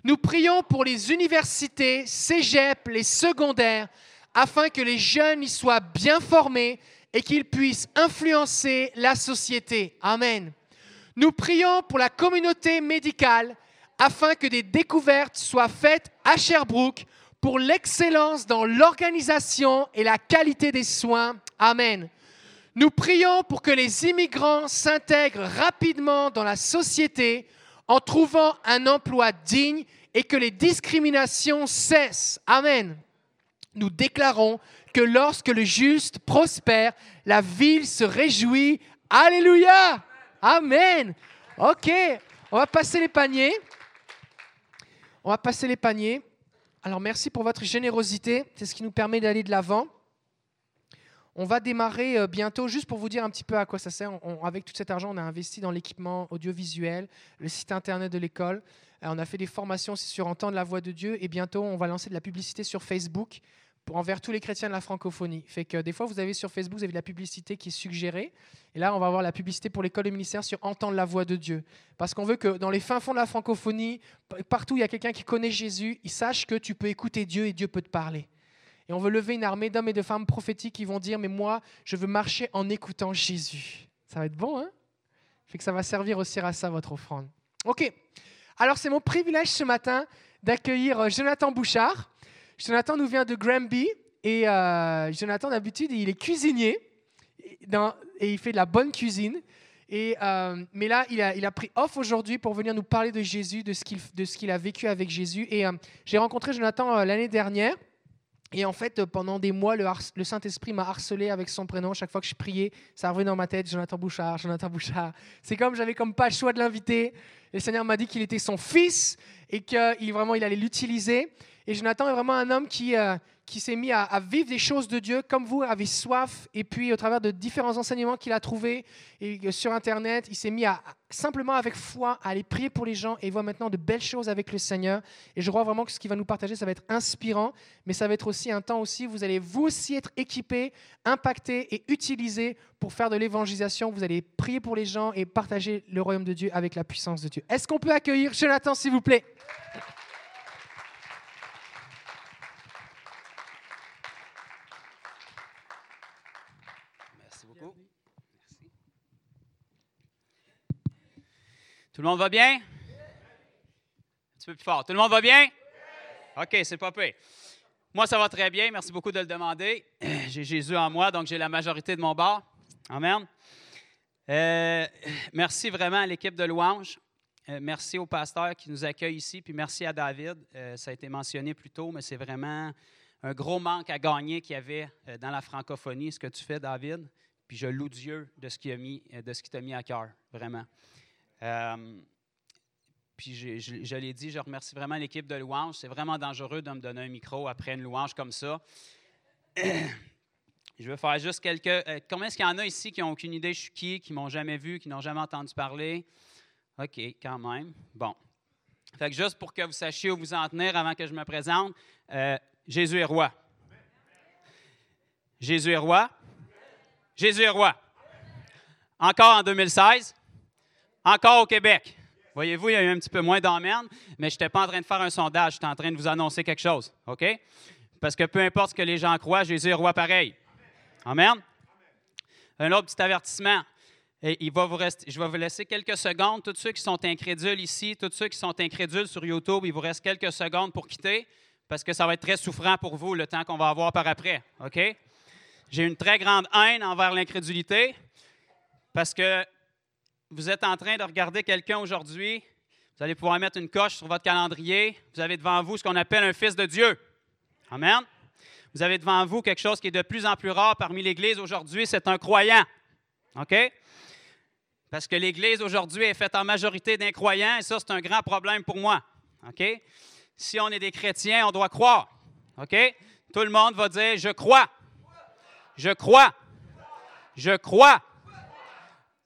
S2: Nous prions pour les universités, cégeps, les secondaires, afin que les jeunes y soient bien formés et qu'ils puissent influencer la société. Amen. Nous prions pour la communauté médicale afin que des découvertes soient faites à Sherbrooke pour l'excellence dans l'organisation et la qualité des soins. Amen. Nous prions pour que les immigrants s'intègrent rapidement dans la société en trouvant un emploi digne et que les discriminations cessent. Amen. Nous déclarons que lorsque le juste prospère, la ville se réjouit. Alléluia. Amen. OK, on va passer les paniers. On va passer les paniers. Alors merci pour votre générosité. C'est ce qui nous permet d'aller de l'avant. On va démarrer euh, bientôt, juste pour vous dire un petit peu à quoi ça sert. avec tout cet argent, on a investi dans l'équipement audiovisuel, le site internet de l'école. Euh, on a fait des formations sur Entendre la voix de Dieu. Et bientôt, on va lancer de la publicité sur Facebook envers tous les chrétiens de la francophonie. Fait que des fois, vous avez sur Facebook, vous avez de la publicité qui est suggérée. Et là, on va avoir la publicité pour l'école des ministères sur Entendre la voix de Dieu. Parce qu'on veut que dans les fins fonds de la francophonie, partout il y a quelqu'un qui connaît Jésus, il sache que tu peux écouter Dieu et Dieu peut te parler. Et on veut lever une armée d'hommes et de femmes prophétiques qui vont dire, mais moi, je veux marcher en écoutant Jésus. Ça va être bon, hein? Fait que ça va servir aussi à ça, votre offrande. OK. Alors, c'est mon privilège ce matin d'accueillir euh, Jonathan Bouchard. Jonathan nous vient de Granby. Et euh, Jonathan, d'habitude, il est cuisinier. et il fait de la bonne cuisine. Et, euh, mais là, il a, pris off aujourd'hui pour venir nous parler de Jésus, de ce qu'il a vécu avec Jésus. Et j'ai rencontré Jonathan l'année dernière. Et en fait, euh, pendant des mois, le, Saint-Esprit m'a harcelé avec son prénom. Chaque fois que je priais, ça revenait dans ma tête, Jonathan Bouchard, Jonathan Bouchard. C'est comme j'avais comme pas le choix de l'inviter. Le Seigneur m'a dit qu'il était son fils et qu'il vraiment il allait l'utiliser. Et Jonathan est vraiment un homme qui, euh, qui s'est mis à, vivre des choses de Dieu comme vous, avait soif. Et puis, au travers de différents enseignements qu'il a trouvés euh, sur Internet, il s'est mis à, simplement avec foi à aller prier pour les gens et voit maintenant de belles choses avec le Seigneur. Et je crois vraiment que ce qu'il va nous partager, ça va être inspirant, mais ça va être aussi un temps aussi, vous allez vous aussi être équipés, impactés et utilisés pour faire de l'évangélisation. Vous allez prier pour les gens et partager le royaume de Dieu avec la puissance de Dieu. Est-ce qu'on peut accueillir Jonathan, s'il vous plaît
S9: Merci beaucoup. Merci. Tout le monde va bien? Un petit peu plus fort. Tout le monde va bien? OK, c'est pas pire. Moi, ça va très bien. Merci beaucoup de le demander. J'ai Jésus en moi, donc j'ai la majorité de mon bord. Amen. Euh, merci vraiment à l'équipe de louange. Euh, merci au pasteur qui nous accueille ici, puis merci à David. Euh, ça a été mentionné plus tôt, mais c'est vraiment un gros manque à gagner qu'il y avait dans la francophonie, ce que tu fais, David. Puis je loue Dieu de ce qu'il a mis, euh, de ce qu'il t'a mis à cœur, vraiment. Euh, puis je, l'ai dit, je remercie vraiment l'équipe de louange. C'est vraiment dangereux de me donner un micro après une louange comme ça. je vais faire juste quelques. euh, combien est-ce qu'il y en a ici qui n'ont aucune idée je suis qui, qui m'ont jamais vu, qui n'ont jamais entendu parler? OK, quand même. Bon. Fait que juste pour que vous sachiez où vous en tenir avant que je me présente, euh, Jésus est roi. Jésus est roi. Jésus est roi. Encore en 2016. Encore au Québec. Voyez-vous, il y a eu un petit peu moins d'emmène, mais je n'étais pas en train de faire un sondage, j'étais en train de vous annoncer quelque chose. OK? Parce que peu importe ce que les gens croient, Jésus est roi pareil. Amen? Un autre petit avertissement. Il va vous rester, je vais vous laisser quelques secondes. Tous ceux qui sont incrédules ici, tous ceux qui sont incrédules sur YouTube, il vous reste quelques secondes pour quitter parce que ça va être très souffrant pour vous le temps qu'on va avoir par après. OK? J'ai une très grande haine envers l'incrédulité parce que vous êtes en train de regarder quelqu'un aujourd'hui. Vous allez pouvoir mettre une coche sur votre calendrier. Vous avez devant vous ce qu'on appelle un fils de Dieu. Amen. Vous avez devant vous quelque chose qui est de plus en plus rare parmi l'Église aujourd'hui, c'est un croyant. OK? Parce que l'Église aujourd'hui est faite en majorité d'incroyants et ça, c'est un grand problème pour moi. OK? Si on est des chrétiens, on doit croire. OK? Tout le monde va dire Je crois. Je crois. Je crois.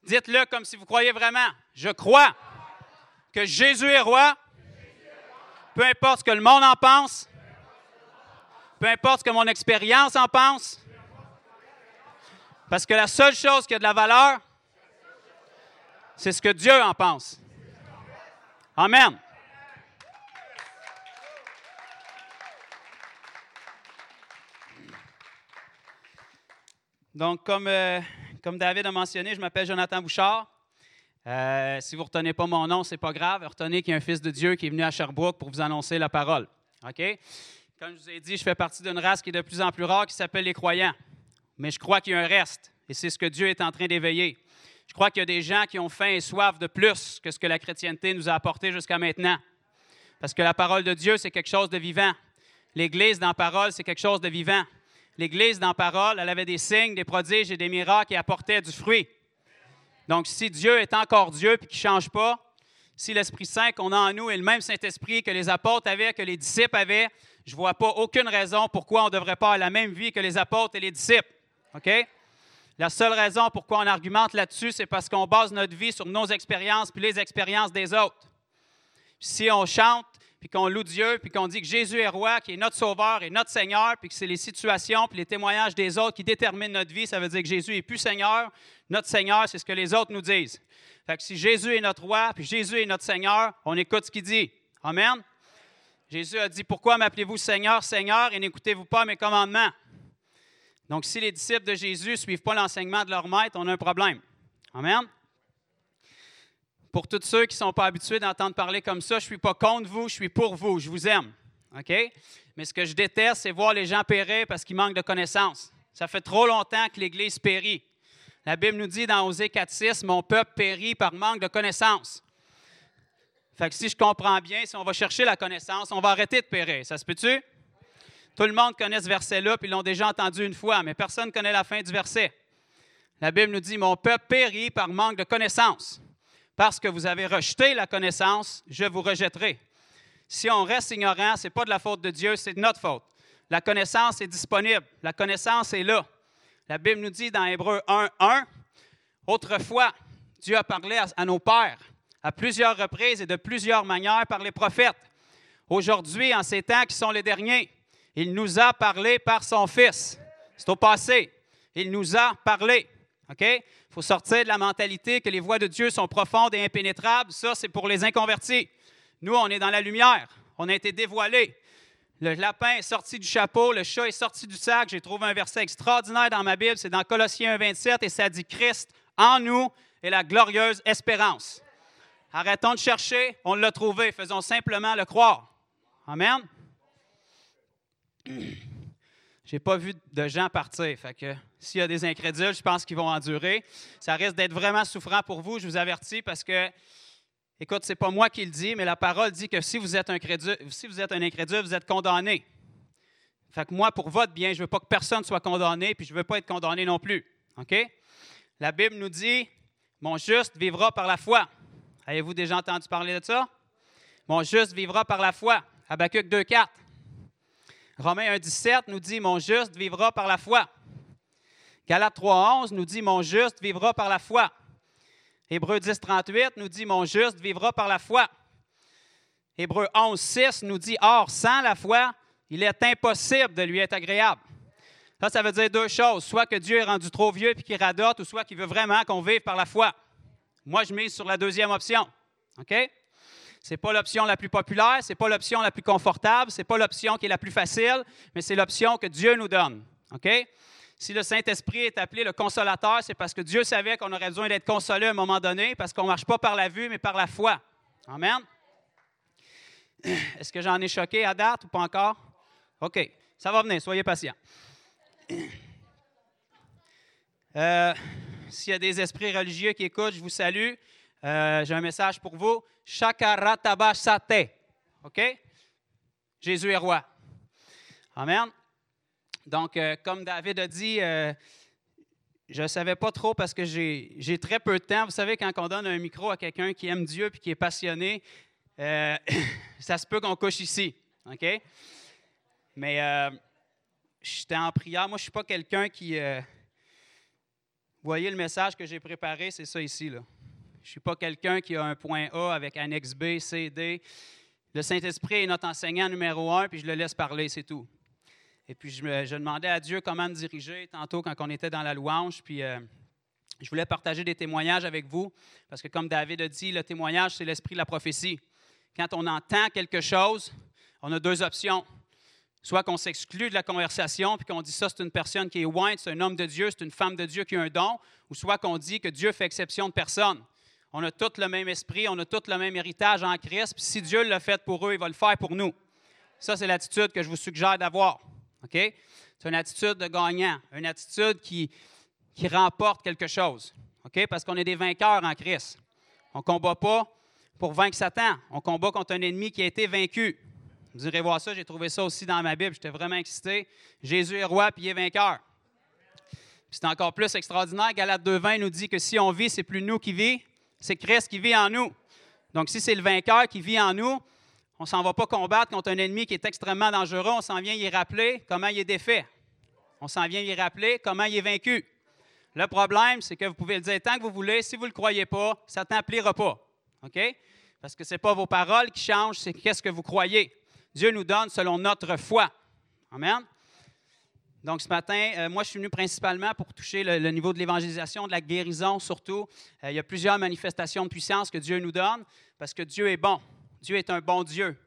S9: Dites-le comme si vous croyez vraiment. Je crois que Jésus est roi. Peu importe ce que le monde en pense. Peu importe ce que mon expérience en pense. Parce que la seule chose qui a de la valeur, c'est ce que Dieu en pense. Amen. Donc, comme, euh, comme David a mentionné, je m'appelle Jonathan Bouchard. Euh, si vous ne retenez pas mon nom, ce n'est pas grave. Retenez qu'il y a un fils de Dieu qui est venu à Sherbrooke pour vous annoncer la parole. OK? Comme je vous ai dit, je fais partie d'une race qui est de plus en plus rare qui s'appelle les croyants. Mais je crois qu'il y a un reste, et c'est ce que Dieu est en train d'éveiller. Je crois qu'il y a des gens qui ont faim et soif de plus que ce que la chrétienté nous a apporté jusqu'à maintenant. Parce que la parole de Dieu, c'est quelque chose de vivant. L'Église dans la parole, c'est quelque chose de vivant. L'Église dans parole, elle avait des signes, des prodiges et des miracles et apportait du fruit. Donc, si Dieu est encore Dieu et qu'il ne change pas, si l'Esprit Saint qu'on a en nous est le même Saint-Esprit que les apôtres avaient, que les disciples avaient, je ne vois pas aucune raison pourquoi on ne devrait pas avoir la même vie que les apôtres et les disciples. OK? La seule raison pourquoi on argumente là-dessus, c'est parce qu'on base notre vie sur nos expériences puis les expériences des autres. Si on chante, puis qu'on loue Dieu, puis qu'on dit que Jésus est roi, qui est notre sauveur et notre Seigneur, puis que c'est les situations puis les témoignages des autres qui déterminent notre vie, ça veut dire que Jésus est plus Seigneur. Notre Seigneur, c'est ce que les autres nous disent. Fait que si Jésus est notre roi, puis Jésus est notre Seigneur, on écoute ce qu'il dit. Amen. Jésus a dit, pourquoi m'appelez-vous Seigneur, Seigneur, et n'écoutez-vous pas mes commandements? Donc, si les disciples de Jésus ne suivent pas l'enseignement de leur maître, on a un problème. Amen. Pour tous ceux qui ne sont pas habitués d'entendre parler comme ça, je ne suis pas contre vous, je suis pour vous, je vous aime. OK? Mais ce que je déteste, c'est voir les gens périr parce qu'ils manquent de connaissances. Ça fait trop longtemps que l'Église périt. La Bible nous dit dans Osée 4.6, Mon peuple périt par manque de connaissances. Fait que si je comprends bien, si on va chercher la connaissance, on va arrêter de périr. Ça se peut-tu? Tout le monde connaît ce verset-là, puis ils l'ont déjà entendu une fois, mais personne ne connaît la fin du verset. La Bible nous dit, Mon peuple périt par manque de connaissance. Parce que vous avez rejeté la connaissance, je vous rejetterai. Si on reste ignorant, ce n'est pas de la faute de Dieu, c'est de notre faute. La connaissance est disponible. La connaissance est là. La Bible nous dit dans Hébreu 1, 1, Autrefois, Dieu a parlé à, à nos pères à plusieurs reprises et de plusieurs manières par les prophètes. Aujourd'hui, en ces temps qui sont les derniers, il nous a parlé par son Fils. C'est au passé. Il nous a parlé. OK? Il faut sortir de la mentalité que les voies de Dieu sont profondes et impénétrables. Ça, c'est pour les inconvertis. Nous, on est dans la lumière. On a été dévoilés. Le lapin est sorti du chapeau, le chat est sorti du sac. J'ai trouvé un verset extraordinaire dans ma Bible. C'est dans Colossiens 1, 27 et ça dit Christ en nous est la glorieuse espérance. Arrêtons de chercher, on l'a trouvé, faisons simplement le croire. Amen. J'ai pas vu de gens partir. Fait que s'il y a des incrédules, je pense qu'ils vont endurer. Ça risque d'être vraiment souffrant pour vous, je vous avertis, parce que, écoute, c'est pas moi qui le dis, mais la parole dit que si vous êtes un, crédule, si vous êtes un incrédule, vous êtes condamné. Fait que moi, pour votre bien, je veux pas que personne soit condamné, puis je veux pas être condamné non plus. OK? La Bible nous dit, mon juste vivra par la foi. Avez-vous déjà entendu parler de ça? Mon juste vivra par la foi. Habakkuk 2.4. Romains 1.17 nous dit, mon juste vivra par la foi. Galates 3.11 nous dit, mon juste vivra par la foi. Hébreux 10.38 nous dit, mon juste vivra par la foi. Hébreux 11.6 nous dit, or, sans la foi, il est impossible de lui être agréable. Ça, ça veut dire deux choses. Soit que Dieu est rendu trop vieux et qu'il radote, ou soit qu'il veut vraiment qu'on vive par la foi. Moi, je mise sur la deuxième option. OK? Ce n'est pas l'option la plus populaire, ce n'est pas l'option la plus confortable, ce n'est pas l'option qui est la plus facile, mais c'est l'option que Dieu nous donne. OK? Si le Saint-Esprit est appelé le consolateur, c'est parce que Dieu savait qu'on aurait besoin d'être consolé à un moment donné, parce qu'on ne marche pas par la vue, mais par la foi. Amen? Est-ce que j'en ai choqué à date ou pas encore? OK. Ça va venir, soyez patients. Euh, S'il y a des esprits religieux qui écoutent, je vous salue. Euh, J'ai un message pour vous. Shakaratabasate. OK? Jésus est roi. Amen. Donc, euh, comme David a dit, euh, je ne savais pas trop parce que j'ai très peu de temps. Vous savez, quand on donne un micro à quelqu'un qui aime Dieu et qui est passionné, ça se peut qu'on couche ici. OK? Mais j'étais en prière. Moi, je ne suis pas quelqu'un qui. voyez le message que j'ai préparé, c'est ça ici. Là. Je ne suis pas quelqu'un qui a un point A avec annexe B, C, D. Le Saint-Esprit est notre enseignant numéro un, puis je le laisse parler, c'est tout. Et puis, je, me- demandais à Dieu comment me diriger tantôt quand on était dans la louange. Puis, euh, je voulais partager des témoignages avec vous, parce que comme David a dit, le témoignage, c'est l'esprit de la prophétie. Quand on entend quelque chose, on a deux options. Soit qu'on s'exclut de la conversation, puis qu'on dit ça, c'est une personne qui est ointe, c'est un homme de Dieu, c'est une femme de Dieu qui a un don, ou soit qu'on dit que Dieu fait exception de personne. On a tous le même esprit, on a tous le même héritage en Christ, puis si Dieu l'a fait pour eux, il va le faire pour nous. Ça, c'est l'attitude que je vous suggère d'avoir. OK? C'est une attitude de gagnant, une attitude qui, remporte quelque chose. OK? Parce qu'on est des vainqueurs en Christ. On ne combat pas pour vaincre Satan. On combat contre un ennemi qui a été vaincu. Vous irez voir ça, j'ai trouvé ça aussi dans ma Bible. J'étais vraiment excité. Jésus est roi, puis il est vainqueur. C'est encore plus extraordinaire. Galate 2.20 nous dit que si on vit, c'est plus nous qui vit, c'est Christ qui vit en nous. Donc, si c'est le vainqueur qui vit en nous, on ne s'en va pas combattre contre un ennemi qui est extrêmement dangereux. On s'en vient y rappeler comment il est défait. On s'en vient y rappeler comment il est vaincu. Le problème, c'est que vous pouvez le dire tant que vous voulez. Si vous ne le croyez pas, Satan ne pliera pas. OK? Parce que ce n'est pas vos paroles qui changent, c'est qu'est-ce que vous croyez. Dieu nous donne selon notre foi. Amen? Donc, ce matin, euh, moi, je suis venu principalement pour toucher le, niveau de l'évangélisation, de la guérison surtout. Euh, il y a plusieurs manifestations de puissance que Dieu nous donne parce que Dieu est bon. Dieu est un bon Dieu.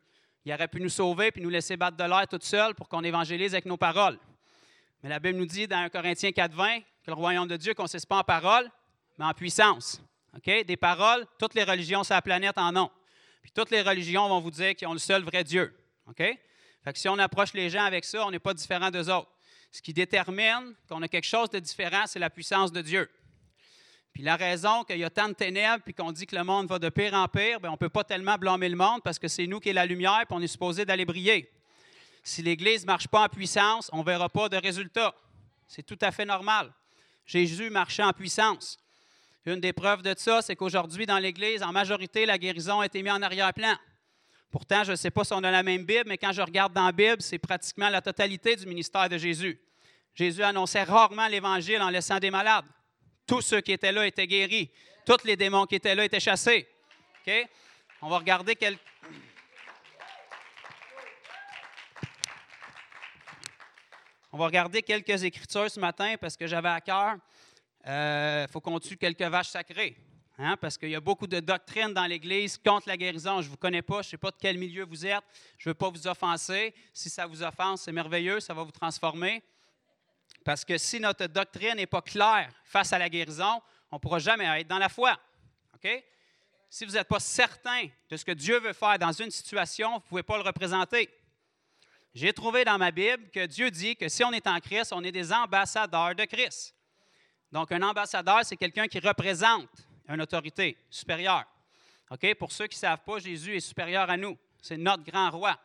S9: Il aurait pu nous sauver puis nous laisser battre de l'air tout seul pour qu'on évangélise avec nos paroles. Mais la Bible nous dit dans 1 Corinthiens 4.20 que le royaume de Dieu ne consiste pas en paroles, mais en puissance. Des paroles, toutes les religions sur la planète en ont. Puis toutes les religions vont vous dire qu'ils ont le seul vrai Dieu. OK? Fait que si on approche les gens avec ça, on n'est pas différent d'eux autres. Ce qui détermine qu'on a quelque chose de différent, c'est la puissance de Dieu. Puis la raison qu'il y a tant de ténèbres puis qu'on dit que le monde va de pire en pire, bien, on ne peut pas tellement blâmer le monde parce que c'est nous qui est la lumière puis on est supposé d'aller briller. Si l'Église ne marche pas en puissance, on ne verra pas de résultat. C'est tout à fait normal. Jésus marchait en puissance. Une des preuves de ça, c'est qu'aujourd'hui, dans l'Église, en majorité, la guérison a été mise en arrière-plan. Pourtant, je ne sais pas si on a la même Bible, mais quand je regarde dans la Bible, c'est pratiquement la totalité du ministère de Jésus. Jésus annonçait rarement l'Évangile en laissant des malades. Tous ceux qui étaient là étaient guéris. Tous les démons qui étaient là étaient chassés. OK? On va regarder. On va regarder quelques écritures ce matin parce que j'avais à cœur. Il euh, faut qu'on tue quelques vaches sacrées. Hein, parce qu'il y a beaucoup de doctrines dans l'Église contre la guérison. Je ne vous connais pas, je ne sais pas de quel milieu vous êtes. Je ne veux pas vous offenser. Si ça vous offense, c'est merveilleux, ça va vous transformer. Parce que si notre doctrine n'est pas claire face à la guérison, on ne pourra jamais être dans la foi. OK? Si vous n'êtes pas certain de ce que Dieu veut faire dans une situation, vous ne pouvez pas le représenter. J'ai trouvé dans ma Bible que Dieu dit que si on est en Christ, on est des ambassadeurs de Christ. Donc, un ambassadeur, c'est quelqu'un qui représente une autorité supérieure. OK? Pour ceux qui ne savent pas, Jésus est supérieur à nous. C'est notre grand roi.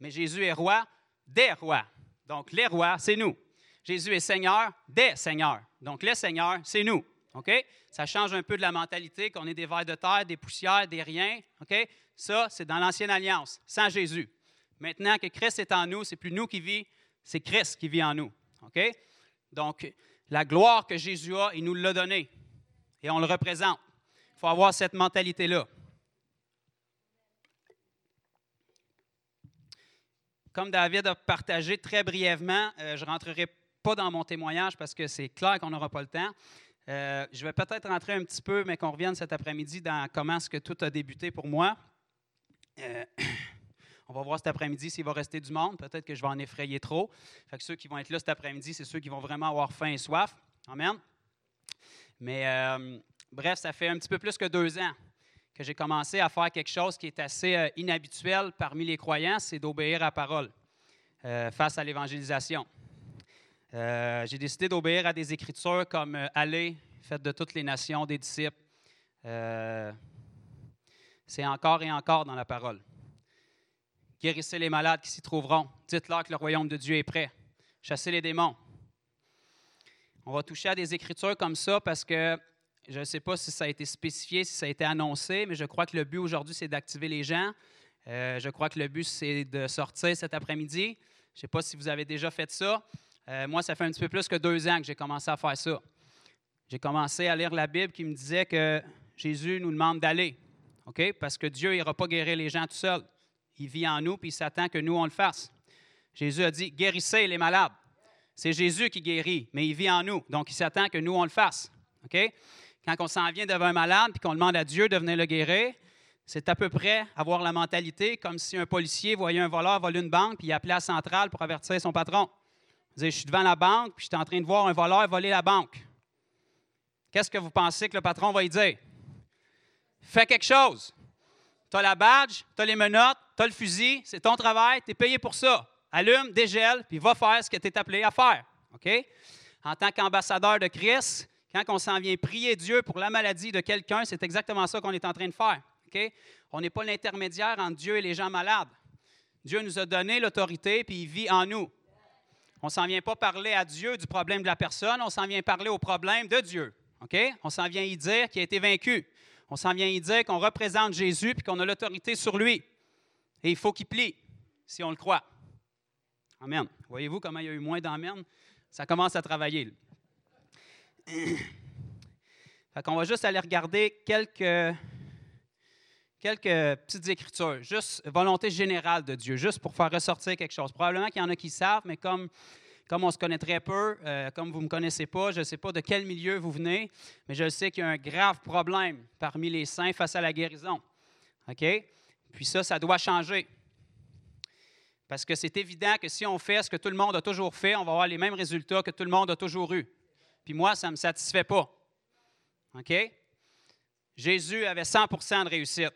S9: Mais Jésus est roi des rois. Donc, les rois, c'est nous. Jésus est Seigneur des seigneurs. Donc, les seigneurs, c'est nous. OK? Ça change un peu de la mentalité qu'on est des vers de terre, des poussières, des riens. OK? Ça, c'est dans l'Ancienne Alliance, sans Jésus. Maintenant que Christ est en nous, c'est plus nous qui vit, c'est Christ qui vit en nous. OK? Donc, la gloire que Jésus a, il nous l'a donnée. Et on le représente. Il faut avoir cette mentalité-là. Comme David a partagé très brièvement, euh, je ne rentrerai pas dans mon témoignage parce que c'est clair qu'on n'aura pas le temps. Euh, je vais peut-être rentrer un petit peu, mais qu'on revienne cet après-midi dans comment est-ce que tout a débuté pour moi. Euh, on va voir cet après-midi s'il va rester du monde. Peut-être que je vais en effrayer trop. Ceux qui vont être là cet après-midi, c'est ceux qui vont vraiment avoir faim et soif. Amen. Mais euh, bref, ça fait un petit peu plus que deux ans que j'ai commencé à faire quelque chose qui est assez inhabituel parmi les croyants, c'est d'obéir à la parole face à l'évangélisation. Euh, j'ai décidé d'obéir à des écritures comme euh, Allez, faites de toutes les nations des disciples. Euh, c'est encore et encore dans la parole. Guérissez les malades qui s'y trouveront. Dites-leur que le royaume de Dieu est prêt. Chassez les démons. On va toucher à des écritures comme ça parce que je ne sais pas si ça a été spécifié, si ça a été annoncé, mais je crois que le but aujourd'hui, c'est d'activer les gens. je crois que le but, c'est de sortir cet après-midi. Je ne sais pas si vous avez déjà fait ça. Euh, moi, ça fait un petit peu plus que deux ans que j'ai commencé à faire ça. J'ai commencé à lire la Bible qui me disait que Jésus nous demande d'aller. OK? Parce que Dieu n'ira pas guérir les gens tout seul. Il vit en nous, puis il s'attend que nous, on le fasse. Jésus a dit guérissez les malades. C'est Jésus qui guérit, mais il vit en nous. Donc, il s'attend que nous, on le fasse. Quand on s'en vient devant un malade puis qu'on demande à Dieu de venir le guérir, c'est à peu près avoir la mentalité comme si un policier voyait un voleur voler une banque puis il appelait à la centrale pour avertir son patron je suis devant la banque, puis je suis en train de voir un voleur voler la banque. Qu'est-ce que vous pensez que le patron va y dire? Fais quelque chose. Tu as la badge, tu as les menottes, tu as le fusil, c'est ton travail, tu es payé pour ça. Allume, dégèle, puis va faire ce que tu es appelé à faire. OK? En tant qu'ambassadeur de Christ, quand on s'en vient prier Dieu pour la maladie de quelqu'un, c'est exactement ça qu'on est en train de faire. OK? On n'est pas l'intermédiaire entre Dieu et les gens malades. Dieu nous a donné l'autorité, puis il vit en nous. On ne s'en vient pas parler à Dieu du problème de la personne, on s'en vient parler au problème de Dieu. OK? On s'en vient y dire qu'il a été vaincu. On s'en vient y dire qu'on représente Jésus et qu'on a l'autorité sur lui. Et il faut qu'il plie, si on le croit. Amen. Voyez-vous comment il y a eu moins d'amen? Ça commence à travailler. fait qu'on va juste aller regarder quelques quelques petites écritures, juste volonté générale de Dieu, juste pour faire ressortir quelque chose. Probablement qu'il y en a qui savent, mais comme, comme on se connaît très peu, euh, comme vous ne me connaissez pas, je ne sais pas de quel milieu vous venez, mais je sais qu'il y a un grave problème parmi les saints face à la guérison. OK? Puis ça, ça doit changer. Parce que c'est évident que si on fait ce que tout le monde a toujours fait, on va avoir les mêmes résultats que tout le monde a toujours eu. Puis moi, ça ne me satisfait pas. OK? Jésus avait 100% de réussite.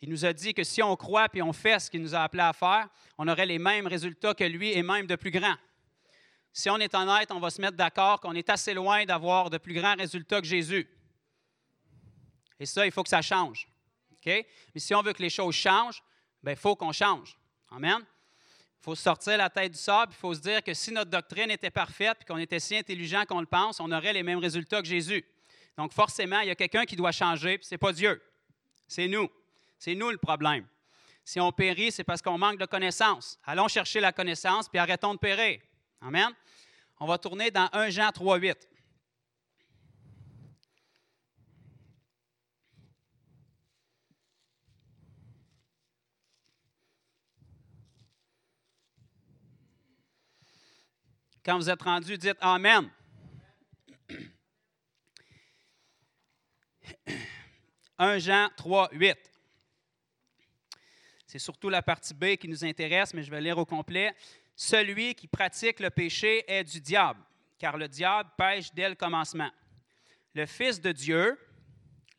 S9: Il nous a dit que si on croit et on fait ce qu'il nous a appelé à faire, on aurait les mêmes résultats que lui et même de plus grands. Si on est honnête, on va se mettre d'accord qu'on est assez loin d'avoir de plus grands résultats que Jésus. Et ça, il faut que ça change. Mais si on veut que les choses changent, ben, il faut qu'on change. Amen? Il faut sortir la tête du sable, il faut se dire que si notre doctrine était parfaite, qu'on était si intelligent qu'on le pense, on aurait les mêmes résultats que Jésus. Donc forcément, il y a quelqu'un qui doit changer, puis ce n'est pas Dieu. C'est nous. C'est nous le problème. Si on périt, c'est parce qu'on manque de connaissance. Allons chercher la connaissance, puis arrêtons de périr. Amen? On va tourner dans 1 Jean 3, 8. Quand vous êtes rendu, dites Amen. « 1 Jean 3, 8. C'est surtout la partie B qui nous intéresse, mais je vais lire au complet. Celui qui pratique le péché est du diable, car le diable pêche dès le commencement. Le Fils de Dieu,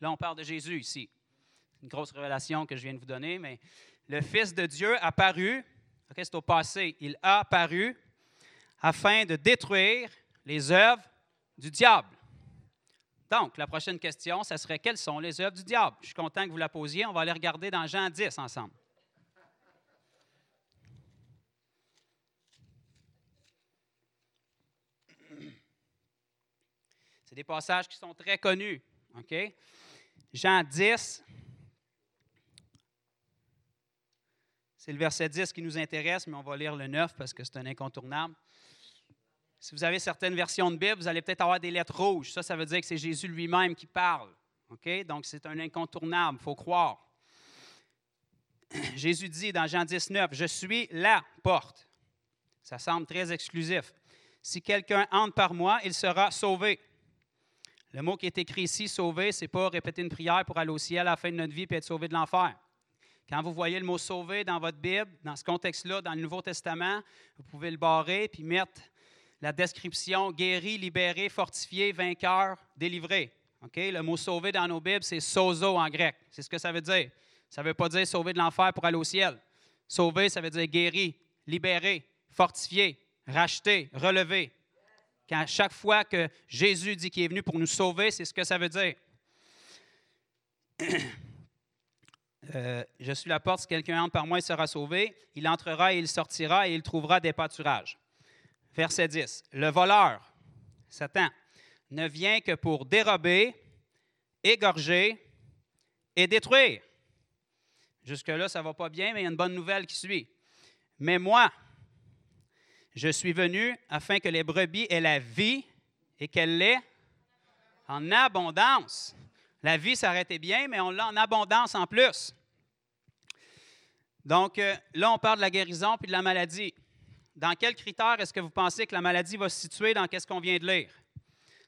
S9: là on parle de Jésus ici, une grosse révélation que je viens de vous donner, mais le Fils de Dieu a paru, c'est au passé, il a apparu afin de détruire les œuvres du diable. Donc, la prochaine question, ce serait quelles sont les œuvres du diable? Je suis content que vous la posiez. On va aller regarder dans Jean 10 ensemble. C'est des passages qui sont très connus. OK? Jean 10, c'est le verset 10 qui nous intéresse, mais on va lire le 9 parce que c'est un incontournable. Si vous avez certaines versions de Bible, vous allez peut-être avoir des lettres rouges. Ça, ça veut dire que c'est Jésus lui-même qui parle. Donc, c'est un incontournable, il faut croire. Jésus dit dans Jean 19, Je suis la porte. Ça semble très exclusif. Si quelqu'un entre par moi, il sera sauvé. Le mot qui est écrit ici, sauvé, ce n'est pas répéter une prière pour aller au ciel à la fin de notre vie et être sauvé de l'enfer. Quand vous voyez le mot sauvé dans votre Bible, dans ce contexte-là, dans le Nouveau Testament, vous pouvez le barrer puis mettre la description guéri, libéré, fortifié, vainqueur, délivré. Le mot sauvé dans nos Bibles, c'est sozo en grec. C'est ce que ça veut dire. Ça ne veut pas dire sauver de l'enfer pour aller au ciel. Sauver, ça veut dire guéri, libéré, fortifié, racheté, relevé. Quand chaque fois que Jésus dit qu'il est venu pour nous sauver, c'est ce que ça veut dire. Euh, je suis la porte, si quelqu'un entre par moi, il sera sauvé. Il entrera et il sortira et il trouvera des pâturages verset 10. Le voleur, Satan, ne vient que pour dérober, égorger et détruire. Jusque-là, ça ne va pas bien, mais il y a une bonne nouvelle qui suit. Mais moi, je suis venu afin que les brebis aient la vie et qu'elle l'ait en abondance. La vie s'arrêtait bien, mais on l'a en abondance en plus. Donc euh, là, on parle de la guérison puis de la maladie. Dans quels critères est-ce que vous pensez que la maladie va se situer dans ce qu'on vient de lire?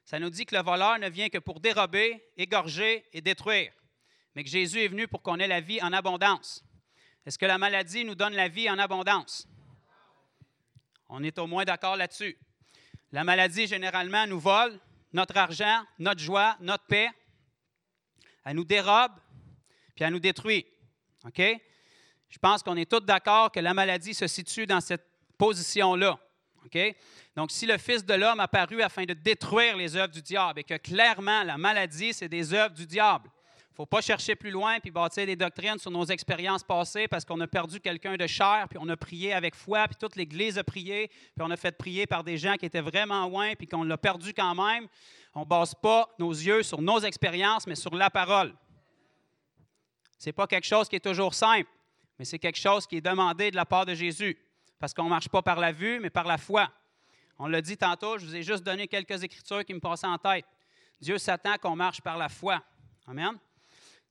S9: Ça nous dit que le voleur ne vient que pour dérober, égorger et détruire, mais que Jésus est venu pour qu'on ait la vie en abondance. Est-ce que la maladie nous donne la vie en abondance? On est au moins d'accord là-dessus. La maladie, généralement, nous vole notre argent, notre joie, notre paix. Elle nous dérobe, puis elle nous détruit. OK? Je pense qu'on est tous d'accord que la maladie se situe dans cette position-là. OK? Donc, si le Fils de l'homme a paru afin de détruire les œuvres du diable et que clairement la maladie, c'est des œuvres du diable, il ne faut pas chercher plus loin puis bâtir des doctrines sur nos expériences passées parce qu'on a perdu quelqu'un de cher, puis on a prié avec foi, puis toute l'Église a prié, puis on a fait prier par des gens qui étaient vraiment loin, puis qu'on l'a perdu quand même. On ne base pas nos yeux sur nos expériences, mais sur la parole. Ce n'est pas quelque chose qui est toujours simple, mais c'est quelque chose qui est demandé de la part de Jésus parce qu'on ne marche pas par la vue, mais par la foi. On l'a dit tantôt, je vous ai juste donné quelques écritures qui me passaient en tête. Dieu s'attend qu'on marche par la foi. Amen.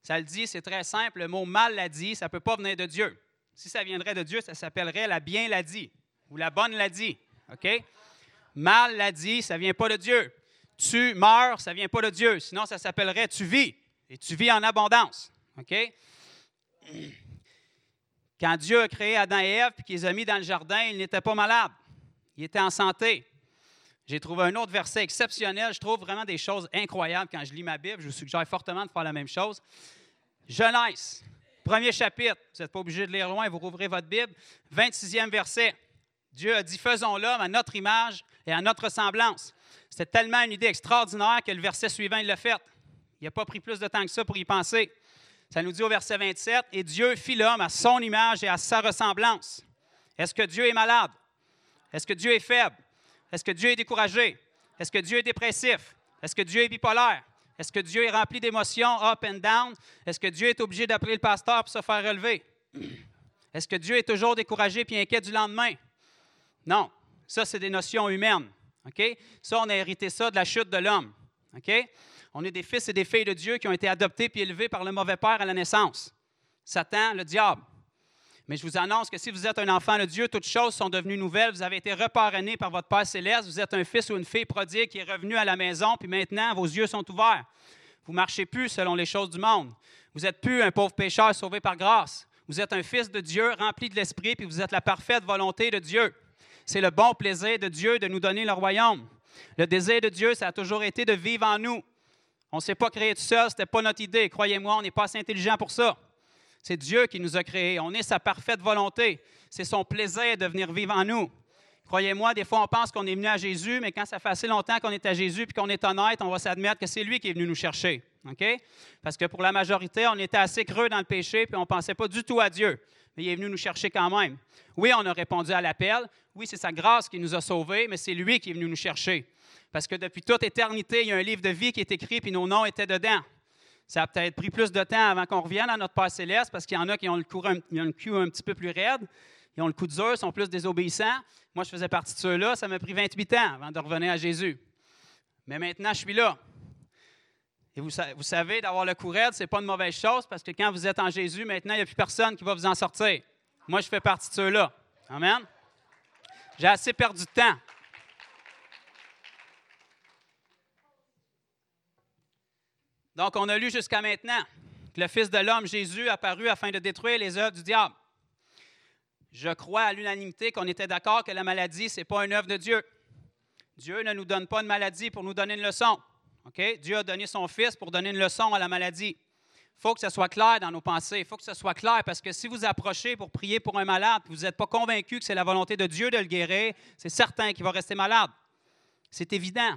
S9: Ça le dit, c'est très simple. Le mot mal l'a dit, ça ne peut pas venir de Dieu. Si ça viendrait de Dieu, ça s'appellerait la bien l'a dit ou la bonne l'a dit. OK? Mal l'a dit, ça ne vient pas de Dieu. Tu meurs, ça ne vient pas de Dieu. Sinon, ça s'appellerait tu vis. Et tu vis en abondance. OK? Quand Dieu a créé Adam et Ève et qu'il les a mis dans le jardin, ils n'étaient pas malades. Ils étaient en santé. J'ai trouvé un autre verset exceptionnel. Je trouve vraiment des choses incroyables quand je lis ma Bible. Je vous suggère fortement de faire la même chose. Genèse, premier chapitre. Vous n'êtes pas obligé de lire loin, vous rouvrez votre Bible. 26e verset. Dieu a dit Faisons l'homme à notre image et à notre ressemblance. C'était tellement une idée extraordinaire que le verset suivant, il l'a fait. Il n'a pas pris plus de temps que ça pour y penser. Ça nous dit au verset 27, Et Dieu fit l'homme à son image et à sa ressemblance. Est-ce que Dieu est malade? Est-ce que Dieu est faible? Est-ce que Dieu est découragé? Est-ce que Dieu est dépressif? Est-ce que Dieu est bipolaire? Est-ce que Dieu est rempli d'émotions up and down? Est-ce que Dieu est obligé d'appeler le pasteur pour se faire relever? Est-ce que Dieu est toujours découragé puis inquiet du lendemain? Non. Ça, c'est des notions humaines. OK? Ça, on a hérité ça de la chute de l'homme. OK? On est des fils et des filles de Dieu qui ont été adoptés puis élevés par le mauvais père à la naissance. Satan, le diable. Mais je vous annonce que si vous êtes un enfant de Dieu, toutes choses sont devenues nouvelles. Vous avez été reparrainé par votre Père céleste. Vous êtes un fils ou une fille prodigue qui est revenu à la maison, puis maintenant, vos yeux sont ouverts. Vous ne marchez plus selon les choses du monde. Vous n'êtes plus un pauvre pécheur sauvé par grâce. Vous êtes un fils de Dieu rempli de l'Esprit, puis vous êtes la parfaite volonté de Dieu. C'est le bon plaisir de Dieu de nous donner le royaume. Le désir de Dieu, ça a toujours été de vivre en nous. On ne s'est pas créé tout seul, ce n'était pas notre idée. Croyez-moi, on n'est pas assez intelligent pour ça. C'est Dieu qui nous a créés. On est sa parfaite volonté. C'est son plaisir de venir vivre en nous. Croyez-moi, des fois, on pense qu'on est venu à Jésus, mais quand ça fait assez longtemps qu'on est à Jésus puis qu'on est honnête, on va s'admettre que c'est lui qui est venu nous chercher. OK? Parce que pour la majorité, on était assez creux dans le péché puis on ne pensait pas du tout à Dieu. Mais il est venu nous chercher quand même. Oui, on a répondu à l'appel. Oui, c'est sa grâce qui nous a sauvés, mais c'est lui qui est venu nous chercher. Parce que depuis toute éternité, il y a un livre de vie qui est écrit puis nos noms étaient dedans. Ça a peut-être pris plus de temps avant qu'on revienne à notre Père céleste parce qu'il y en a qui ont le, cou un, un petit peu plus raide. Ils ont le coup dur, sont plus désobéissants. Moi, je faisais partie de ceux-là. Ça m'a pris 28 ans avant de revenir à Jésus. Mais maintenant, je suis là. Et vous, vous savez, d'avoir le coup raide, ce n'est pas une mauvaise chose parce que quand vous êtes en Jésus, maintenant, il n'y a plus personne qui va vous en sortir. Moi, je fais partie de ceux-là. Amen. J'ai assez perdu de temps. Donc, on a lu jusqu'à maintenant que le Fils de l'homme, Jésus, apparu afin de détruire les œuvres du diable. Je crois à l'unanimité qu'on était d'accord que la maladie, ce n'est pas une œuvre de Dieu. Dieu ne nous donne pas une maladie pour nous donner une leçon. Dieu a donné son Fils pour donner une leçon à la maladie. Il faut que ce soit clair dans nos pensées. Il faut que ce soit clair parce que si vous approchez pour prier pour un malade vous n'êtes pas convaincu que c'est la volonté de Dieu de le guérir, c'est certain qu'il va rester malade. C'est évident.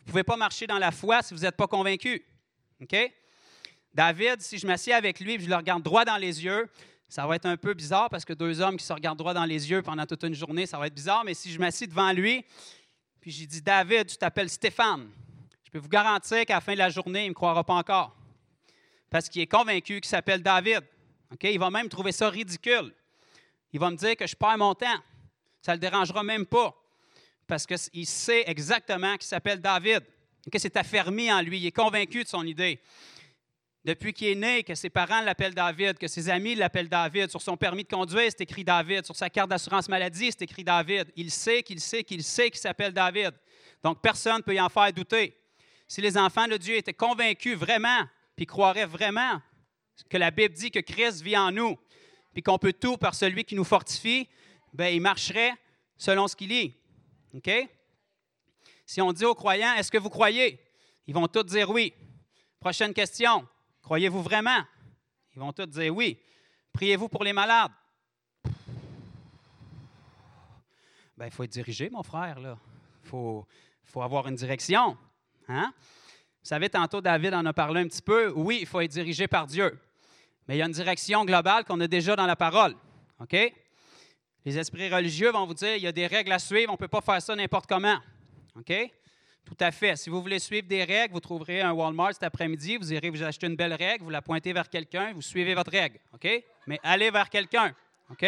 S9: Vous ne pouvez pas marcher dans la foi si vous n'êtes pas convaincu. OK? David, si je m'assieds avec lui et je le regarde droit dans les yeux, ça va être un peu bizarre parce que deux hommes qui se regardent droit dans les yeux pendant toute une journée, ça va être bizarre, mais si je m'assieds devant lui, puis j'ai dit David, tu t'appelles Stéphane, je peux vous garantir qu'à la fin de la journée, il ne me croira pas encore. Parce qu'il est convaincu qu'il s'appelle David. OK? Il va même trouver ça ridicule. Il va me dire que je perds mon temps. Ça ne le dérangera même pas. Parce qu'il sait exactement qu'il s'appelle David que c'est affermi en lui. Il est convaincu de son idée. Depuis qu'il est né, que ses parents l'appellent David, que ses amis l'appellent David, sur son permis de conduire, c'est écrit David, sur sa carte d'assurance maladie, c'est écrit David. Il sait qu'il sait qu'il sait qu'il s'appelle David. Donc, personne ne peut y en faire douter. Si les enfants de Dieu étaient convaincus vraiment, puis croiraient vraiment que la Bible dit que Christ vit en nous, puis qu'on peut tout par celui qui nous fortifie, bien, ils marcheraient selon ce qu'il est. OK? Si on dit aux croyants, est-ce que vous croyez? Ils vont tous dire oui. Prochaine question. Croyez-vous vraiment? Ils vont tous dire oui. Priez-vous pour les malades? Ben, il faut être dirigé, mon frère. Il faut, faut avoir une direction. Hein? Vous savez, tantôt, David en a parlé un petit peu. Oui, il faut être dirigé par Dieu. Mais il y a une direction globale qu'on a déjà dans la parole. OK? Les esprits religieux vont vous dire il y a des règles à suivre, on ne peut pas faire ça n'importe comment. OK? Tout à fait. Si vous voulez suivre des règles, vous trouverez un Walmart cet après-midi, vous irez vous acheter une belle règle, vous la pointez vers quelqu'un, vous suivez votre règle. OK? Mais allez vers quelqu'un. OK?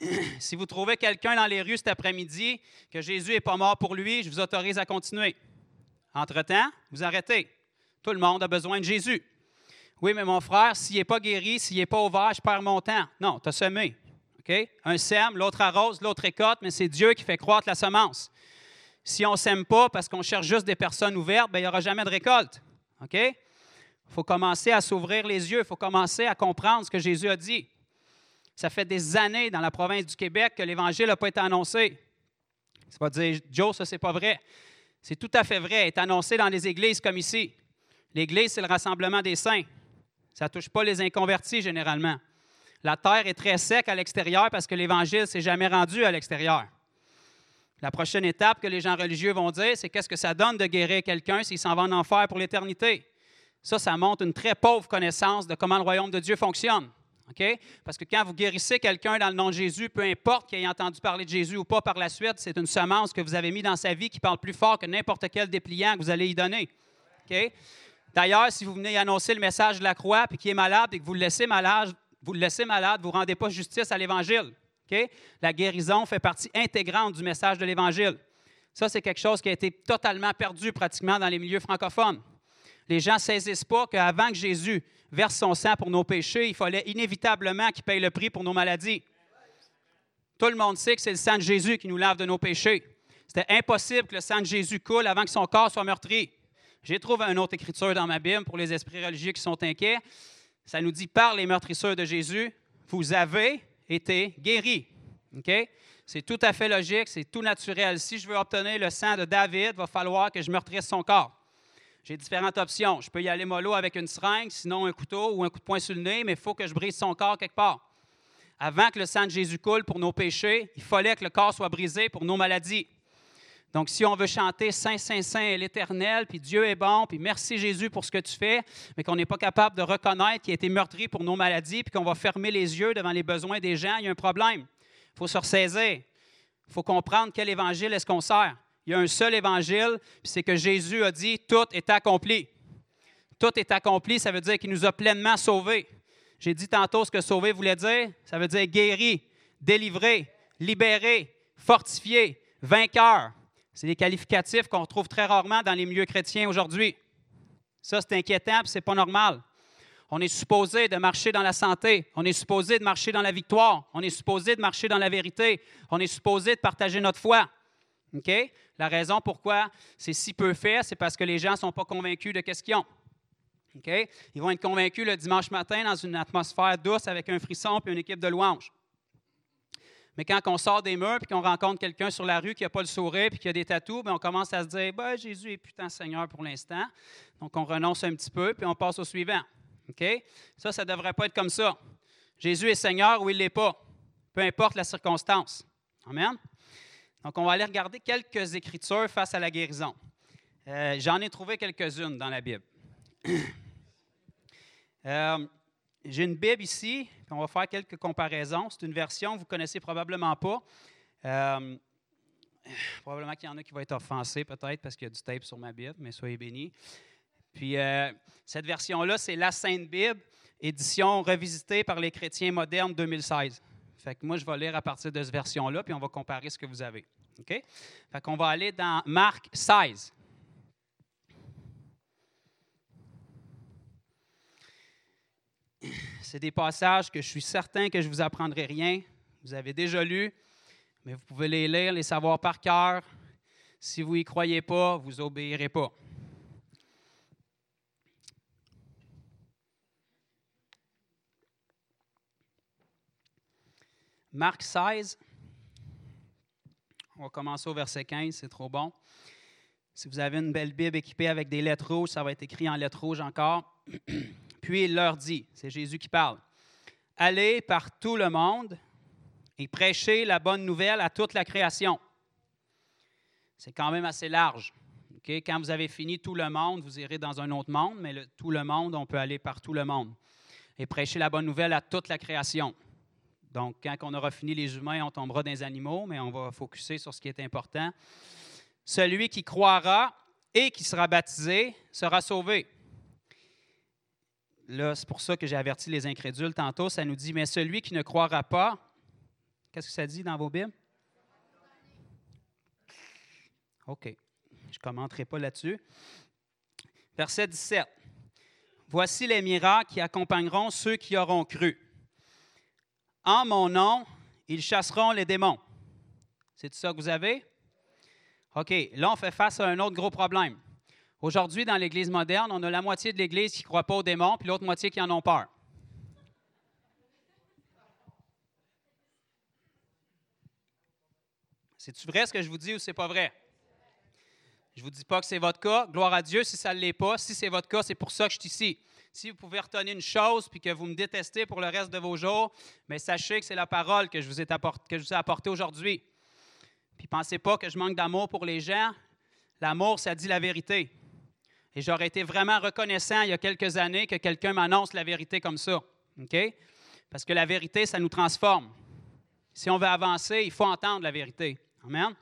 S9: si vous trouvez quelqu'un dans les rues cet après-midi, que Jésus n'est pas mort pour lui, je vous autorise à continuer. Entre-temps, vous arrêtez. Tout le monde a besoin de Jésus. Oui, mais mon frère, s'il n'est pas guéri, s'il n'est pas ouvert, je perds mon temps. Non, tu as semé. OK? Un sème, l'autre arrose, l'autre écoute, mais c'est Dieu qui fait croître la semence. Si on ne s'aime pas parce qu'on cherche juste des personnes ouvertes, ben, il n'y aura jamais de récolte. OK? Il faut commencer à s'ouvrir les yeux, il faut commencer à comprendre ce que Jésus a dit. Ça fait des années dans la province du Québec que l'Évangile n'a pas été annoncé. Ça va dire, Joe, ça, c'est pas vrai. C'est tout à fait vrai. Il est annoncé dans les églises comme ici. L'Église, c'est le rassemblement des saints. Ça ne touche pas les inconvertis généralement. La terre est très sec à l'extérieur parce que l'Évangile ne s'est jamais rendu à l'extérieur. La prochaine étape que les gens religieux vont dire, c'est qu'est-ce que ça donne de guérir quelqu'un s'il s'en va en enfer pour l'éternité? Ça, ça montre une très pauvre connaissance de comment le royaume de Dieu fonctionne. Parce que quand vous guérissez quelqu'un dans le nom de Jésus, peu importe qu'il ait entendu parler de Jésus ou pas par la suite, c'est une semence que vous avez mis dans sa vie qui parle plus fort que n'importe quel dépliant que vous allez y donner. D'ailleurs, si vous venez annoncer le message de la croix puis qu'il est malade et que vous laissez malade, vous le laissez malade, vous ne rendez pas justice à l'Évangile. La guérison fait partie intégrante du message de l'Évangile. Ça, c'est quelque chose qui a été totalement perdu pratiquement dans les milieux francophones. Les gens ne saisissent pas qu'avant que Jésus verse son sang pour nos péchés, il fallait inévitablement qu'il paye le prix pour nos maladies. Tout le monde sait que c'est le sang de Jésus qui nous lave de nos péchés. C'était impossible que le sang de Jésus coule avant que son corps soit meurtri. J'ai trouvé une autre écriture dans ma Bible pour les esprits religieux qui sont inquiets. Ça nous dit par les meurtrisseurs de Jésus, vous avez été guéris. OK? C'est tout à fait logique, c'est tout naturel. Si je veux obtenir le sang de David, il va falloir que je meurtrisse son corps. J'ai différentes options. Je peux y aller mollo avec une seringue, sinon un couteau ou un coup de poing sur le nez, mais il faut que je brise son corps quelque part. Avant que le sang de Jésus coule pour nos péchés, il fallait que le corps soit brisé pour nos maladies. Donc, si on veut chanter Saint, Saint, Saint est l'Éternel, puis Dieu est bon, puis merci Jésus pour ce que tu fais, mais qu'on n'est pas capable de reconnaître qu'il a été meurtri pour nos maladies, puis qu'on va fermer les yeux devant les besoins des gens, il y a un problème. Il faut se ressaisir. Il faut comprendre quel évangile est-ce qu'on sert. Il y a un seul évangile, puis c'est que Jésus a dit tout est accompli. Tout est accompli, ça veut dire qu'il nous a pleinement sauvés. J'ai dit tantôt ce que sauver voulait dire. Ça veut dire guéri, délivré, libéré, fortifié, vainqueur. C'est des qualificatifs qu'on retrouve très rarement dans les milieux chrétiens aujourd'hui. Ça, c'est inquiétant, c'est pas normal. On est supposé de marcher dans la santé. On est supposé de marcher dans la victoire. On est supposé de marcher dans la vérité. On est supposé de partager notre foi. OK? La raison pourquoi c'est si peu fait, c'est parce que les gens ne sont pas convaincus de ce qu'ils ont. Ils vont être convaincus le dimanche matin dans une atmosphère douce avec un frisson et une équipe de louanges. Mais quand on sort des murs et qu'on rencontre quelqu'un sur la rue qui n'a pas le sourire et qui a des tatous, ben, on commence à se dire ben, Jésus est putain Seigneur pour l'instant. Donc on renonce un petit peu puis on passe au suivant. Ça, ça ne devrait pas être comme ça. Jésus est Seigneur ou il ne l'est pas, peu importe la circonstance. Amen? Donc, on va aller regarder quelques écritures face à la guérison. Euh, j'en ai trouvé quelques-unes dans la Bible. Euh, j'ai une Bible ici, on va faire quelques comparaisons. C'est une version que vous ne connaissez probablement pas. Euh, probablement qu'il y en a qui vont être offensés peut-être parce qu'il y a du tape sur ma Bible, mais soyez bénis. Puis cette version-là, c'est la Sainte Bible, édition revisitée par les chrétiens modernes 2016. Fait que moi, je vais lire à partir de cette version-là, puis on va comparer ce que vous avez. OK? Fait qu'on va aller dans Marc 16. C'est des passages que je suis certain que je ne vous apprendrai rien. Vous avez déjà lu, mais vous pouvez les lire, les savoir par cœur. Si vous n'y croyez pas, vous obéirez pas. Marc 16. On va commencer au verset 15, c'est trop bon. Si vous avez une belle Bible équipée avec des lettres rouges, ça va être écrit en lettres rouges encore. Puis il leur dit, c'est Jésus qui parle, Allez par tout le monde et prêchez la bonne nouvelle à toute la création. C'est quand même assez large. Quand vous avez fini tout le monde, vous irez dans un autre monde, mais tout le monde, on peut aller par tout le monde. Et prêcher la bonne nouvelle à toute la création. Donc, quand on aura fini les humains, on tombera dans les animaux, mais on va focuser sur ce qui est important. Celui qui croira et qui sera baptisé sera sauvé. Là, c'est pour ça que j'ai averti les incrédules tantôt. Ça nous dit, mais celui qui ne croira pas, qu'est-ce que ça dit dans vos Bibles? OK. Je ne commenterai pas là-dessus. Verset 17. Voici les miracles qui accompagneront ceux qui auront cru. En mon nom, ils chasseront les démons. C'est ça que vous avez? OK, là, on fait face à un autre gros problème. Aujourd'hui, dans l'Église moderne, on a la moitié de l'Église qui ne croit pas aux démons, puis l'autre moitié qui en ont peur. C'est-tu vrai ce que je vous dis ou c'est pas vrai? Je ne vous dis pas que c'est votre cas. Gloire à Dieu si ça ne l'est pas. Si c'est votre cas, c'est pour ça que je suis ici. Si vous pouvez retenir une chose puis que vous me détestez pour le reste de vos jours, mais sachez que c'est la parole que je vous ai, apportée apporté aujourd'hui. Puis pensez pas que je manque d'amour pour les gens. L'amour, ça dit la vérité. Et j'aurais été vraiment reconnaissant il y a quelques années que quelqu'un m'annonce la vérité comme ça. OK? Parce que la vérité, ça nous transforme. Si on veut avancer, il faut entendre la vérité. Amen?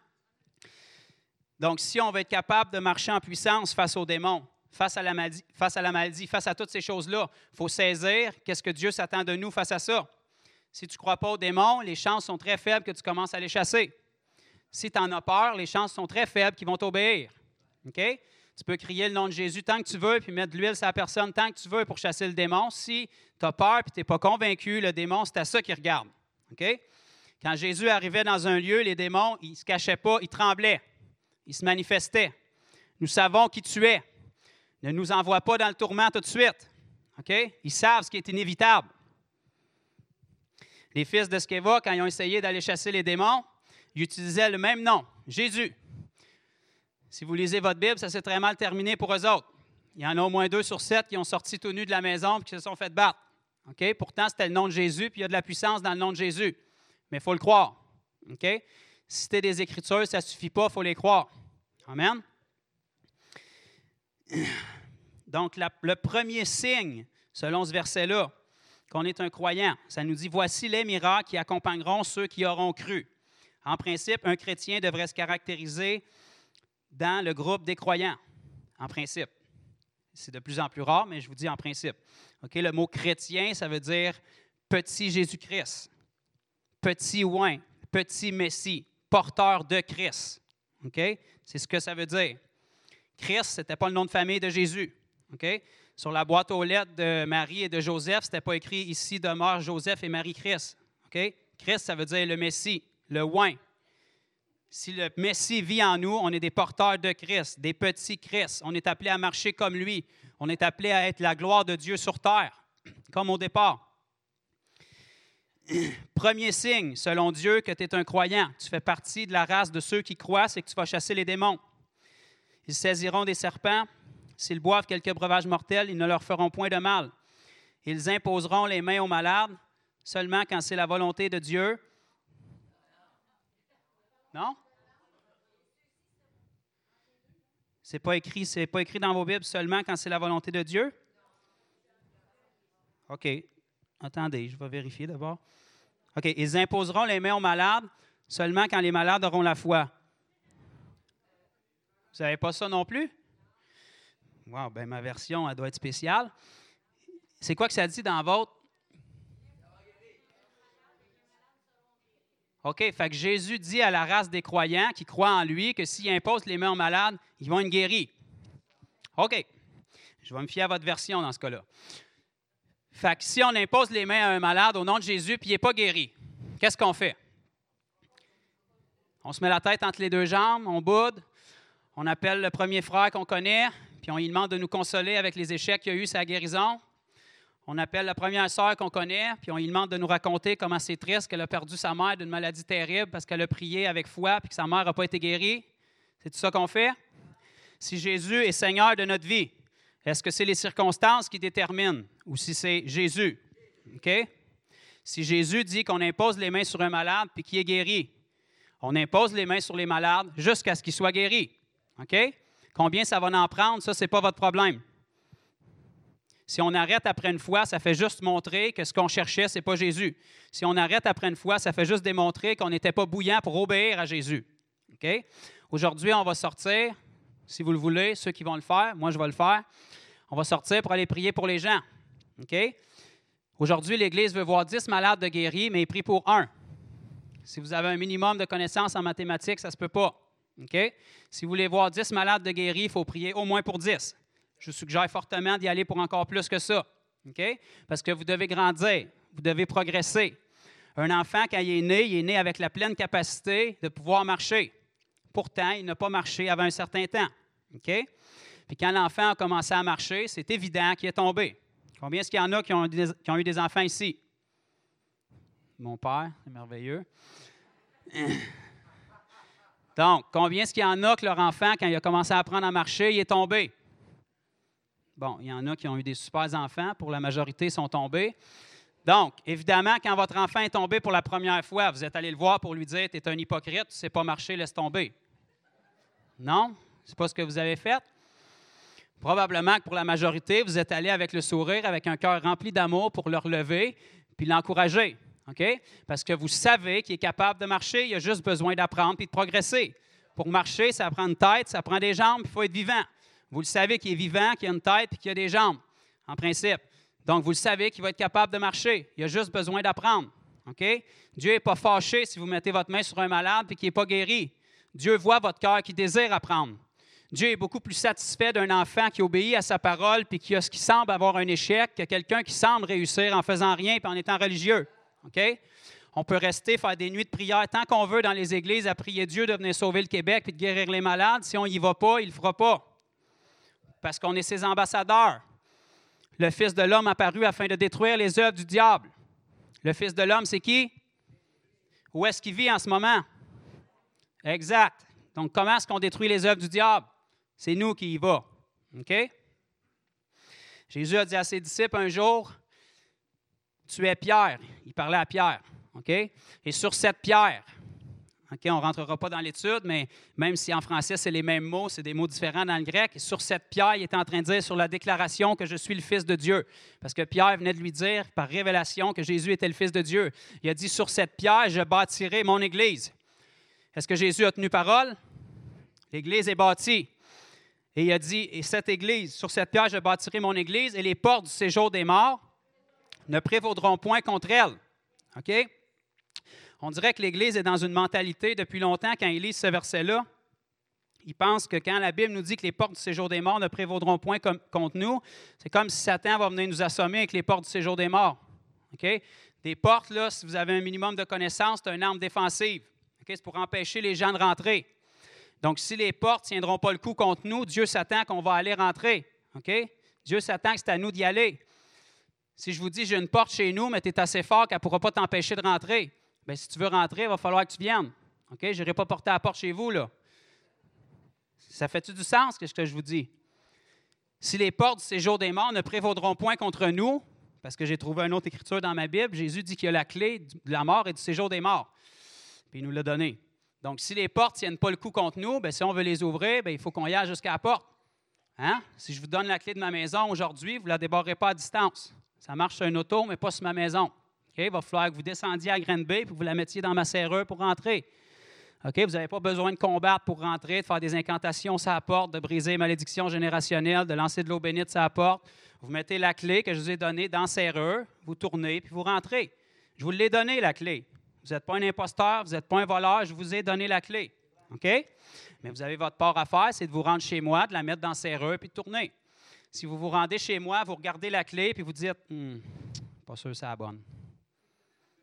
S9: Donc, si on veut être capable de marcher en puissance face aux démons, face à la maladie, face à, toutes ces choses-là, il faut saisir qu'est-ce que Dieu s'attend de nous face à ça. Si tu ne crois pas aux démons, les chances sont très faibles que tu commences à les chasser. Si tu en as peur, les chances sont très faibles qu'ils vont t'obéir. OK? Tu peux crier le nom de Jésus tant que tu veux, puis mettre de l'huile sur la personne tant que tu veux pour chasser le démon. Si tu as peur et tu n'es pas convaincu, le démon, c'est à ça qu'il regarde. Quand Jésus arrivait dans un lieu, les démons, ils ne se cachaient pas, ils tremblaient. Ils se manifestaient. Nous savons qui tu es. Ne nous envoie pas dans le tourment tout de suite. Ils savent ce qui est inévitable. Les fils de Skeva, quand ils ont essayé d'aller chasser les démons, ils utilisaient le même nom, Jésus. Si vous lisez votre Bible, ça s'est très mal terminé pour eux autres. Il y en a au moins deux sur sept qui ont sorti tout nus de la maison et qui se sont fait battre. Pourtant, c'était le nom de Jésus, puis il y a de la puissance dans le nom de Jésus. Mais il faut le croire. OK? Si c'était des Écritures, ça ne suffit pas, il faut les croire. Amen? Donc, le premier signe, selon ce verset-là, qu'on est un croyant, ça nous dit Voici les miracles qui accompagneront ceux qui auront cru. En principe, un chrétien devrait se caractériser dans le groupe des croyants, en principe. C'est de plus en plus rare, mais je vous dis en principe. Ok, Le mot chrétien, ça veut dire petit Jésus-Christ, petit oin, petit Messie, porteur de Christ. OK? C'est ce que ça veut dire. Christ, ce n'était pas le nom de famille de Jésus. OK? Sur la boîte aux lettres de Marie et de Joseph, ce n'était pas écrit ici demeure Joseph et Marie-Christ. Christ, ça veut dire le Messie, le oin. Si le Messie vit en nous, on est des porteurs de Christ, des petits Christ. On est appelé à marcher comme lui. On est appelé à être la gloire de Dieu sur terre, comme au départ. Premier signe, selon Dieu, que tu es un croyant. Tu fais partie de la race de ceux qui croient, c'est que tu vas chasser les démons. Ils saisiront des serpents. S'ils boivent quelques breuvages mortels, ils ne leur feront point de mal. Ils imposeront les mains aux malades seulement quand c'est la volonté de Dieu. Non? C'est pas écrit, pas écrit dans vos Bibles seulement quand c'est la volonté de Dieu? OK. Attendez, je vais vérifier d'abord. OK. Ils imposeront les mains aux malades seulement quand les malades auront la foi. Vous n'avez pas ça non plus? Wow, ben ma version, elle doit être spéciale. C'est quoi que ça dit dans votre? OK, fait que Jésus dit à la race des croyants qui croient en lui que s'il impose les mains aux malades, ils vont être guéris. OK. Je vais me fier à votre version dans ce cas-là. Fait que si on impose les mains à un malade au nom de Jésus puis il n'est pas guéri, qu'est-ce qu'on fait? On se met la tête entre les deux jambes, on boude, on appelle le premier frère qu'on connaît, puis on lui demande de nous consoler avec les échecs qu'il a eu sa guérison. On appelle la première sœur qu'on connaît, puis on lui demande de nous raconter comment c'est triste qu'elle a perdu sa mère d'une maladie terrible parce qu'elle a prié avec foi puis que sa mère n'a pas été guérie. C'est tout ça qu'on fait? Si Jésus est Seigneur de notre vie, est-ce que c'est les circonstances qui déterminent ou si c'est Jésus? OK? Si Jésus dit qu'on impose les mains sur un malade puis qu'il est guéri, on impose les mains sur les malades jusqu'à ce qu'ils soient guéris. OK? Combien ça va en prendre, ça, ce n'est pas votre problème. Si on arrête après une fois, ça fait juste montrer que ce qu'on cherchait, ce n'est pas Jésus. Si on arrête après une fois, ça fait juste démontrer qu'on n'était pas bouillant pour obéir à Jésus. OK? Aujourd'hui, on va sortir, si vous le voulez, ceux qui vont le faire, moi je vais le faire. On va sortir pour aller prier pour les gens. OK? Aujourd'hui, l'Église veut voir 10 malades de guéris, mais il prie pour un. Si vous avez un minimum de connaissances en mathématiques, ça ne se peut pas. OK? Si vous voulez voir 10 malades de guéris, il faut prier au moins pour 10. Je suggère fortement d'y aller pour encore plus que ça. Parce que vous devez grandir, vous devez progresser. Un enfant, quand il est né, il est né avec la pleine capacité de pouvoir marcher. Pourtant, il n'a pas marché avant un certain temps. OK? Puis quand l'enfant a commencé à marcher, c'est évident qu'il est tombé. Combien est-ce qu'il y en a qui ont, qui ont eu des enfants ici? Mon père, c'est merveilleux. Donc, combien est-ce qu'il y en a que leur enfant, quand il a commencé à apprendre à marcher, il est tombé? Bon, il y en a qui ont eu des super enfants, pour la majorité sont tombés. Donc, évidemment, quand votre enfant est tombé pour la première fois, vous êtes allé le voir pour lui dire Tu es un hypocrite, tu sais pas marcher, laisse tomber. Non? Ce n'est pas ce que vous avez fait? Probablement que pour la majorité, vous êtes allé avec le sourire, avec un cœur rempli d'amour pour le relever, puis l'encourager. OK? Parce que vous savez qu'il est capable de marcher, il a juste besoin d'apprendre puis de progresser. Pour marcher, ça prend une tête, ça prend des jambes, il faut être vivant. Vous le savez qu'il est vivant, qu'il a une tête puis qu'il a des jambes, en principe. Donc, vous le savez qu'il va être capable de marcher. Il a juste besoin d'apprendre. Dieu n'est pas fâché si vous mettez votre main sur un malade et qu'il n'est pas guéri. Dieu voit votre cœur qui désire apprendre. Dieu est beaucoup plus satisfait d'un enfant qui obéit à sa parole puis qui a ce qui semble avoir un échec que quelqu'un qui semble réussir en faisant rien et en étant religieux. On peut rester, faire des nuits de prière tant qu'on veut dans les églises à prier Dieu de venir sauver le Québec et de guérir les malades. Si on n'y va pas, il ne le fera pas. Parce qu'on est ses ambassadeurs. Le Fils de l'homme apparu afin de détruire les œuvres du diable. Le Fils de l'homme, c'est qui? Où est-ce qu'il vit en ce moment? Exact. Donc, comment est-ce qu'on détruit les œuvres du diable? C'est nous qui y va. OK? Jésus a dit à ses disciples un jour, tu es Pierre. Il parlait à Pierre. OK? Et sur cette pierre, OK, on ne rentrera pas dans l'étude, mais même si en français c'est les mêmes mots, c'est des mots différents dans le grec. Sur cette pierre, il était en train de dire sur la déclaration que je suis le Fils de Dieu. Parce que Pierre venait de lui dire par révélation que Jésus était le Fils de Dieu. Il a dit Sur cette pierre, je bâtirai mon Église. Est-ce que Jésus a tenu parole? L'Église est bâtie. Et il a dit Et cette Église, sur cette pierre, je bâtirai mon Église, et les portes du séjour des morts ne prévaudront point contre elle. OK? On dirait que l'Église est dans une mentalité depuis longtemps, quand ils lisent ce verset-là, ils pensent que quand la Bible nous dit que les portes du séjour des morts ne prévaudront point contre nous, c'est comme si Satan va venir nous assommer avec les portes du séjour des morts. Des portes, là, si vous avez un minimum de connaissances, c'est une arme défensive. C'est pour empêcher les gens de rentrer. Donc, si les portes ne tiendront pas le coup contre nous, Dieu s'attend qu'on va aller rentrer. Dieu s'attend que c'est à nous d'y aller. Si je vous dis, j'ai une porte chez nous, mais tu es assez fort qu'elle ne pourra pas t'empêcher de rentrer. Bien, si tu veux rentrer, il va falloir que tu viennes. OK? Je n'irai pas porter la porte chez vous, là. Ça fait-tu du sens, ce que je vous dis? Si les portes du séjour des morts ne prévaudront point contre nous, parce que j'ai trouvé une autre écriture dans ma Bible, Jésus dit qu'il y a la clé de la mort et du séjour des morts. Puis il nous l'a donné. Donc, si les portes ne tiennent pas le coup contre nous, bien, si on veut les ouvrir, bien, il faut qu'on y aille jusqu'à la porte. Hein? Si je vous donne la clé de ma maison aujourd'hui, vous ne la débarrerez pas à distance. Ça marche sur un auto, mais pas sur ma maison. Il va falloir que vous descendiez à Green Bay et que vous la mettiez dans ma serrure pour rentrer. OK? Vous n'avez pas besoin de combattre pour rentrer, de faire des incantations la porte, de briser les malédictions générationnelles, de lancer de l'eau bénite la porte. Vous mettez la clé que je vous ai donnée dans la serrure, vous tournez, puis vous rentrez. Je vous l'ai donnée, la clé. Vous n'êtes pas un imposteur, vous n'êtes pas un voleur, je vous ai donné la clé. Mais vous avez votre part à faire, c'est de vous rendre chez moi, de la mettre dans la serrure, puis de tourner. Si vous vous rendez chez moi, vous regardez la clé, puis vous dites, hum, pas sûr que c'est la bonne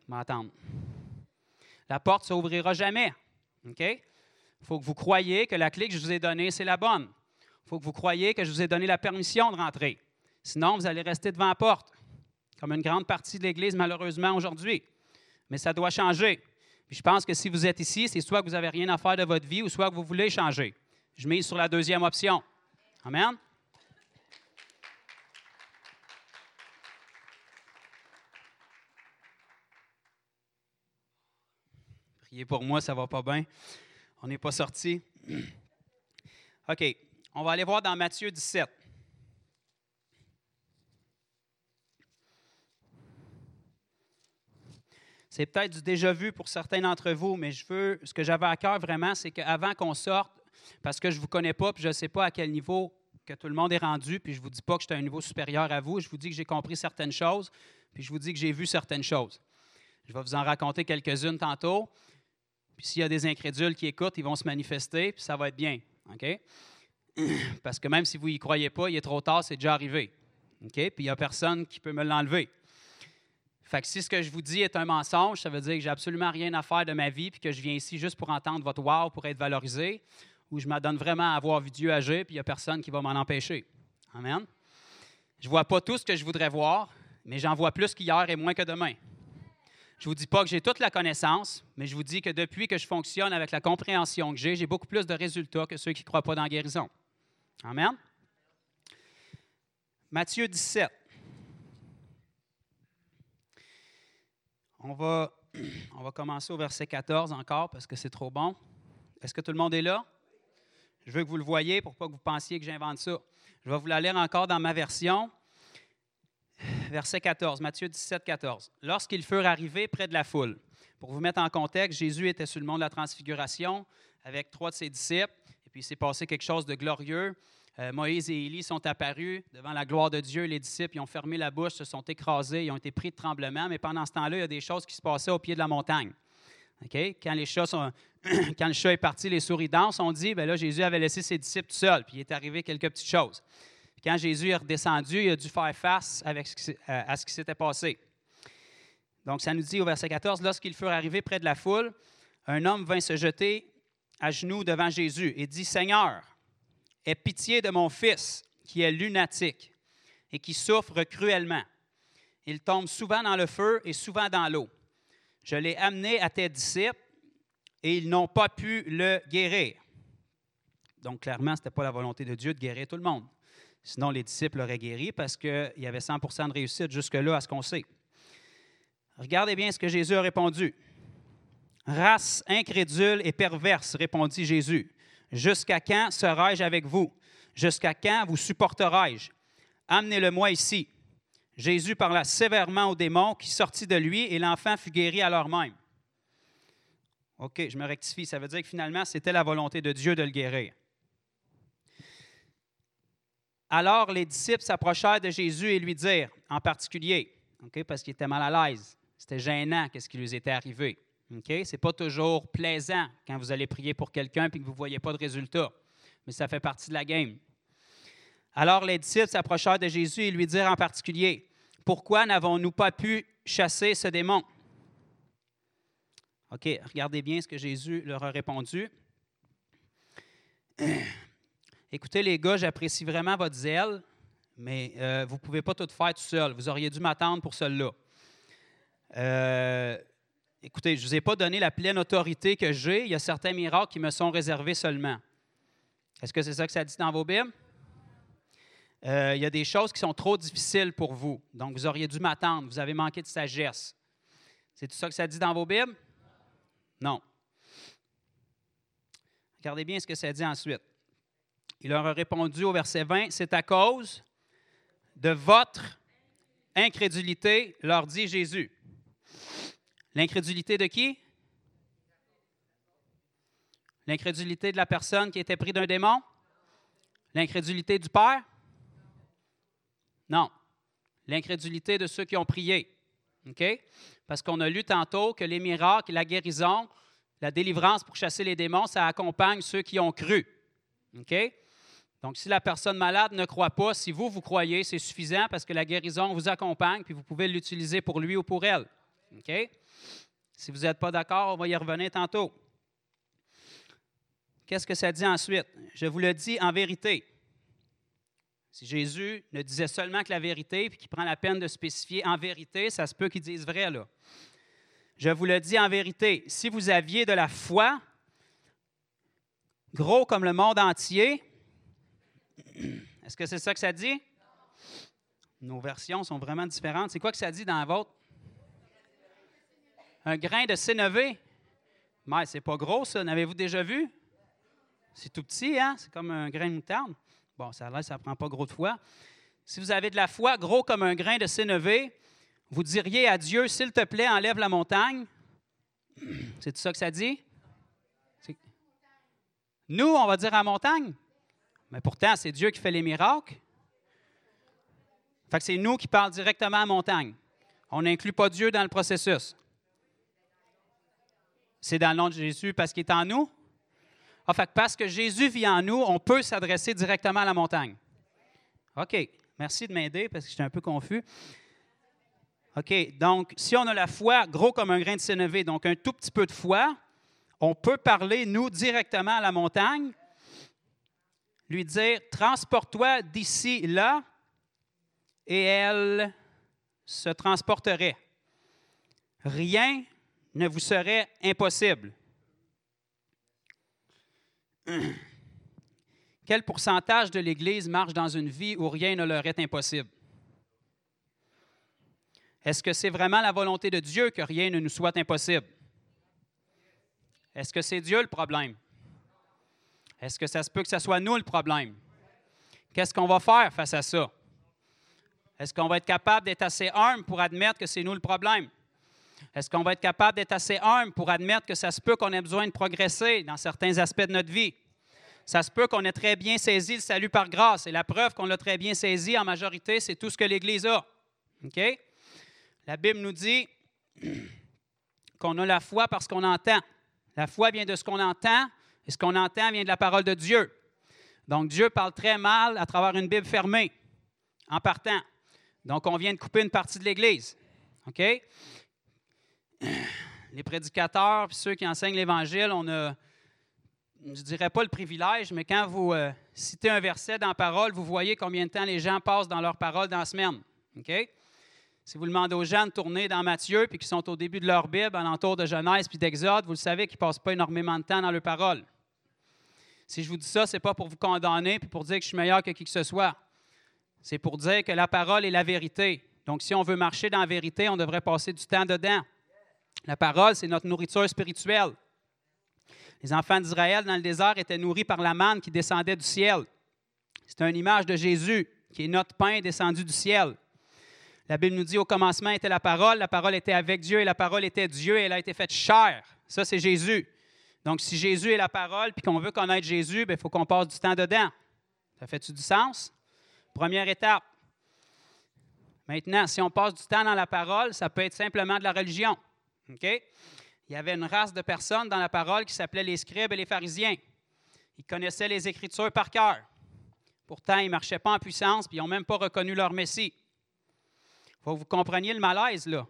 S9: m'entendre. La porte ne s'ouvrira jamais. Il faut que vous croyiez que la clé que je vous ai donnée, c'est la bonne. Il faut que vous croyiez que je vous ai donné la permission de rentrer. Sinon, vous allez rester devant la porte, comme une grande partie de l'Église, malheureusement, aujourd'hui. Mais ça doit changer. Je pense que si vous êtes ici, c'est soit que vous n'avez rien à faire de votre vie ou soit que vous voulez changer. Je mise sur la deuxième option. Amen? Pour moi, ça va pas bien. On n'est pas sorti. OK. On va aller voir dans Matthieu 17. C'est peut-être du déjà vu pour certains d'entre vous, mais je veux, ce que j'avais à cœur vraiment, c'est qu'avant qu'on sorte, parce que je ne vous connais pas, puis je ne sais pas à quel niveau que tout le monde est rendu, puis je ne vous dis pas que je suis à un niveau supérieur à vous, je vous dis que j'ai compris certaines choses, puis je vous dis que j'ai vu certaines choses. Je vais vous en raconter quelques-unes tantôt. Puis s'il y a des incrédules qui écoutent, ils vont se manifester, puis ça va être bien. OK? Parce que même si vous n'y croyez pas, il est trop tard, c'est déjà arrivé. OK? Puis il n'y a personne qui peut me l'enlever. Fait que si ce que je vous dis est un mensonge, ça veut dire que j'ai absolument rien à faire de ma vie, puis que je viens ici juste pour entendre votre wow, pour être valorisé, ou je m'adonne vraiment à avoir vu Dieu agir, puis il n'y a personne qui va m'en empêcher. Amen? Je ne vois pas tout ce que je voudrais voir, mais j'en vois plus qu'hier et moins que demain. Je ne vous dis pas que j'ai toute la connaissance, mais je vous dis que depuis que je fonctionne avec la compréhension que j'ai, j'ai beaucoup plus de résultats que ceux qui ne croient pas dans la guérison. Amen. Matthieu 17. On va, on va commencer au verset 14 encore parce que c'est trop bon. Est-ce que tout le monde est là? Je veux que vous le voyez pour pas que vous pensiez que j'invente ça. Je vais vous la lire encore dans ma version verset 14, Matthieu 17, 14. Lorsqu'ils furent arrivés près de la foule, pour vous mettre en contexte, Jésus était sur le mont de la Transfiguration avec trois de ses disciples, et puis il s'est passé quelque chose de glorieux. Euh, Moïse et Élie sont apparus devant la gloire de Dieu. Les disciples ils ont fermé la bouche, se sont écrasés, ils ont été pris de tremblement, mais pendant ce temps-là, il y a des choses qui se passaient au pied de la montagne. OK? Quand, les chats sont, quand le chat est parti, les souris dansent, on dit, ben là, Jésus avait laissé ses disciples seuls, puis il est arrivé quelques petites choses. Quand Jésus est redescendu, il a dû faire face euh, à ce qui s'était passé. Donc, ça nous dit au verset 14, lorsqu'ils furent arrivés près de la foule, un homme vint se jeter à genoux devant Jésus et dit, Seigneur, aie pitié de mon fils qui est lunatique et qui souffre cruellement. Il tombe souvent dans le feu et souvent dans l'eau. Je l'ai amené à tes disciples et ils n'ont pas pu le guérir. Donc, clairement, ce n'était pas la volonté de Dieu de guérir tout le monde. Sinon, les disciples l'auraient guéri parce qu'il y avait 100% de réussite jusque-là à ce qu'on sait. Regardez bien ce que Jésus a répondu. Race incrédule et perverse, répondit Jésus. Jusqu'à quand serai-je avec vous? Jusqu'à quand vous supporterai-je? Amenez-le-moi ici. Jésus parla sévèrement au démon qui sortit de lui et l'enfant fut guéri à l'heure même. OK, je me rectifie. Ça veut dire que finalement, c'était la volonté de Dieu de le guérir. Alors les disciples s'approchèrent de Jésus et lui dirent, en particulier, parce qu'il était mal à l'aise, c'était gênant qu'est-ce qui lui était arrivé. OK? Ce n'est pas toujours plaisant quand vous allez prier pour quelqu'un et que vous ne voyez pas de résultat, mais ça fait partie de la game. Alors les disciples s'approchèrent de Jésus et lui dirent en particulier, Pourquoi n'avons-nous pas pu chasser ce démon? OK, regardez bien ce que Jésus leur a répondu. Écoutez, les gars, j'apprécie vraiment votre zèle, mais euh, vous ne pouvez pas tout faire tout seul. Vous auriez dû m'attendre pour cela. Euh, écoutez, je ne vous ai pas donné la pleine autorité que j'ai. Il y a certains miracles qui me sont réservés seulement. Est-ce que c'est ça que ça dit dans vos Bibles? Euh, il y a des choses qui sont trop difficiles pour vous. Donc, vous auriez dû m'attendre. Vous avez manqué de sagesse. C'est tout ça que ça dit dans vos Bibles? Non. Regardez bien ce que ça dit ensuite. Il leur a répondu au verset 20, C'est à cause de votre incrédulité, leur dit Jésus. L'incrédulité de qui? L'incrédulité de la personne qui était prise d'un démon? L'incrédulité du Père? Non. L'incrédulité de ceux qui ont prié. OK? Parce qu'on a lu tantôt que les miracles, la guérison, la délivrance pour chasser les démons, ça accompagne ceux qui ont cru. OK? Donc, si la personne malade ne croit pas, si vous, vous croyez, c'est suffisant parce que la guérison vous accompagne, puis vous pouvez l'utiliser pour lui ou pour elle. OK? Si vous n'êtes pas d'accord, on va y revenir tantôt. Qu'est-ce que ça dit ensuite? Je vous le dis en vérité. Si Jésus ne disait seulement que la vérité, puis qu'il prend la peine de spécifier en vérité, ça se peut qu'il dise vrai, là. Je vous le dis en vérité, si vous aviez de la foi, gros comme le monde entier, est-ce que c'est ça que ça dit? Nos versions sont vraiment différentes. C'est quoi que ça dit dans la vôtre? Un grain de sénévé? Mais c'est pas gros, ça. N'avez-vous déjà vu? C'est tout petit, hein? C'est comme un grain de moutarde. Bon, ça là, ça prend pas gros de foi. Si vous avez de la foi, gros comme un grain de sénévé, vous diriez à Dieu, s'il te plaît, enlève la montagne. C'est ça que ça dit? Nous, on va dire à la montagne? Mais pourtant, c'est Dieu qui fait les miracles. Fait que c'est nous qui parlons directement à la montagne. On n'inclut pas Dieu dans le processus. C'est dans le nom de Jésus parce qu'il est en nous. En fait, parce que Jésus vit en nous, on peut s'adresser directement à la montagne. OK. Merci de m'aider parce que j'étais un peu confus. OK. Donc, si on a la foi gros comme un grain de sénévé, donc un tout petit peu de foi, on peut parler, nous, directement à la montagne, lui dire Transporte-toi d'ici là, et elle se transporterait. Rien ne vous serait impossible. Quel pourcentage de l'Église marche dans une vie où rien ne leur est impossible? Est-ce que c'est vraiment la volonté de Dieu que rien ne nous soit impossible? Est-ce que c'est Dieu le problème? Est-ce que ça se peut que ce soit nous le problème? Qu'est-ce qu'on va faire face à ça? Est-ce qu'on va être capable d'être assez humble pour admettre que c'est nous le problème? Est-ce qu'on va être capable d'être assez humble pour admettre que ça se peut qu'on ait besoin de progresser dans certains aspects de notre vie? Ça se peut qu'on ait très bien saisi le salut par grâce. Et la preuve qu'on l'a très bien saisi en majorité, c'est tout ce que l'Église a. OK? La Bible nous dit qu'on a la foi parce qu'on entend. La foi vient de ce qu'on entend, et ce qu'on entend vient de la parole de Dieu. Donc Dieu parle très mal à travers une Bible fermée, en partant. Donc on vient de couper une partie de l'Église. OK? Les prédicateurs, puis ceux qui enseignent l'Évangile, on a, je ne dirais pas le privilège, mais quand vous euh, citez un verset dans la parole, vous voyez combien de temps les gens passent dans leur parole dans la semaine. OK? Si vous demandez aux gens de tourner dans Matthieu, puis qui sont au début de leur Bible, alentour de Genèse puis d'Exode, vous le savez qu'ils ne passent pas énormément de temps dans leur parole. Si je vous dis ça, ce n'est pas pour vous condamner puis pour dire que je suis meilleur que qui que ce soit. C'est pour dire que la parole est la vérité. Donc, si on veut marcher dans la vérité, on devrait passer du temps dedans. La parole, c'est notre nourriture spirituelle. Les enfants d'Israël dans le désert étaient nourris par la manne qui descendait du ciel. C'est une image de Jésus, qui est notre pain descendu du ciel. La Bible nous dit au commencement était la parole, la parole était avec Dieu et la parole était Dieu et elle a été faite chair. Ça, c'est Jésus. Donc, si Jésus est la parole puis qu'on veut connaître Jésus, ben, il faut qu'on passe du temps dedans. Ça fait-tu du sens? Première étape. Maintenant, si on passe du temps dans la parole, ça peut être simplement de la religion. Il y avait une race de personnes dans la parole qui s'appelait les scribes et les pharisiens. Ils connaissaient les Écritures par cœur. Pourtant, ils ne marchaient pas en puissance, puis ils n'ont même pas reconnu leur Messie. Il faut que vous compreniez le malaise, là.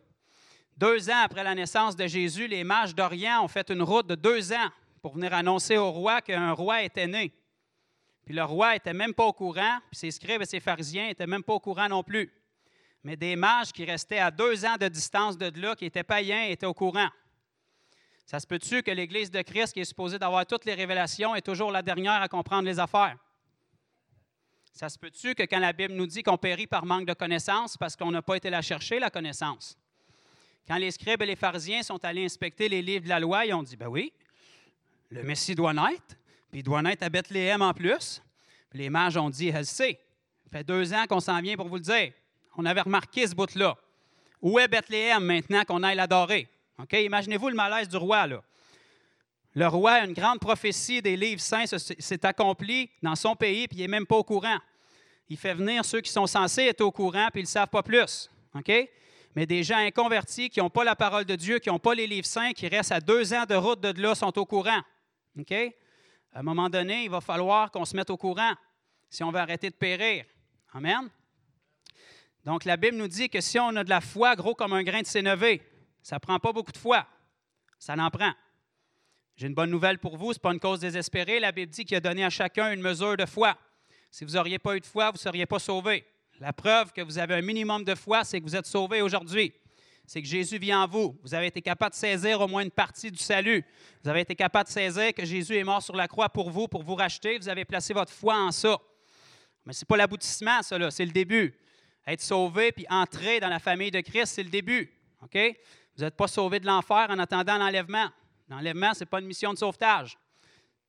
S9: Deux ans après la naissance de Jésus, les mages d'Orient ont fait une route de deux ans pour venir annoncer au roi qu'un roi était né. Puis le roi n'était même pas au courant, puis ses scribes et ses pharisiens n'étaient même pas au courant non plus. Mais des mages qui restaient à deux ans de distance de là, qui étaient païens, étaient au courant. Ça se peut-tu que l'Église de Christ, qui est supposée d'avoir toutes les révélations, est toujours la dernière à comprendre les affaires? Ça se peut-tu que quand la Bible nous dit qu'on périt par manque de connaissance, parce qu'on n'a pas été la chercher, la connaissance? Quand les scribes et les pharisiens sont allés inspecter les livres de la loi, ils ont dit, ben oui, le Messie doit naître, puis il doit naître à Bethléem en plus. Les mages ont dit, elle sait, ça fait deux ans qu'on s'en vient pour vous le dire. On avait remarqué ce bout-là. Où est Bethléem maintenant qu'on aille l'adorer? Imaginez-vous le malaise du roi. Le roi a une grande prophétie des livres saints, s'est accompli dans son pays, puis il n'est même pas au courant. Il fait venir ceux qui sont censés être au courant, puis ils ne savent pas plus. OK? Mais des gens inconvertis qui n'ont pas la parole de Dieu, qui n'ont pas les livres saints, qui restent à deux ans de route de là, sont au courant. À un moment donné, il va falloir qu'on se mette au courant si on veut arrêter de périr. Amen? Donc, la Bible nous dit que si on a de la foi gros comme un grain de sénévé, ça ne prend pas beaucoup de foi. Ça n'en prend. J'ai une bonne nouvelle pour vous, ce n'est pas une cause désespérée. La Bible dit qu'il a donné à chacun une mesure de foi. Si vous n'auriez pas eu de foi, vous ne seriez pas sauvés. La preuve que vous avez un minimum de foi, c'est que vous êtes sauvé aujourd'hui. C'est que Jésus vit en vous. Vous avez été capable de saisir au moins une partie du salut. Vous avez été capable de saisir que Jésus est mort sur la croix pour vous, pour vous racheter. Vous avez placé votre foi en ça. Mais ce n'est pas l'aboutissement, ça, c'est le début. Être sauvé puis entrer dans la famille de Christ, c'est le début. OK? Vous n'êtes pas sauvé de l'enfer en attendant l'enlèvement. L'enlèvement, ce n'est pas une mission de sauvetage.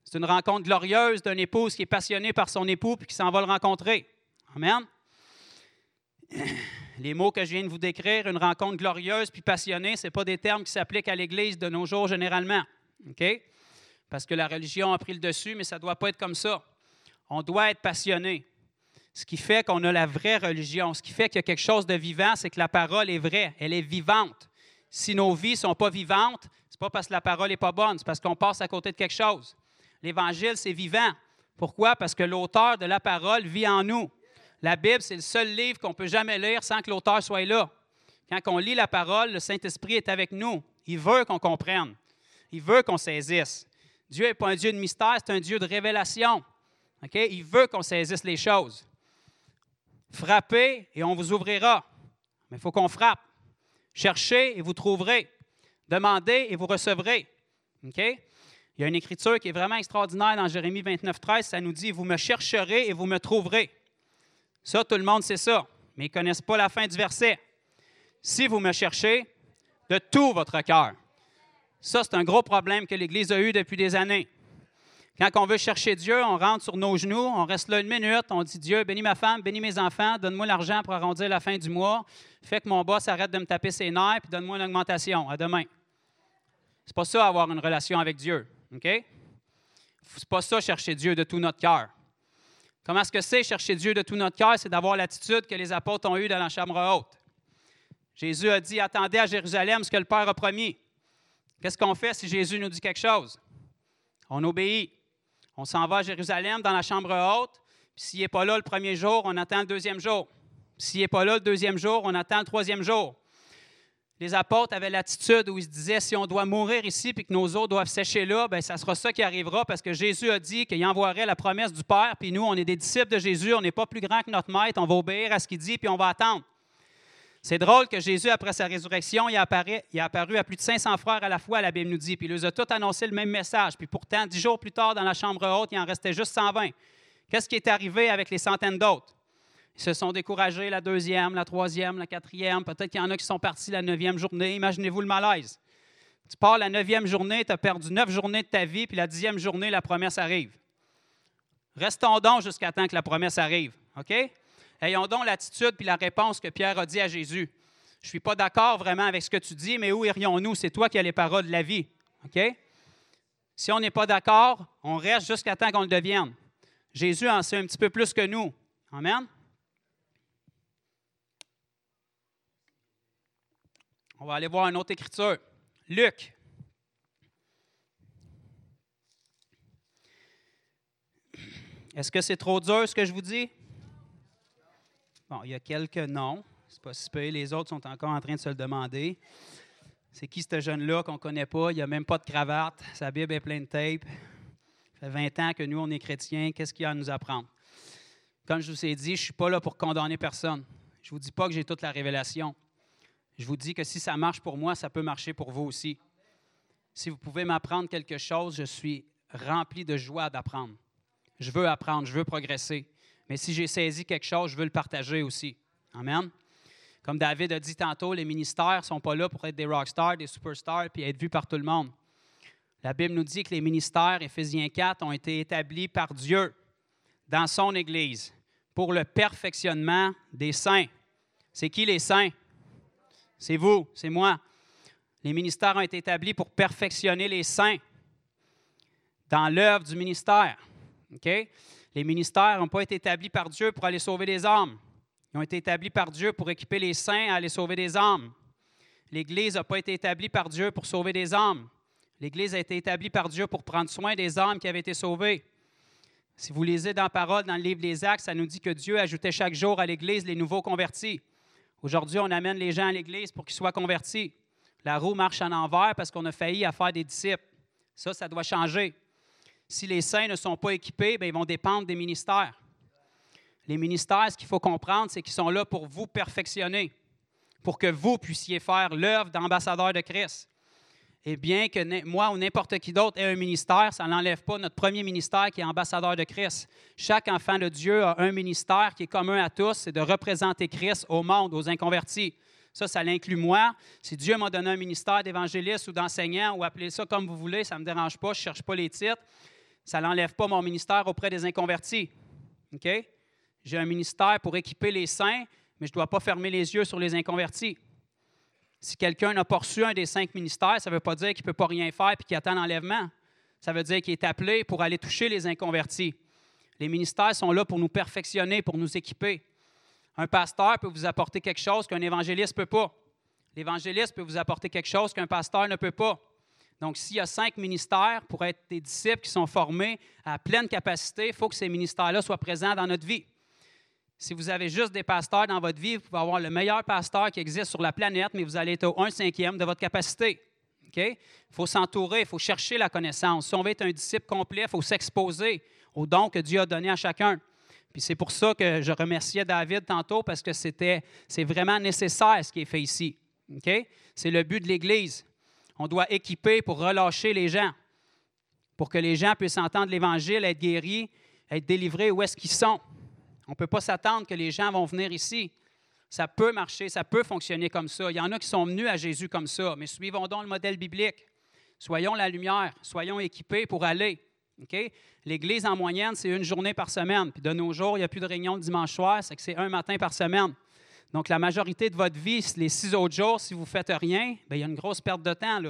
S9: C'est une rencontre glorieuse d'un épouse qui est passionné par son époux puis qui s'en va le rencontrer. Amen? les mots que je viens de vous décrire, une rencontre glorieuse puis passionnée, ce pas des termes qui s'appliquent à l'Église de nos jours généralement. Parce que la religion a pris le dessus, mais ça ne doit pas être comme ça. On doit être passionné. Ce qui fait qu'on a la vraie religion, ce qui fait qu'il y a quelque chose de vivant, c'est que la parole est vraie, elle est vivante. Si nos vies ne sont pas vivantes, ce n'est pas parce que la parole n'est pas bonne, c'est parce qu'on passe à côté de quelque chose. L'Évangile, c'est vivant. Pourquoi? Parce que l'auteur de la parole vit en nous. La Bible, c'est le seul livre qu'on ne peut jamais lire sans que l'auteur soit là. Quand on lit la parole, le Saint-Esprit est avec nous. Il veut qu'on comprenne. Il veut qu'on saisisse. Dieu n'est pas un Dieu de mystère, c'est un Dieu de révélation. Il veut qu'on saisisse les choses. Frappez et on vous ouvrira. Mais il faut qu'on frappe. Cherchez et vous trouverez. Demandez et vous recevrez. Il y a une écriture qui est vraiment extraordinaire dans Jérémie 29, 13. Ça nous dit Vous me chercherez et vous me trouverez. Ça, tout le monde sait ça, mais ils ne connaissent pas la fin du verset. Si vous me cherchez de tout votre cœur. Ça, c'est un gros problème que l'Église a eu depuis des années. Quand on veut chercher Dieu, on rentre sur nos genoux, on reste là une minute, on dit Dieu, bénis ma femme, bénis mes enfants, donne-moi l'argent pour arrondir la fin du mois, fais que mon boss arrête de me taper ses nerfs, puis donne-moi une augmentation. À demain. C'est pas ça avoir une relation avec Dieu. OK? C'est pas ça chercher Dieu de tout notre cœur. Comment est-ce que c'est chercher Dieu de tout notre cœur? C'est d'avoir l'attitude que les apôtres ont eue dans la chambre haute. Jésus a dit Attendez à Jérusalem ce que le Père a promis. Qu'est-ce qu'on fait si Jésus nous dit quelque chose? On obéit. On s'en va à Jérusalem dans la chambre haute. Puis s'il n'est pas là le premier jour, on attend le deuxième jour. S'il n'est pas là le deuxième jour, on attend le troisième jour. Les apôtres avaient l'attitude où ils se disaient si on doit mourir ici puis que nos os doivent sécher là, bien, ça sera ça qui arrivera parce que Jésus a dit qu'il envoierait la promesse du Père. Puis nous, on est des disciples de Jésus, on n'est pas plus grand que notre maître, on va obéir à ce qu'il dit puis on va attendre. C'est drôle que Jésus, après sa résurrection, il a, apparu, à plus de 500 frères à la fois, la Bible nous dit, puis il leur a tous annoncé le même message. Puis pourtant, dix jours plus tard, dans la chambre haute, il en restait juste 120. Qu'est-ce qui est arrivé avec les centaines d'autres? Ils se sont découragés la deuxième, la troisième, la quatrième. Peut-être qu'il y en a qui sont partis la neuvième journée. Imaginez-vous le malaise. Tu pars la neuvième journée, tu as perdu neuf journées de ta vie, puis la dixième journée, la promesse arrive. Restons donc jusqu'à temps que la promesse arrive. OK? Ayons donc l'attitude puis la réponse que Pierre a dit à Jésus. Je ne suis pas d'accord vraiment avec ce que tu dis, mais où irions-nous? C'est toi qui as les paroles de la vie. OK? Si on n'est pas d'accord, on reste jusqu'à temps qu'on le devienne. Jésus en sait un petit peu plus que nous. Amen? On va aller voir une autre écriture. Luc. Est-ce que c'est trop dur ce que je vous dis? Bon, il y a quelques noms. C'est pas si. Les autres sont encore en train de se le demander. C'est qui ce jeune-là qu'on ne connaît pas? Il n'y a même pas de cravate. Sa Bible est pleine de tape. Ça fait 20 ans que nous, on est chrétiens. Qu'est-ce qu'il y a à nous apprendre? Comme je vous ai dit, je ne suis pas là pour condamner personne. Je ne vous dis pas que j'ai toute la révélation. Je vous dis que si ça marche pour moi, ça peut marcher pour vous aussi. Si vous pouvez m'apprendre quelque chose, je suis rempli de joie d'apprendre. Je veux apprendre, je veux progresser. Mais si j'ai saisi quelque chose, je veux le partager aussi. Amen. Comme David a dit tantôt, les ministères ne sont pas là pour être des rockstars, des superstars, puis être vus par tout le monde. La Bible nous dit que les ministères, Éphésiens 4, ont été établis par Dieu dans son Église pour le perfectionnement des saints. C'est qui les saints? C'est vous, c'est moi. Les ministères ont été établis pour perfectionner les saints dans l'œuvre du ministère. Les ministères n'ont pas été établis par Dieu pour aller sauver des âmes. Ils ont été établis par Dieu pour équiper les saints à aller sauver des âmes. L'Église n'a pas été établie par Dieu pour sauver des âmes. L'Église a été établie par Dieu pour prendre soin des âmes qui avaient été sauvées. Si vous lisez dans la parole, dans le livre des Actes, ça nous dit que Dieu ajoutait chaque jour à l'Église les nouveaux convertis. Aujourd'hui, on amène les gens à l'Église pour qu'ils soient convertis. La roue marche en envers parce qu'on a failli à faire des disciples. Ça, ça doit changer si les saints ne sont pas équipés, bien, ils vont dépendre des ministères. Les ministères, ce qu'il faut comprendre, c'est qu'ils sont là pour vous perfectionner, pour que vous puissiez faire l'œuvre d'ambassadeur de Christ. Et bien que moi ou n'importe qui d'autre ait un ministère, ça n'enlève pas notre premier ministère qui est ambassadeur de Christ. Chaque enfant de Dieu a un ministère qui est commun à tous, c'est de représenter Christ au monde, aux inconvertis. Ça, ça l'inclut moi. Si Dieu m'a donné un ministère d'évangéliste ou d'enseignant, ou appelez ça comme vous voulez, ça ne me dérange pas, je ne cherche pas les titres ça n'enlève pas mon ministère auprès des inconvertis. OK? J'ai un ministère pour équiper les saints, mais je ne dois pas fermer les yeux sur les inconvertis. Si quelqu'un n'a pas reçu un des cinq ministères, ça ne veut pas dire qu'il ne peut pas rien faire et qu'il attend l'enlèvement. Ça veut dire qu'il est appelé pour aller toucher les inconvertis. Les ministères sont là pour nous perfectionner, pour nous équiper. Un pasteur peut vous apporter quelque chose qu'un évangéliste ne peut pas. L'évangéliste peut vous apporter quelque chose qu'un pasteur ne peut pas. Donc, s'il y a cinq ministères pour être des disciples qui sont formés à pleine capacité, il faut que ces ministères-là soient présents dans notre vie. Si vous avez juste des pasteurs dans votre vie, vous pouvez avoir le meilleur pasteur qui existe sur la planète, mais vous allez être au 1 cinquième de votre capacité. Il faut s'entourer, il faut chercher la connaissance. Si on veut être un disciple complet, il faut s'exposer aux dons que Dieu a donnés à chacun. Puis c'est pour ça que je remerciais David tantôt, parce que c'est vraiment nécessaire ce qui est fait ici. C'est le but de l'Église on doit équiper pour relâcher les gens, pour que les gens puissent entendre l'Évangile, être guéris, être délivrés où est-ce qu'ils sont. On ne peut pas s'attendre que les gens vont venir ici. Ça peut marcher, ça peut fonctionner comme ça. Il y en a qui sont venus à Jésus comme ça, mais suivons donc le modèle biblique. Soyons la lumière, soyons équipés pour aller. OK? L'Église, en moyenne, c'est une journée par semaine. Puis de nos jours, il n'y a plus de réunion le dimanche soir, c'est que c'est un matin par semaine. Donc, la majorité de votre vie, les six autres jours, si vous ne faites rien, il y a une grosse perte de temps.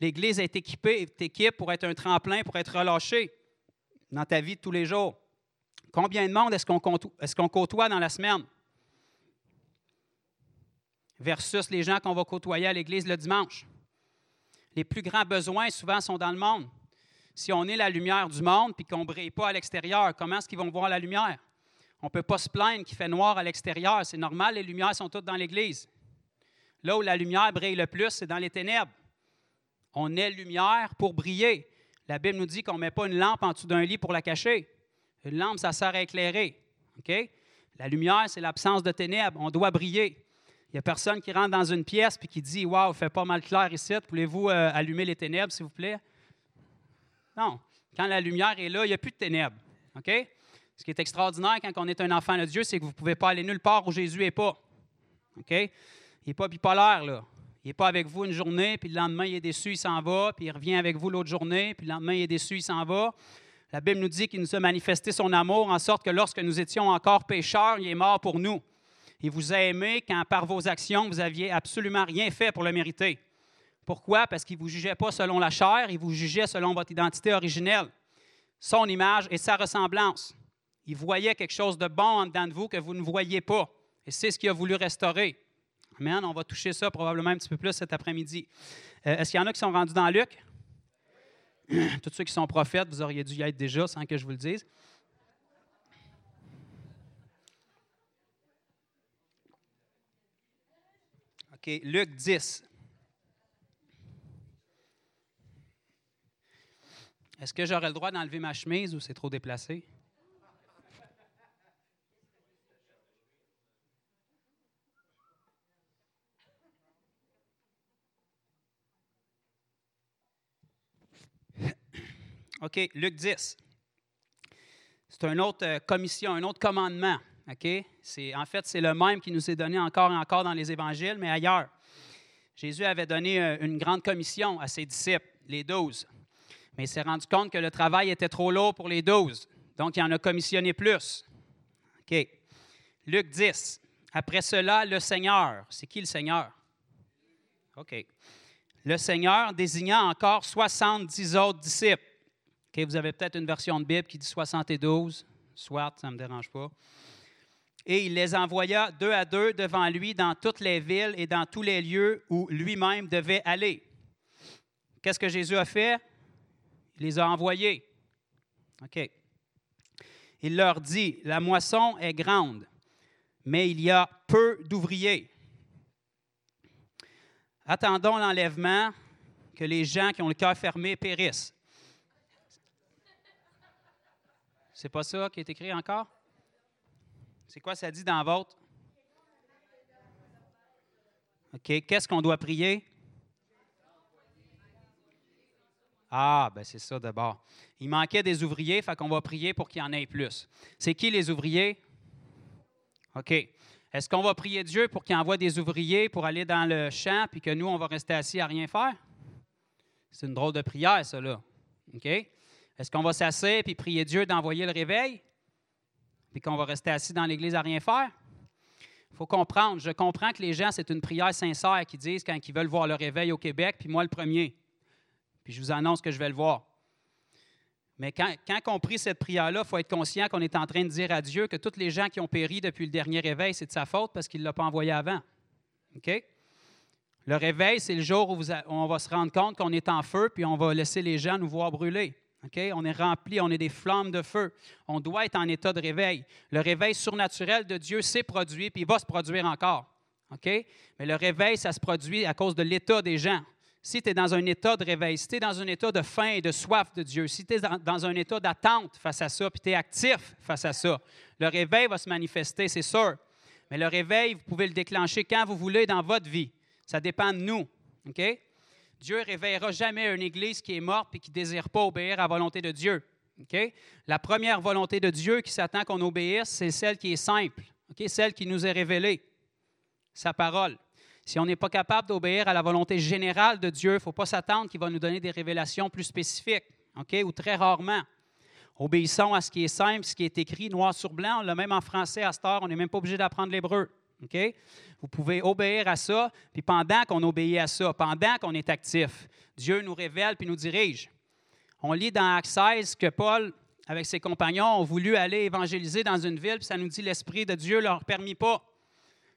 S9: L'Église est équipée, est équipée pour être un tremplin, pour être relâché dans ta vie de tous les jours. Combien de monde est-ce qu'on côtoie dans la semaine? Versus les gens qu'on va côtoyer à l'Église le dimanche. Les plus grands besoins, souvent, sont dans le monde. Si on est la lumière du monde puis qu'on ne brille pas à l'extérieur, comment est-ce qu'ils vont voir la lumière? On ne peut pas se plaindre qu'il fait noir à l'extérieur. C'est normal, les lumières sont toutes dans l'Église. Là où la lumière brille le plus, c'est dans les ténèbres. On est lumière pour briller. La Bible nous dit qu'on ne met pas une lampe en dessous d'un lit pour la cacher. Une lampe, ça sert à éclairer. La lumière, c'est l'absence de ténèbres. On doit briller. Il n'y a personne qui rentre dans une pièce et qui dit Waouh, il fait pas mal clair ici. Voulez-vous euh, allumer les ténèbres, s'il vous plaît? Non. Quand la lumière est là, il n'y a plus de ténèbres. OK? Ce qui est extraordinaire quand on est un enfant de Dieu, c'est que vous ne pouvez pas aller nulle part où Jésus n'est pas. OK? Il n'est pas bipolaire, là. Il n'est pas avec vous une journée, puis le lendemain, il est déçu, il s'en va, puis il revient avec vous l'autre journée, puis le lendemain, il est déçu, il s'en va. La Bible nous dit qu'il nous a manifesté son amour en sorte que lorsque nous étions encore pécheurs, il est mort pour nous. Il vous a aimé quand par vos actions, vous aviez absolument rien fait pour le mériter. Pourquoi? Parce qu'il ne vous jugeait pas selon la chair, il vous jugeait selon votre identité originelle, son image et sa ressemblance. Il voyait quelque chose de bon en vous que vous ne voyez pas. Et c'est ce qu'il a voulu restaurer. Amen. On va toucher ça probablement un petit peu plus cet après-midi. Euh, est-ce qu'il y en a qui sont rendus dans Luc? Tous ceux qui sont prophètes, vous auriez dû y être déjà sans que je vous le dise. OK, Luc 10. Est-ce que j'aurais le droit d'enlever ma chemise ou c'est trop déplacé? OK, Luc 10. C'est une autre euh, commission, un autre commandement. OK? En fait, c'est le même qui nous est donné encore et encore dans les évangiles, mais ailleurs. Jésus avait donné euh, une grande commission à ses disciples, les douze. Mais il s'est rendu compte que le travail était trop lourd pour les douze. Donc, il en a commissionné plus. OK? Luc 10. Après cela, le Seigneur. C'est qui le Seigneur? OK. Le Seigneur désigna encore 70 autres disciples vous avez peut-être une version de Bible qui dit 72, soit, ça ne me dérange pas. Et il les envoya deux à deux devant lui dans toutes les villes et dans tous les lieux où lui-même devait aller. Qu'est-ce que Jésus a fait? Il les a envoyés. OK. Il leur dit, la moisson est grande, mais il y a peu d'ouvriers. Attendons l'enlèvement, que les gens qui ont le cœur fermé périssent. C'est pas ça qui est écrit encore? C'est quoi ça dit dans votre? OK. Qu'est-ce qu'on doit prier? Ah, ben c'est ça d'abord. Il manquait des ouvriers, fait qu'on va prier pour qu'il y en ait plus. C'est qui les ouvriers? OK. Est-ce qu'on va prier Dieu pour qu'il envoie des ouvriers pour aller dans le champ, puis que nous, on va rester assis à rien faire? C'est une drôle de prière, ça, là. OK? Est-ce qu'on va s'asseoir et prier Dieu d'envoyer le réveil? Puis qu'on va rester assis dans l'Église à rien faire? Il faut comprendre. Je comprends que les gens, c'est une prière sincère qui disent quand ils veulent voir le réveil au Québec, puis moi le premier. Puis je vous annonce que je vais le voir. Mais quand, quand on prie cette prière-là, il faut être conscient qu'on est en train de dire à Dieu que tous les gens qui ont péri depuis le dernier réveil, c'est de sa faute parce qu'il ne l'a pas envoyé avant. OK? Le réveil, c'est le jour où on va se rendre compte qu'on est en feu, puis on va laisser les gens nous voir brûler. On est rempli, on est des flammes de feu. On doit être en état de réveil. Le réveil surnaturel de Dieu s'est produit, puis il va se produire encore. Mais le réveil, ça se produit à cause de l'état des gens. Si tu es dans un état de réveil, si tu es dans un état de faim et de soif de Dieu, si tu es dans un état d'attente face à ça, puis tu es actif face à ça, le réveil va se manifester, c'est sûr. Mais le réveil, vous pouvez le déclencher quand vous voulez dans votre vie. Ça dépend de nous. Dieu ne réveillera jamais une Église qui est morte et qui ne désire pas obéir à la volonté de Dieu. La première volonté de Dieu qui s'attend qu'on obéisse, c'est celle qui est simple, celle qui nous est révélée, sa parole. Si on n'est pas capable d'obéir à la volonté générale de Dieu, il ne faut pas s'attendre qu'il va nous donner des révélations plus spécifiques. Ou très rarement. Obéissons à ce qui est simple, ce qui est écrit noir sur blanc. Même en français à cette heure, on n'est même pas obligé d'apprendre l'hébreu. OK? Vous pouvez obéir à ça, puis pendant qu'on obéit à ça, pendant qu'on est actif, Dieu nous révèle puis nous dirige. On lit dans Actes 16 que Paul, avec ses compagnons, ont voulu aller évangéliser dans une ville, puis ça nous dit l'Esprit de Dieu ne leur permit pas.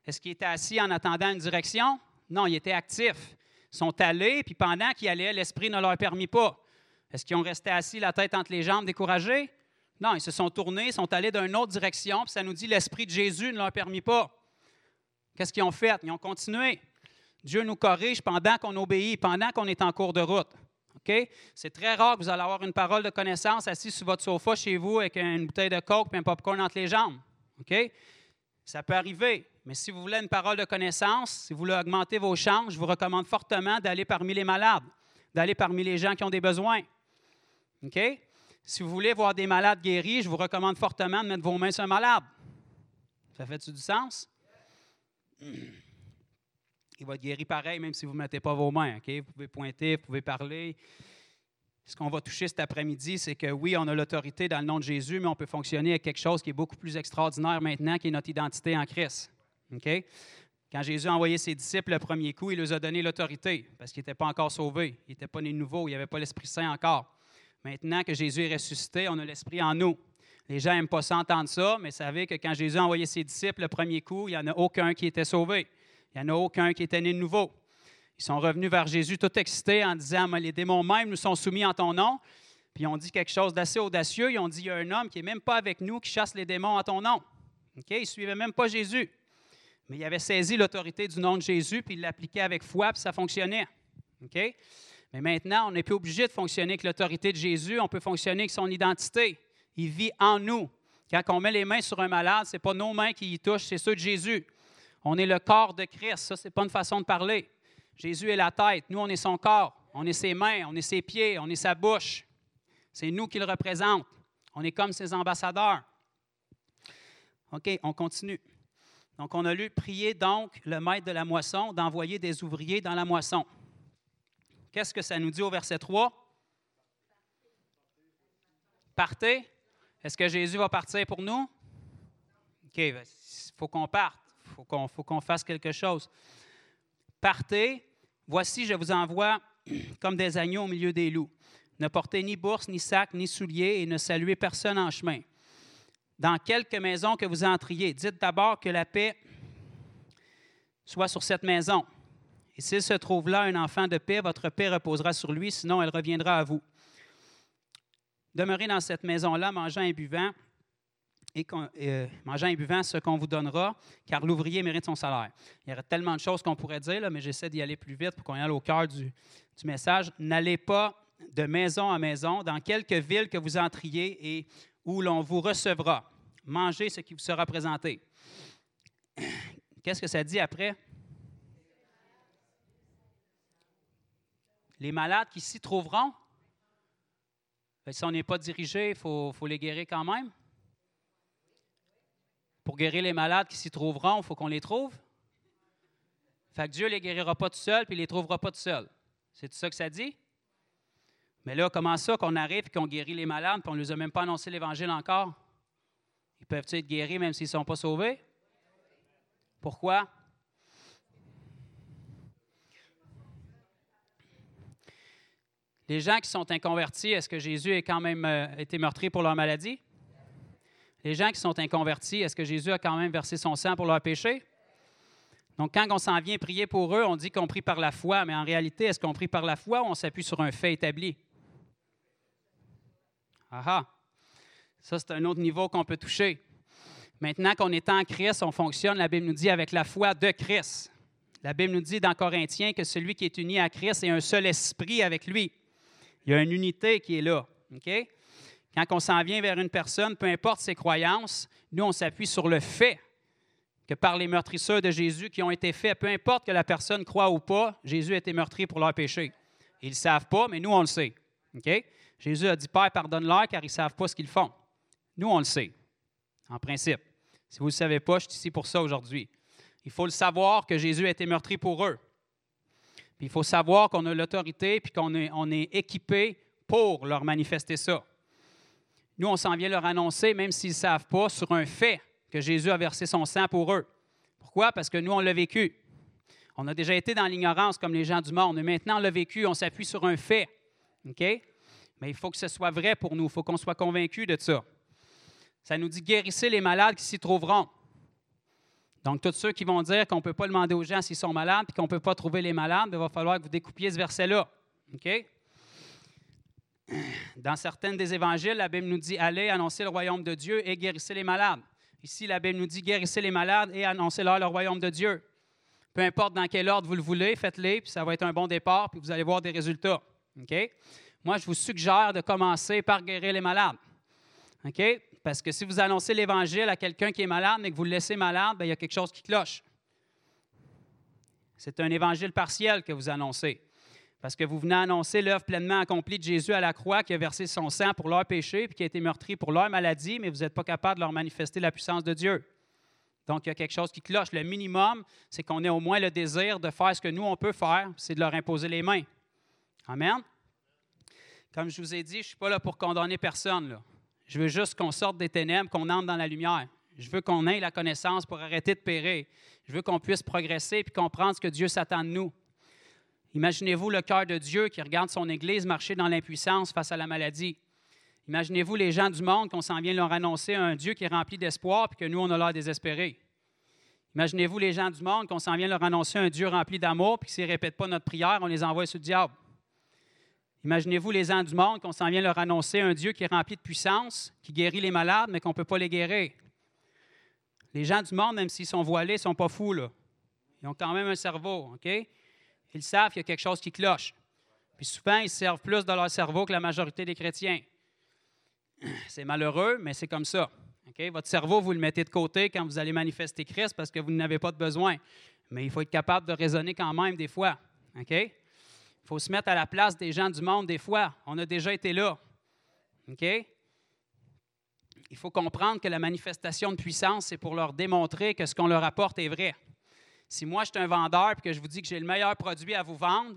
S9: Est-ce qu'ils étaient assis en attendant une direction? Non, ils étaient actifs. Ils sont allés, puis pendant qu'ils allaient, l'Esprit ne leur permit pas. Est-ce qu'ils ont resté assis, la tête entre les jambes, découragés? Non, ils se sont tournés, sont allés dans une autre direction, puis ça nous dit l'Esprit de Jésus ne leur permit pas. Qu'est-ce qu'ils ont fait? Ils ont continué. Dieu nous corrige pendant qu'on obéit, pendant qu'on est en cours de route. C'est très rare que vous allez avoir une parole de connaissance assis sur votre sofa chez vous avec une bouteille de coke et un popcorn entre les jambes. Ça peut arriver. Mais si vous voulez une parole de connaissance, si vous voulez augmenter vos chances, je vous recommande fortement d'aller parmi les malades, d'aller parmi les gens qui ont des besoins. Si vous voulez voir des malades guéris, je vous recommande fortement de mettre vos mains sur un malade. Ça fait-tu du sens? Il va être guéri pareil, même si vous ne mettez pas vos mains. OK? Vous pouvez pointer, vous pouvez parler. Ce qu'on va toucher cet après-midi, c'est que oui, on a l'autorité dans le nom de Jésus, mais on peut fonctionner avec quelque chose qui est beaucoup plus extraordinaire maintenant, qui est notre identité en Christ. OK? Quand Jésus a envoyé ses disciples le premier coup, il leur a donné l'autorité parce qu'ils n'étaient pas encore sauvés. Ils n'étaient pas nés nouveaux, il n'y avait pas l'Esprit Saint encore. Maintenant que Jésus est ressuscité, on a l'Esprit en nous. Les gens n'aiment pas s'entendre ça, mais savez que quand Jésus a envoyé ses disciples le premier coup, il n'y en a aucun qui était sauvé. Il n'y en a aucun qui était né de nouveau. Ils sont revenus vers Jésus tout excités en disant Les démons même nous sont soumis en ton nom. Puis ils ont dit quelque chose d'assez audacieux. Ils ont dit Il y a un homme qui n'est même pas avec nous qui chasse les démons en ton nom. Ils ne suivaient même pas Jésus. Mais il avait saisi l'autorité du nom de Jésus, puis il l'appliquait avec foi, puis ça fonctionnait. Mais maintenant, on n'est plus obligé de fonctionner avec l'autorité de Jésus, on peut fonctionner avec son identité. Il vit en nous. Quand on met les mains sur un malade, ce n'est pas nos mains qui y touchent, c'est ceux de Jésus. On est le corps de Christ. Ça, ce n'est pas une façon de parler. Jésus est la tête. Nous, on est son corps. On est ses mains, on est ses pieds, on est sa bouche. C'est nous qui le représente. On est comme ses ambassadeurs. OK, on continue. Donc, on a lu prier donc le maître de la moisson d'envoyer des ouvriers dans la moisson. Qu'est-ce que ça nous dit au verset 3? Partez. Est-ce que Jésus va partir pour nous? OK, il faut qu'on parte. Il faut qu'on fasse quelque chose. Partez. Voici, je vous envoie comme des agneaux au milieu des loups. Ne portez ni bourse, ni sac, ni souliers, et ne saluez personne en chemin. Dans quelque maison que vous entriez, dites d'abord que la paix soit sur cette maison. Et s'il se trouve là un enfant de paix, votre paix reposera sur lui, sinon elle reviendra à vous. Demeurez dans cette maison-là, mangeant et buvant, et euh, et buvant ce qu'on vous donnera, car l'ouvrier mérite son salaire. Il y aurait tellement de choses qu'on pourrait dire, là, mais j'essaie d'y aller plus vite pour qu'on aille au cœur du, message. N'allez pas de maison en maison, dans quelque ville que vous entriez et où l'on vous recevra. Mangez ce qui vous sera présenté. Qu'est-ce que ça dit après? Les malades qui s'y trouveront? Si on n'est pas dirigé, il faut, les guérir quand même. Pour guérir les malades qui s'y trouveront, il faut qu'on les trouve. Fait que Dieu ne les guérira pas tout seul, puis il ne les trouvera pas tout seul. C'est tout ça que ça dit? Mais là, comment ça qu'on arrive et qu'on guérit les malades, puis on ne les a même pas annoncé l'Évangile encore? Ils peuvent être guéris même s'ils ne sont pas sauvés? Pourquoi? Les gens qui sont inconvertis, est-ce que Jésus a quand même euh, été meurtri pour leur maladie? Les gens qui sont inconvertis, est-ce que Jésus a quand même versé son sang pour leur péché? Donc, quand on s'en vient prier pour eux, on dit qu'on prie par la foi, mais en réalité, est-ce qu'on prie par la foi ou on s'appuie sur un fait établi? Ah ah! Ça, c'est un autre niveau qu'on peut toucher. Maintenant qu'on est en Christ, on fonctionne, la Bible nous dit, avec la foi de Christ. La Bible nous dit dans Corinthiens que celui qui est uni à Christ est un seul esprit avec lui. Il y a une unité qui est là. Quand on s'en vient vers une personne, peu importe ses croyances, nous, on s'appuie sur le fait que par les meurtrisseurs de Jésus qui ont été faits, peu importe que la personne croit ou pas, Jésus a été meurtri pour leur péché. Ils ne savent pas, mais nous, on le sait. Jésus a dit Père, pardonne-leur car ils ne savent pas ce qu'ils font. Nous, on le sait, en principe. Si vous ne le savez pas, je suis ici pour ça aujourd'hui. Il faut le savoir que Jésus a été meurtri pour eux il faut savoir qu'on a l'autorité puis qu'on est, équipé pour leur manifester ça. Nous, on s'en vient leur annoncer, même s'ils ne savent pas, sur un fait que Jésus a versé son sang pour eux. Pourquoi? Parce que nous, on l'a vécu. On a déjà été dans l'ignorance comme les gens du monde, maintenant, on l'a vécu, on s'appuie sur un fait. Mais il faut que ce soit vrai pour nous, il faut qu'on soit convaincu de ça. Ça nous dit guérissez les malades qui s'y trouveront. Donc, tous ceux qui vont dire qu'on ne peut pas demander aux gens s'ils sont malades et qu'on ne peut pas trouver les malades, il va falloir que vous découpiez ce verset-là. OK? Dans certaines des évangiles, la Bible nous dit Allez annoncer le royaume de Dieu et guérissez les malades. Ici, la Bible nous dit Guérissez les malades et annoncez-leur le royaume de Dieu. Peu importe dans quel ordre vous le voulez, faites-les, puis ça va être un bon départ, puis vous allez voir des résultats. Moi, je vous suggère de commencer par guérir les malades. OK? Parce que si vous annoncez l'Évangile à quelqu'un qui est malade, mais que vous le laissez malade, bien, il y a quelque chose qui cloche. C'est un évangile partiel que vous annoncez. Parce que vous venez annoncer l'œuvre pleinement accomplie de Jésus à la croix qui a versé son sang pour leurs péchés puis qui a été meurtri pour leur maladie, mais vous n'êtes pas capable de leur manifester la puissance de Dieu. Donc, il y a quelque chose qui cloche. Le minimum, c'est qu'on ait au moins le désir de faire ce que nous, on peut faire, c'est de leur imposer les mains. Amen. Comme je vous ai dit, je ne suis pas là pour condamner personne. Je veux juste qu'on sorte des ténèbres, qu'on entre dans la lumière. Je veux qu'on ait la connaissance pour arrêter de périr. Je veux qu'on puisse progresser et comprendre ce que Dieu s'attend de nous. Imaginez-vous le cœur de Dieu qui regarde son Église marcher dans l'impuissance face à la maladie. Imaginez-vous les gens du monde qu'on s'en vient leur annoncer un Dieu qui est rempli d'espoir et que nous, on a l'air désespérés. Imaginez-vous les gens du monde qu'on s'en vient leur annoncer un Dieu rempli d'amour puis s'ils ne répètent pas notre prière, on les envoie sur le diable. Imaginez-vous les gens du monde qu'on s'en vient leur annoncer un Dieu qui est rempli de puissance, qui guérit les malades, mais qu'on ne peut pas les guérir. Les gens du monde, même s'ils sont voilés, ne sont pas fous. Là. Ils ont quand même un cerveau. OK? Ils savent qu'il y a quelque chose qui cloche. Puis souvent, ils servent plus de leur cerveau que la majorité des chrétiens. C'est malheureux, mais c'est comme ça. Votre cerveau, vous le mettez de côté quand vous allez manifester Christ parce que vous n'avez pas de besoin. Mais il faut être capable de raisonner quand même des fois. Il faut se mettre à la place des gens du monde des fois. On a déjà été là. Il faut comprendre que la manifestation de puissance, c'est pour leur démontrer que ce qu'on leur apporte est vrai. Si moi, je suis un vendeur et que je vous dis que j'ai le meilleur produit à vous vendre,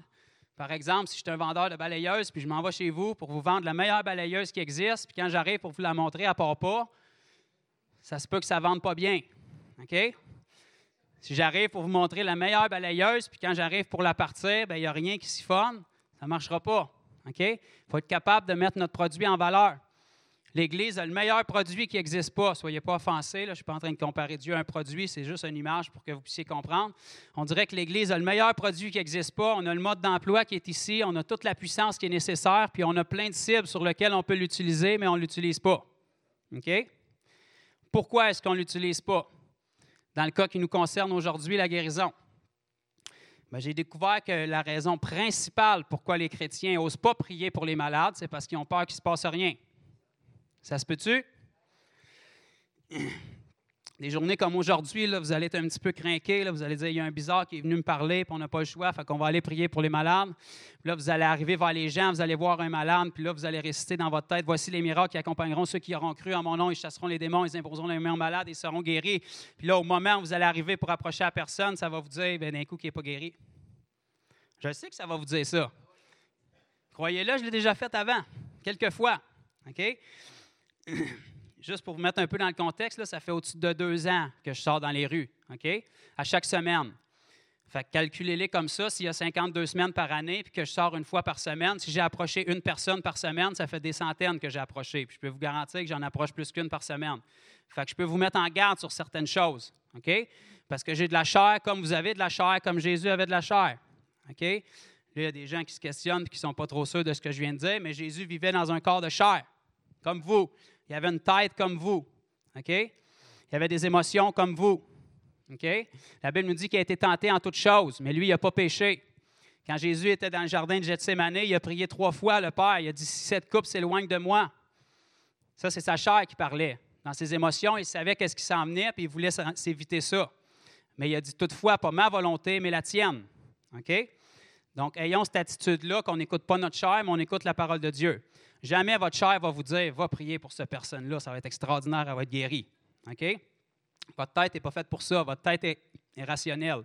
S9: par exemple, si je suis un vendeur de balayeuses puis je m'en vais chez vous pour vous vendre la meilleure balayeuse qui existe, puis quand j'arrive pour vous la montrer, à part pas, ça se peut que ça ne vende pas bien. OK? Si j'arrive pour vous montrer la meilleure balayeuse, puis quand j'arrive pour la partir, ben, il n'y a rien qui siphonne, ça ne marchera pas. Il faut être capable de mettre notre produit en valeur. L'Église a le meilleur produit qui n'existe pas. Soyez pas offensés, là, je ne suis pas en train de comparer Dieu à un produit, c'est juste une image pour que vous puissiez comprendre. On dirait que l'Église a le meilleur produit qui n'existe pas. On a le mode d'emploi qui est ici, on a toute la puissance qui est nécessaire, puis on a plein de cibles sur lesquelles on peut l'utiliser, mais on ne l'utilise pas. Pourquoi est-ce qu'on ne l'utilise pas? Dans le cas qui nous concerne aujourd'hui, la guérison. Ben, j'ai découvert que la raison principale pourquoi les chrétiens n'osent pas prier pour les malades, c'est parce qu'ils ont peur qu'il ne se passe rien. Ça se peut-tu? Des journées comme aujourd'hui, vous allez être un petit peu craqué. Vous allez dire, il y a un bizarre qui est venu me parler, puis on n'a pas le choix, fait qu'on va aller prier pour les malades. Là, vous allez arriver vers les gens, vous allez voir un malade, puis là, vous allez réciter dans votre tête, voici les miracles qui accompagneront ceux qui auront cru en mon nom, ils chasseront les démons, ils imposeront les mains malades, ils seront guéris. Puis là, au moment où vous allez arriver pour approcher la personne, ça va vous dire, ben, d'un coup, qui n'est pas guéri. Je sais que ça va vous dire ça. Croyez-le, je l'ai déjà fait avant, quelques fois. OK? juste pour vous mettre un peu dans le contexte, ça fait au-dessus de deux ans que je sors dans les rues, OK? À chaque semaine. Fait calculez-les comme ça. S'il y a 52 semaines par année puis que je sors une fois par semaine, si j'ai approché une personne par semaine, ça fait des centaines que j'ai approché. Puis je peux vous garantir que j'en approche plus qu'une par semaine. Fait que je peux vous mettre en garde sur certaines choses, OK? Parce que j'ai de la chair comme vous avez de la chair, comme Jésus avait de la chair, OK? Là, il y a des gens qui se questionnent et qui ne sont pas trop sûrs de ce que je viens de dire, mais Jésus vivait dans un corps de chair, comme vous. Il avait une tête comme vous. Il avait des émotions comme vous. La Bible nous dit qu'il a été tenté en toutes choses, mais lui, il n'a pas péché. Quand Jésus était dans le jardin de Gethsemane, il a prié trois fois le Père. Il a dit Si cette coupe s'éloigne de moi. Ça, c'est sa chair qui parlait. Dans ses émotions, il savait qu'est-ce qui s'en venait, puis il voulait s'éviter ça. Mais il a dit toutefois, pas ma volonté, mais la tienne. Donc, ayons cette attitude-là qu'on n'écoute pas notre chair, mais on écoute la parole de Dieu. Jamais votre chair va vous dire va prier pour cette personne-là, ça va être extraordinaire, elle va être guérie. OK? Votre tête n'est pas faite pour ça. Votre tête est, rationnelle,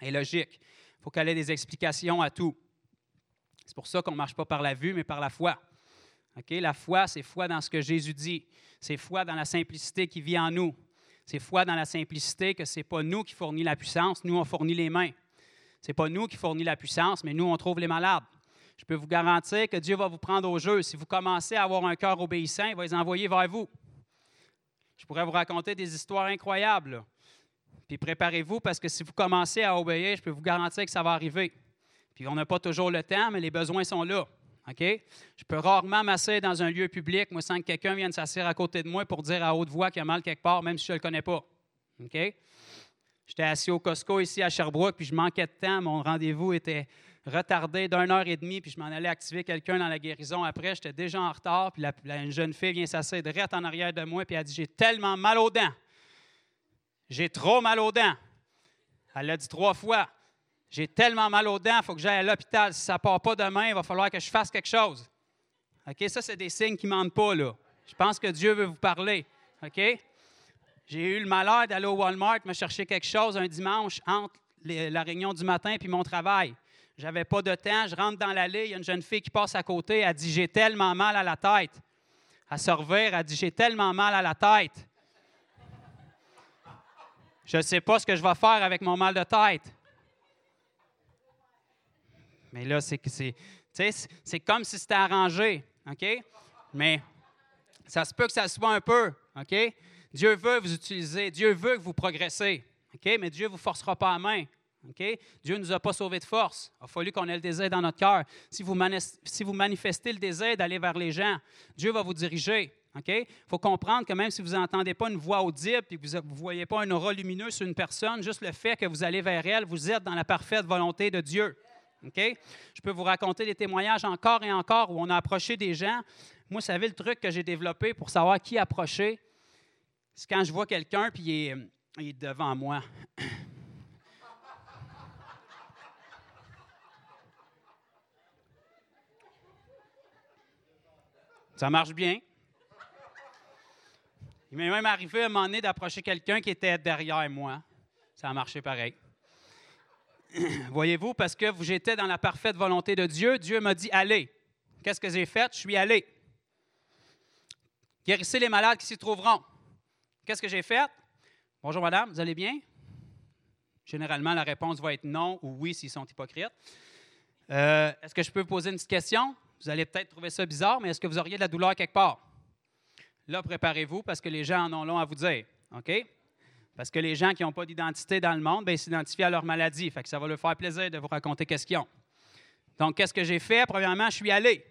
S9: est logique. Il faut qu'elle ait des explications à tout. C'est pour ça qu'on ne marche pas par la vue, mais par la foi. OK? La foi, c'est foi dans ce que Jésus dit. C'est foi dans la simplicité qui vit en nous. C'est foi dans la simplicité que ce n'est pas nous qui fournit la puissance, nous, on fournit les mains. Ce n'est pas nous qui fournit la puissance, mais nous, on trouve les malades. Je peux vous garantir que Dieu va vous prendre au jeu. Si vous commencez à avoir un cœur obéissant, il va les envoyer vers vous. Je pourrais vous raconter des histoires incroyables. Puis préparez-vous parce que si vous commencez à obéir, je peux vous garantir que ça va arriver. Puis on n'a pas toujours le temps, mais les besoins sont là. Je peux rarement m'asseoir dans un lieu public, moi, sans que quelqu'un vienne s'asseoir à côté de moi pour dire à haute voix qu'il y a mal quelque part, même si je ne le connais pas. OK? J'étais assis au Costco ici à Sherbrooke, puis je manquais de temps. Mon rendez-vous était retardé d'une heure et demie, puis je m'en allais activer quelqu'un dans la guérison après. J'étais déjà en retard, puis une jeune fille vient s'asseoir direct en arrière de moi, puis elle dit J'ai tellement mal aux dents. J'ai trop mal aux dents. Elle l'a dit trois fois. J'ai tellement mal aux dents, il faut que j'aille à l'hôpital. Si ça ne part pas demain, il va falloir que je fasse quelque chose. OK? Ça, c'est des signes qui ne mentent pas, là. Je pense que Dieu veut vous parler. OK? J'ai eu le malheur d'aller au Walmart me chercher quelque chose un dimanche entre la réunion du matin et mon travail. J'avais pas de temps. Je rentre dans l'allée. Il y a une jeune fille qui passe à côté. Elle dit J'ai tellement mal à la tête. À se revire, elle dit J'ai tellement mal à la tête. Je ne sais pas ce que je vais faire avec mon mal de tête. Mais là, c'est c'est comme si c'était arrangé, OK? Mais ça se peut que ça soit un peu, OK? Dieu veut vous utiliser, Dieu veut que vous progressez, OK? Mais Dieu ne vous forcera pas à main, OK? Dieu ne nous a pas sauvés de force. Il a fallu qu'on ait le désir dans notre cœur. Si vous, si vous manifestez le désir d'aller vers les gens, Dieu va vous diriger? Il faut comprendre que même si vous n'entendez pas une voix audible et que vous ne voyez pas un aura lumineux sur une personne, juste le fait que vous allez vers elle, vous êtes dans la parfaite volonté de Dieu. Je peux vous raconter des témoignages encore et encore où on a approché des gens. Moi, vous savez, le truc que j'ai développé pour savoir qui approcher, c'est quand je vois quelqu'un puis il est, devant moi. Ça marche bien. Il m'est même arrivé à un moment donné d'approcher quelqu'un qui était derrière moi. Ça a marché pareil. Voyez-vous, parce que j'étais dans la parfaite volonté de Dieu, Dieu m'a dit allez. Qu'est-ce que j'ai fait? Je suis allé. Guérissez les malades qui s'y trouveront. Qu'est-ce que j'ai fait? Bonjour madame, vous allez bien? Généralement, la réponse va être non ou oui s'ils sont hypocrites. Euh, est-ce que je peux vous poser une petite question? Vous allez peut-être trouver ça bizarre, mais est-ce que vous auriez de la douleur quelque part? Là, préparez-vous parce que les gens en ont long à vous dire. OK? Parce que les gens qui n'ont pas d'identité dans le monde, ben, s'identifient à leur maladie. Fait que ça va leur faire plaisir de vous raconter qu'est-ce qu'ils ont. Donc, qu'est-ce que j'ai fait? Premièrement, je suis allé.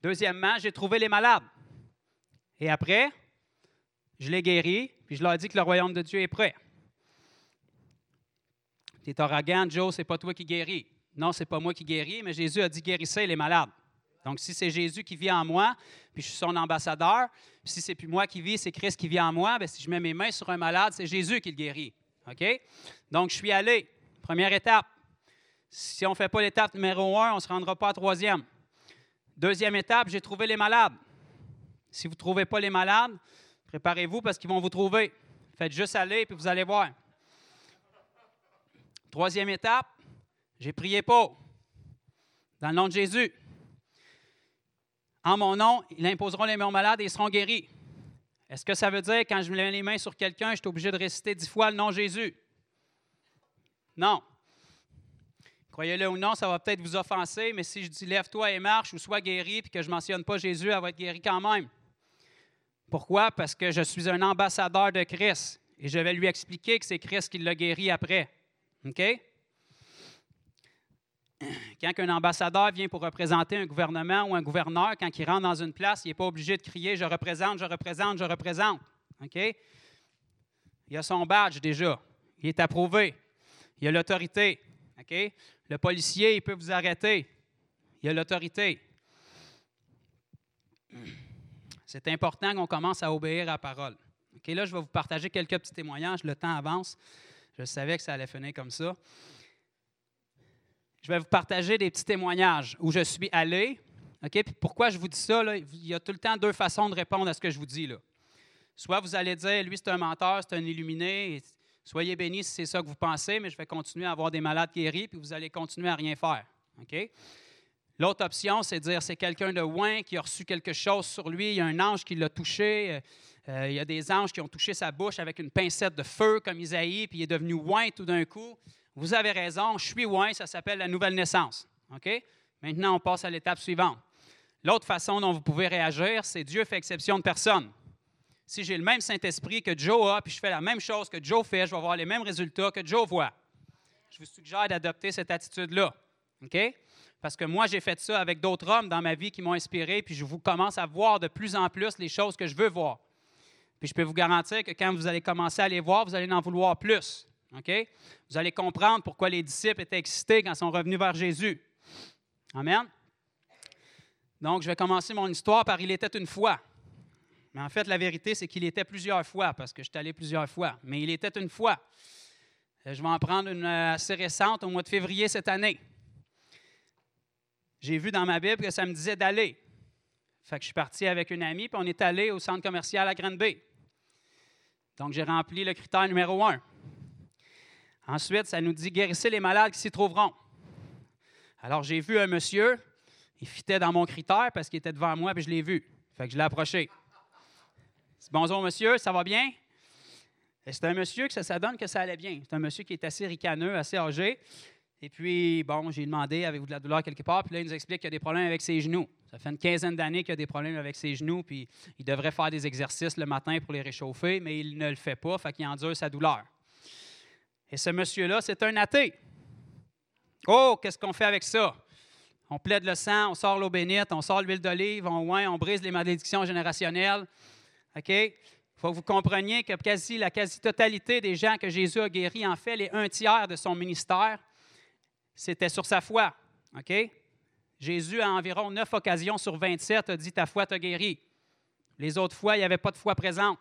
S9: Deuxièmement, j'ai trouvé les malades. Et après, je les guéris, puis je leur dis que le royaume de Dieu est prêt. Tu es arrogant, Joe, c'est pas toi qui guéris. Non, c'est pas moi qui guéris, mais Jésus a dit guérissez les malades. Donc, si c'est Jésus qui vit en moi, puis je suis son ambassadeur, puis si c'est plus moi qui vis, c'est Christ qui vit en moi, bien, si je mets mes mains sur un malade, c'est Jésus qui le guérit. OK? Donc, je suis allé. Première étape. Si on ne fait pas l'étape numéro un, on ne se rendra pas à troisième. Deuxième étape, j'ai trouvé les malades. Si vous ne trouvez pas les malades, préparez-vous parce qu'ils vont vous trouver. Faites juste aller, puis vous allez voir. Troisième étape, j'ai prié pour. Dans le nom de Jésus. En mon nom, ils imposeront les mains malades et ils seront guéris. Est-ce que ça veut dire quand je mets les mains sur quelqu'un, je suis obligé de réciter dix fois le nom Jésus? Non. Croyez-le ou non, ça va peut-être vous offenser, mais si je dis lève-toi et marche ou sois guéri, puis que je ne mentionne pas Jésus, elle va être guérie quand même. Pourquoi? Parce que je suis un ambassadeur de Christ et je vais lui expliquer que c'est Christ qui l'a guéri après. OK? quand un ambassadeur vient pour représenter un gouvernement ou un gouverneur, quand il rentre dans une place, il n'est pas obligé de crier Je représente, je représente, je représente. OK? Il a son badge déjà. Il est approuvé. Il a l'autorité. OK? Le policier, il peut vous arrêter. Il a l'autorité. C'est important qu'on commence à obéir à la parole. OK? Là, je vais vous partager quelques petits témoignages. Le temps avance. Je savais que ça allait finir comme ça je vais vous partager des petits témoignages où je suis allé. Pourquoi je vous dis ça? Il y a tout le temps deux façons de répondre à ce que je vous dis. Là. Soit vous allez dire, lui, c'est un menteur, c'est un illuminé, soyez bénis si c'est ça que vous pensez, mais je vais continuer à avoir des malades guéris, puis vous allez continuer à rien faire. OK? L'autre option, c'est de dire c'est quelqu'un de loin qui a reçu quelque chose sur lui, il y a un ange qui l'a touché, euh, euh, il y a des anges qui ont touché sa bouche avec une pincette de feu comme Isaïe, puis il est devenu loin tout d'un coup. Vous avez raison, je suis loin, ça s'appelle la nouvelle naissance. OK? Maintenant, on passe à l'étape suivante. L'autre façon dont vous pouvez réagir, c'est Dieu fait exception de personne. Si j'ai le même Saint-Esprit que Joe a, puis je fais la même chose que Joe fait, je vais avoir les mêmes résultats que Joe voit. Je vous suggère d'adopter cette attitude-là. OK? Parce que moi, j'ai fait ça avec d'autres hommes dans ma vie qui m'ont inspiré, puis je vous commence à voir de plus en plus les choses que je veux voir. Puis je peux vous garantir que quand vous allez commencer à les voir, vous allez en vouloir plus. Vous allez comprendre pourquoi les disciples étaient excités quand ils sont revenus vers Jésus. Amen? Donc, je vais commencer mon histoire par Il était une fois. Mais en fait, la vérité, c'est qu'il était plusieurs fois, parce que je suis allé plusieurs fois. Mais il était une fois. Euh, je vais en prendre une euh, assez récente, au mois de février cette année. J'ai vu dans ma Bible que ça me disait d'aller. Fait que je suis parti avec une amie, puis on est allé au centre commercial à Grande Bay. Donc, j'ai rempli le critère numéro un. Ensuite, ça nous dit guérissez les malades qui s'y trouveront. Alors, j'ai vu un monsieur, il fitait dans mon critère parce qu'il était devant moi, puis je l'ai vu. Fait que je l'ai approché. Bonjour, monsieur, ça va bien? C'est un monsieur que ça, ça donne que ça allait bien. C'est un monsieur qui est assez ricaneux, assez âgé. Et puis, bon, j'ai demandé, avez-vous de la douleur quelque part? Puis là, il nous explique qu'il a des problèmes avec ses genoux. Ça fait une quinzaine d'années qu'il a des problèmes avec ses genoux, puis il devrait faire des exercices le matin pour les réchauffer, mais il ne le fait pas, fait qu'il endure sa douleur. Et ce monsieur-là, c'est un athée. Oh, qu'est-ce qu'on fait avec ça? On plaide le sang, on sort l'eau bénite, on sort l'huile d'olive, on oint, on brise les malédictions générationnelles. OK? Il faut que vous compreniez que quasi, la quasi-totalité des gens que Jésus a guéris, en fait, les un tiers de son ministère, c'était sur sa foi. Jésus, à environ neuf occasions sur 27, a dit Ta foi t'a guéri. Les autres fois, il n'y avait pas de foi présente.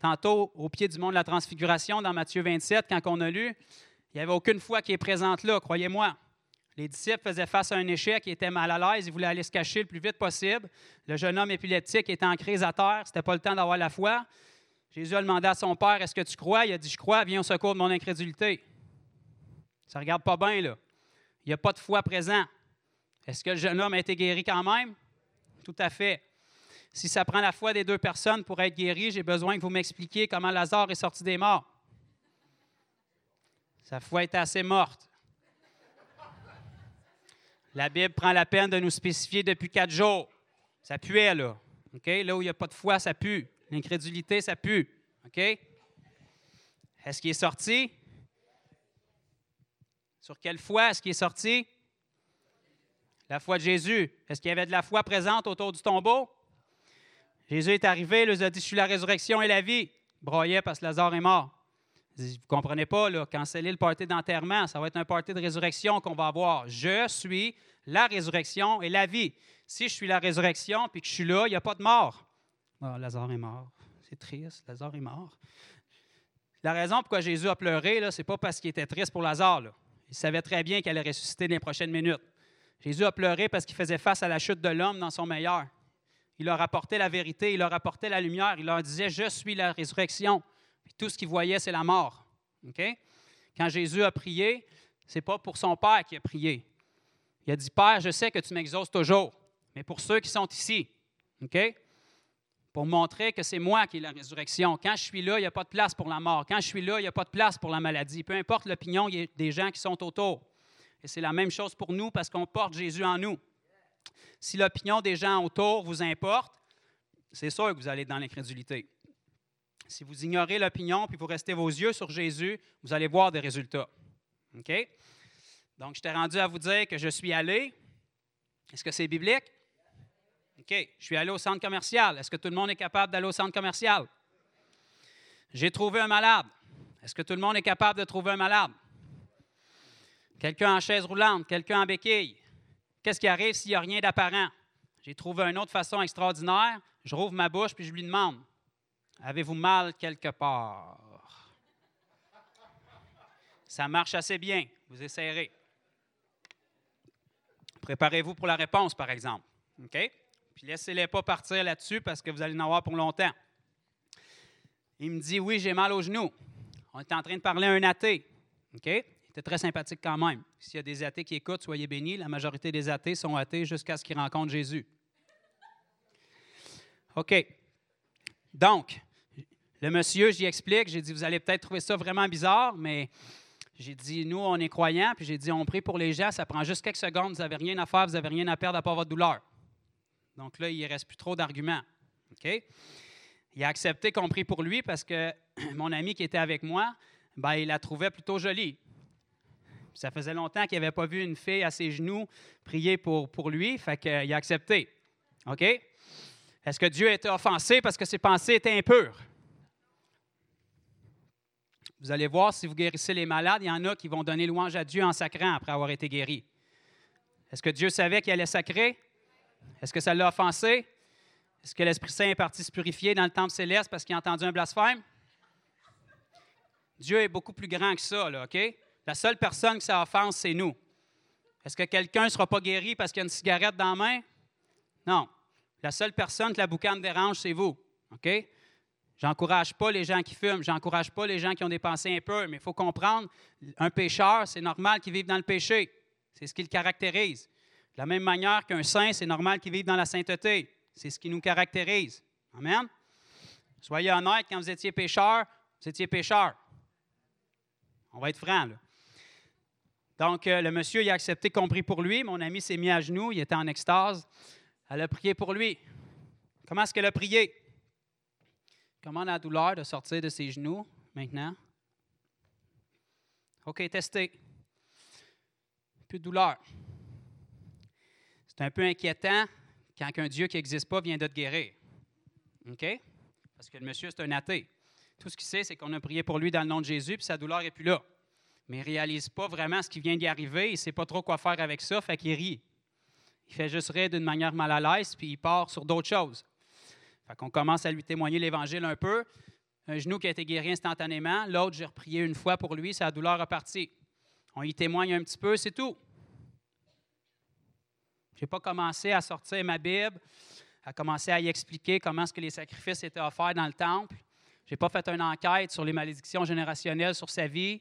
S9: Tantôt, au pied du mont de la Transfiguration, dans Matthieu 27, quand on a lu, il n'y avait aucune foi qui est présente là, croyez-moi. Les disciples faisaient face à un échec, ils étaient mal à l'aise, ils voulaient aller se cacher le plus vite possible. Le jeune homme épileptique était en crise à terre, ce n'était pas le temps d'avoir la foi. Jésus a demandé à son père Est-ce que tu crois Il a dit Je crois, viens au secours de mon incrédulité. Ça ne regarde pas bien, là. Il n'y a pas de foi présent. Est-ce que le jeune homme a été guéri quand même? Tout à fait. Si ça prend la foi des deux personnes pour être guéri, j'ai besoin que vous m'expliquiez comment Lazare est sorti des morts. Sa foi était assez morte. La Bible prend la peine de nous spécifier depuis quatre jours. Ça puait, là. Là où il n'y a pas de foi, ça pue. L'incrédulité, ça pue. Est-ce qu'il est sorti? Sur quelle foi est-ce qu'il est sorti? La foi de Jésus. Est-ce qu'il y avait de la foi présente autour du tombeau? Jésus est arrivé, il a dit, je suis la résurrection et la vie. broyait parce que Lazare est mort. Vous ne comprenez pas, là, canceller le party d'enterrement, ça va être un party de résurrection qu'on va avoir. Je suis la résurrection et la vie. Si je suis la résurrection puis que je suis là, il n'y a pas de mort. Oh, Lazare est mort. C'est triste, Lazare est mort. La raison pourquoi Jésus a pleuré, ce n'est pas parce qu'il était triste pour Lazare. Il savait très bien qu'il allait ressusciter dans les prochaines minutes. Jésus a pleuré parce qu'il faisait face à la chute de l'homme dans son meilleur. Il leur apportait la vérité, il leur apportait la lumière, il leur disait Je suis la résurrection. Tout ce qu'il voyait, c'est la mort. Quand Jésus a prié, ce n'est pas pour son Père qu'il a prié. Il a dit Père, je sais que tu m'exauces toujours, mais pour ceux qui sont ici, pour montrer que c'est moi qui ai la résurrection. Quand je suis là, il n'y a pas de place pour la mort. Quand je suis là, il n'y a pas de place pour la maladie. Peu importe l'opinion des gens qui sont autour. Et c'est la même chose pour nous parce qu'on porte Jésus en nous. Si l'opinion des gens autour vous importe, c'est sûr que vous allez dans l'incrédulité. Si vous ignorez l'opinion puis vous restez vos yeux sur Jésus, vous allez voir des résultats. OK? Donc, je t'ai rendu à vous dire que je suis allé. Est-ce que c'est biblique? OK. Je suis allé au centre commercial. Est-ce que tout le monde est capable d'aller au centre commercial? J'ai trouvé un malade. Est-ce que tout le monde est capable de trouver un malade? Quelqu'un en chaise roulante, quelqu'un en béquille. Qu'est-ce qui arrive s'il n'y a rien d'apparent? J'ai trouvé une autre façon extraordinaire. Je rouvre ma bouche puis je lui demande Avez-vous mal quelque part? Ça marche assez bien. Vous essayerez. Préparez-vous pour la réponse, par exemple. OK? Puis laissez-les pas partir là-dessus parce que vous allez en avoir pour longtemps. Il me dit Oui, j'ai mal au genou. On est en train de parler à un athée. OK? Il est C'était très sympathique quand même. S'il y a des athées qui écoutent, soyez bénis. La majorité des athées sont athées jusqu'à ce qu'ils rencontrent Jésus. OK. Donc, le monsieur, j'y explique, j'ai dit, vous allez peut-être trouver ça vraiment bizarre, mais j'ai dit, nous, on est croyants, puis j'ai dit, on prie pour les gens, ça prend juste quelques secondes, vous n'avez rien à faire, vous n'avez rien à perdre à part votre douleur. Donc là, il ne reste plus trop d'arguments. Il a accepté qu'on prie pour lui parce que mon ami qui était avec moi, ben, il la trouvait plutôt jolie. Ça faisait longtemps qu'il n'avait pas vu une fille à ses genoux prier pour, lui, fait qu'il a accepté. OK? Est-ce que Dieu a offensé parce que ses pensées étaient impures? Vous allez voir, si vous guérissez les malades, il y en a qui vont donner louange à Dieu en sacrant après avoir été guéris. Est-ce que Dieu savait qu'il allait sacrer? Est-ce que ça l'a offensé? Est-ce que l'Esprit Saint est parti se purifier dans le temple céleste parce qu'il a entendu un blasphème? Dieu est beaucoup plus grand que ça, là, OK? La seule personne que ça offense, c'est nous. Est-ce que quelqu'un ne sera pas guéri parce qu'il a une cigarette dans la main? Non. La seule personne que la boucane dérange, c'est vous. OK? J'encourage pas les gens qui fument, j'encourage pas les gens qui ont des pensées un peu, mais il faut comprendre, un pécheur, c'est normal qu'il vive dans le péché. C'est ce qui le caractérise. De la même manière qu'un saint, c'est normal qu'il vive dans la sainteté. C'est ce qui nous caractérise. Amen? Soyez honnête, quand vous étiez pécheur, vous étiez pécheur. On va être franc. Donc, euh, le monsieur, a accepté qu'on prie pour lui. Mon ami s'est mis à genoux, il était en extase. Elle a prié pour lui. Comment est-ce qu'elle a prié? Comment la douleur de sortir de ses genoux maintenant? OK, testé. Plus de douleur. C'est un peu inquiétant quand un Dieu qui n'existe pas vient de te guérir. OK? Parce que le monsieur, c'est un athée. Tout ce qu'il sait, c'est qu'on a prié pour lui dans le nom de Jésus, puis sa douleur n'est plus là. Mais il ne réalise pas vraiment ce qui vient d'y arriver, il ne sait pas trop quoi faire avec ça, fait qu'il rit. Il fait juste rire d'une manière mal à l'aise, puis il part sur d'autres choses. Fait qu'on commence à lui témoigner l'Évangile un peu. Un genou qui a été guéri instantanément, l'autre, j'ai reprié une fois pour lui, sa douleur est partie. On y témoigne un petit peu, c'est tout. Je n'ai pas commencé à sortir ma Bible, à commencer à y expliquer comment est-ce que les sacrifices étaient offerts dans le temple. Je n'ai pas fait une enquête sur les malédictions générationnelles sur sa vie.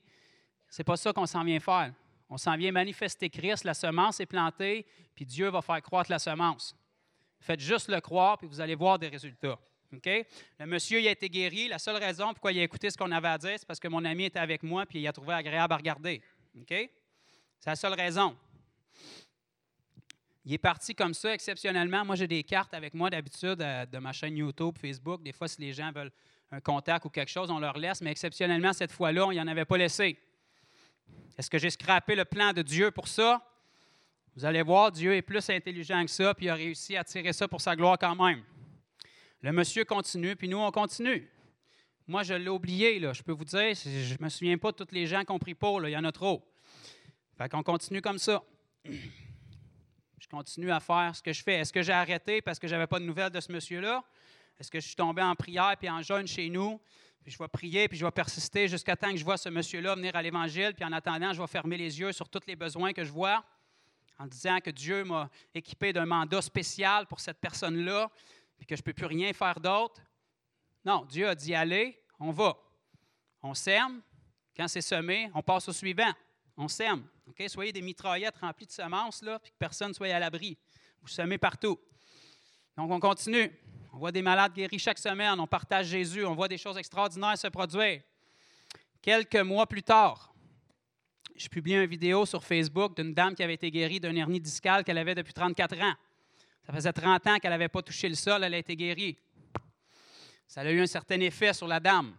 S9: C'est pas ça qu'on s'en vient faire. On s'en vient manifester Christ, la semence est plantée, puis Dieu va faire croître la semence. Faites juste le croire, puis vous allez voir des résultats. Le monsieur il a été guéri. La seule raison pourquoi il a écouté ce qu'on avait à dire, c'est parce que mon ami était avec moi, puis il a trouvé agréable à regarder. OK? C'est la seule raison. Il est parti comme ça, exceptionnellement. Moi, j'ai des cartes avec moi d'habitude euh, de ma chaîne YouTube, Facebook. Des fois, si les gens veulent un contact ou quelque chose, on leur laisse, mais exceptionnellement, cette fois-là, on n'y en avait pas laissé. Est-ce que j'ai scrappé le plan de Dieu pour ça? Vous allez voir, Dieu est plus intelligent que ça, puis il a réussi à tirer ça pour sa gloire quand même. Le monsieur continue, puis nous, on continue. Moi, je l'ai oublié, là. Je peux vous dire, je ne me souviens pas de tous les gens qui ont pris pour, là. Il y en a trop. Fait qu'on continue comme ça. Continue à faire ce que je fais. Est-ce que j'ai arrêté parce que je n'avais pas de nouvelles de ce monsieur-là? Est-ce que je suis tombé en prière puis en jeûne chez nous? Puis je vais prier, puis je vais persister jusqu'à temps que je vois ce monsieur-là venir à l'Évangile, puis en attendant, je vais fermer les yeux sur tous les besoins que je vois, en disant que Dieu m'a équipé d'un mandat spécial pour cette personne-là, puis que je ne peux plus rien faire d'autre. Non, Dieu a dit aller, on va. On sème, quand c'est semé, on passe au suivant. On sème. Soyez des mitraillettes remplies de semences, là, puis que personne ne soit à l'abri. Vous semez partout. Donc, on continue. On voit des malades guéris chaque semaine. On partage Jésus. On voit des choses extraordinaires se produire. Quelques mois plus tard, je publie une vidéo sur Facebook d'une dame qui avait été guérie d'un hernie discale qu'elle avait depuis 34 ans. Ça faisait 30 ans qu'elle n'avait pas touché le sol, elle a été guérie. Ça a eu un certain effet sur la dame.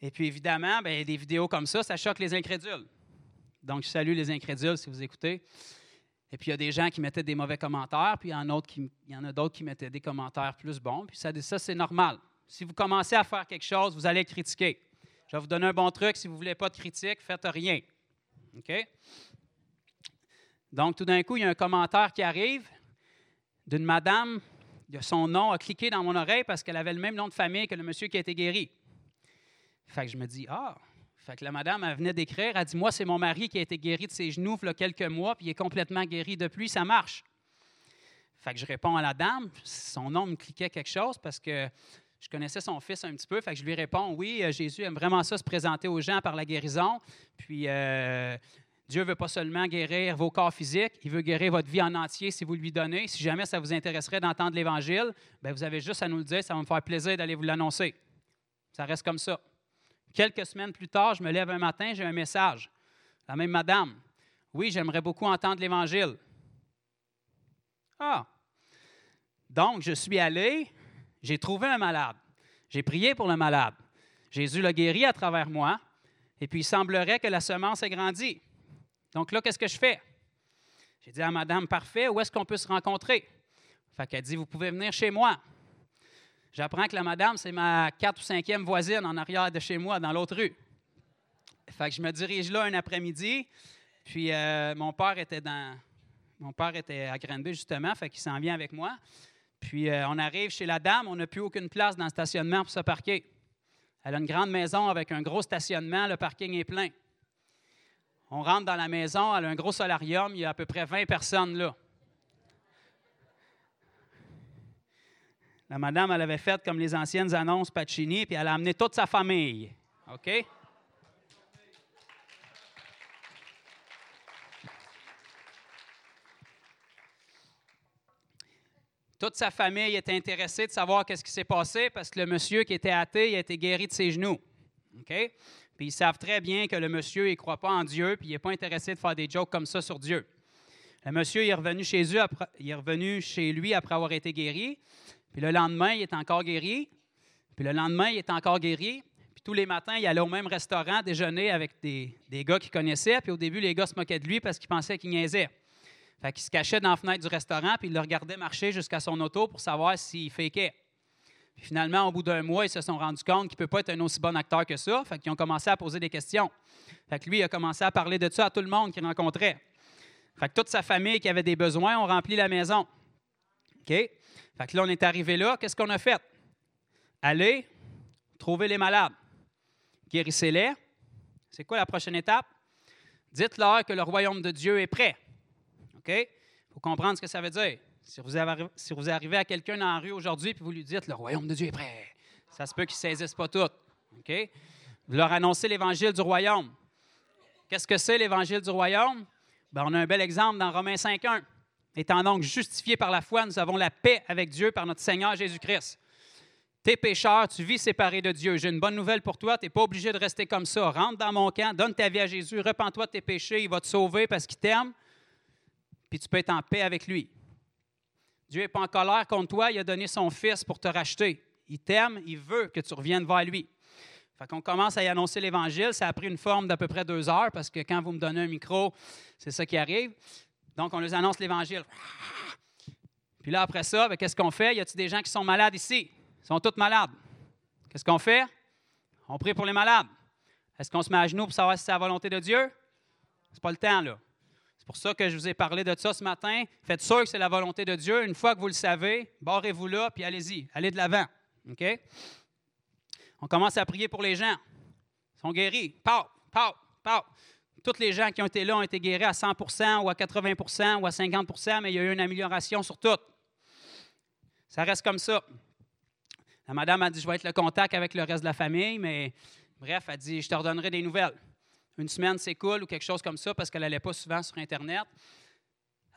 S9: Et puis évidemment, bien, des vidéos comme ça, ça choque les incrédules. Donc, je salue les incrédules si vous écoutez. Et puis, il y a des gens qui mettaient des mauvais commentaires, puis il y en, a d'autres qui mettaient des commentaires plus bons. Puis ça, ça c'est normal. Si vous commencez à faire quelque chose, vous allez être critiqué. Je vais vous donner un bon truc. Si vous ne voulez pas de critique, faites rien. OK? Donc, tout d'un coup, il y a un commentaire qui arrive d'une madame. Son nom a cliqué dans mon oreille parce qu'elle avait le même nom de famille que le monsieur qui a été guéri. Fait que je me dis, ah, fait que la madame, elle venait d'écrire, elle dit Moi, c'est mon mari qui a été guéri de ses genoux il y a quelques mois, puis il est complètement guéri depuis, ça marche. Fait que je réponds à la dame, son nom me cliquait quelque chose parce que je connaissais son fils un petit peu, fait que je lui réponds oui, euh, Jésus aime vraiment ça se présenter aux gens par la guérison. Puis euh, Dieu veut pas seulement guérir vos corps physiques, il veut guérir votre vie en entier si vous lui donnez. Si jamais ça vous intéresserait d'entendre l'Évangile, ben vous avez juste à nous le dire, ça va me faire plaisir d'aller vous l'annoncer. Ça reste comme ça. Quelques semaines plus tard, je me lève un matin, j'ai un message. La même madame. Oui, j'aimerais beaucoup entendre l'Évangile. Ah. Donc, je suis allé, j'ai trouvé un malade. J'ai prié pour le malade. Jésus l'a guéri à travers moi. Et puis, il semblerait que la semence ait grandi. Donc là, qu'est-ce que je fais? J'ai dit à madame, parfait, où est-ce qu'on peut se rencontrer? Fait qu'elle dit, vous pouvez venir chez moi. J'apprends que la madame, c'est ma quatre ou cinquième voisine en arrière de chez moi, dans l'autre rue. Fait que je me dirige là un après-midi. Puis euh, mon père était dans. Mon père était à Granby, justement, fait qu'il s'en vient avec moi. Puis euh, on arrive chez la dame, on n'a plus aucune place dans le stationnement pour se parquer. Elle a une grande maison avec un gros stationnement, le parking est plein. On rentre dans la maison, elle a un gros solarium, il y a à peu près 20 personnes là. La madame, elle avait fait comme les anciennes annonces Pacini, puis elle a amené toute sa famille. OK? Toute sa famille était intéressée de savoir qu'est-ce qui s'est passé parce que le monsieur qui était athée, il a été guéri de ses genoux. OK? Puis ils savent très bien que le monsieur, il ne croit pas en Dieu, puis il n'est pas intéressé de faire des jokes comme ça sur Dieu. Le monsieur, revenu chez, il est revenu chez lui après avoir été guéri. Puis le lendemain, il est encore guéri. Puis le lendemain, il est encore guéri. Puis tous les matins, il allait au même restaurant déjeuner avec des, des gars qu'il connaissait. Puis au début, les gars se moquaient de lui parce qu'ils pensaient qu'il niaisait. Fait qu'il se cachait dans la fenêtre du restaurant, puis il le regardait marcher jusqu'à son auto pour savoir s'il fakeait. Puis finalement, au bout d'un mois, ils se sont rendus compte qu'il ne peut pas être un aussi bon acteur que ça. Fait qu'ils ont commencé à poser des questions. Fait que lui, il a commencé à parler de ça à tout le monde qu'il rencontrait. Fait que toute sa famille qui avait des besoins ont rempli la maison. OK? Fait que là, on est arrivé là. Qu'est-ce qu'on a fait? Aller trouver les malades. Guérissez-les. C'est quoi la prochaine étape? Dites-leur que le royaume de Dieu est prêt. OK? Il faut comprendre ce que ça veut dire. Si vous, avez, si vous arrivez à quelqu'un dans la rue aujourd'hui et vous lui dites le royaume de Dieu est prêt, ça se peut qu'ils ne saisissent pas tout. OK? Vous leur annoncez l'évangile du royaume. Qu'est-ce que c'est l'évangile du royaume? Bien, on a un bel exemple dans Romains 5.1. Étant donc justifiés par la foi, nous avons la paix avec Dieu par notre Seigneur Jésus-Christ. T'es pécheur, tu vis séparé de Dieu. J'ai une bonne nouvelle pour toi, tu n'es pas obligé de rester comme ça. Rentre dans mon camp, donne ta vie à Jésus, repens-toi de tes péchés, il va te sauver parce qu'il t'aime, puis tu peux être en paix avec lui. Dieu n'est pas en colère contre toi, il a donné son Fils pour te racheter. Il t'aime, il veut que tu reviennes vers lui. Fait qu'on commence à y annoncer l'Évangile. Ça a pris une forme d'à peu près deux heures parce que quand vous me donnez un micro, c'est ça qui arrive. Donc, on les annonce l'Évangile. Puis là, après ça, ben, qu'est-ce qu'on fait? Y a-t-il des gens qui sont malades ici? Ils sont tous malades. Qu'est-ce qu'on fait? On prie pour les malades. Est-ce qu'on se met à genoux pour savoir si c'est la volonté de Dieu? C'est pas le temps, là. C'est pour ça que je vous ai parlé de ça ce matin. Faites sûr que c'est la volonté de Dieu. Une fois que vous le savez, barrez-vous là, puis allez-y. Allez de l'avant. OK? On commence à prier pour les gens. Ils sont guéris. Pau, pau, pau. Tous les gens qui ont été là ont été guéris à 100% ou à 80% ou à 50% mais il y a eu une amélioration sur tout. Ça reste comme ça. La madame a dit Je vais être le contact avec le reste de la famille, mais bref, elle dit Je te redonnerai des nouvelles. Une semaine, c'est cool ou quelque chose comme ça parce qu'elle n'allait pas souvent sur Internet.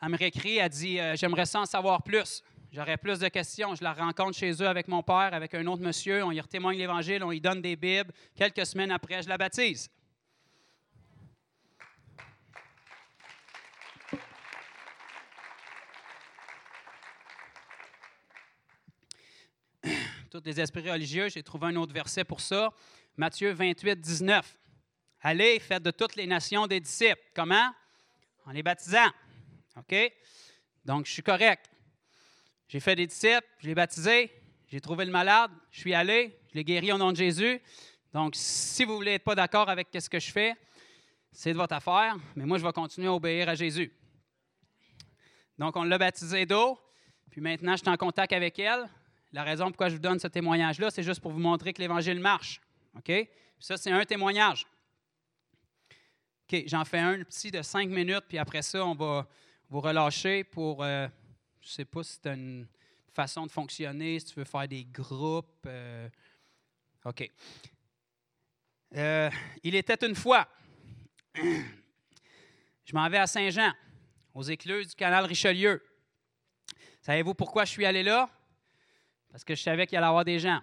S9: Elle me réécrit, elle dit euh, J'aimerais ça en savoir plus. J'aurais plus de questions. Je la rencontre chez eux avec mon père, avec un autre monsieur. On y témoigne l'Évangile, on y donne des Bibles. Quelques semaines après, je la baptise. Tous les esprits religieux, j'ai trouvé un autre verset pour ça. Matthieu 28, 19. Allez, faites de toutes les nations des disciples. Comment? En les baptisant. OK? Donc, je suis correct. J'ai fait des disciples, je l'ai baptisé, j'ai trouvé le malade, je suis allé, je l'ai guéri au nom de Jésus. Donc, si vous voulez être pas d'accord avec ce que je fais, c'est de votre affaire, mais moi, je vais continuer à obéir à Jésus. Donc, on l'a baptisé d'eau, puis maintenant, je suis en contact avec elle. La raison pourquoi je vous donne ce témoignage-là, c'est juste pour vous montrer que l'Évangile marche. OK? ça, c'est un témoignage. OK, j'en fais un petit de cinq minutes, puis après ça, on va vous relâcher pour, euh, je ne sais pas si c'est une façon de fonctionner, si tu veux faire des groupes. euh, OK. Euh, il était une fois. Je m'en vais à Saint-Jean, aux écluses du canal Richelieu. Savez-vous pourquoi je suis allé là? Parce que je savais qu'il allait y avoir des gens.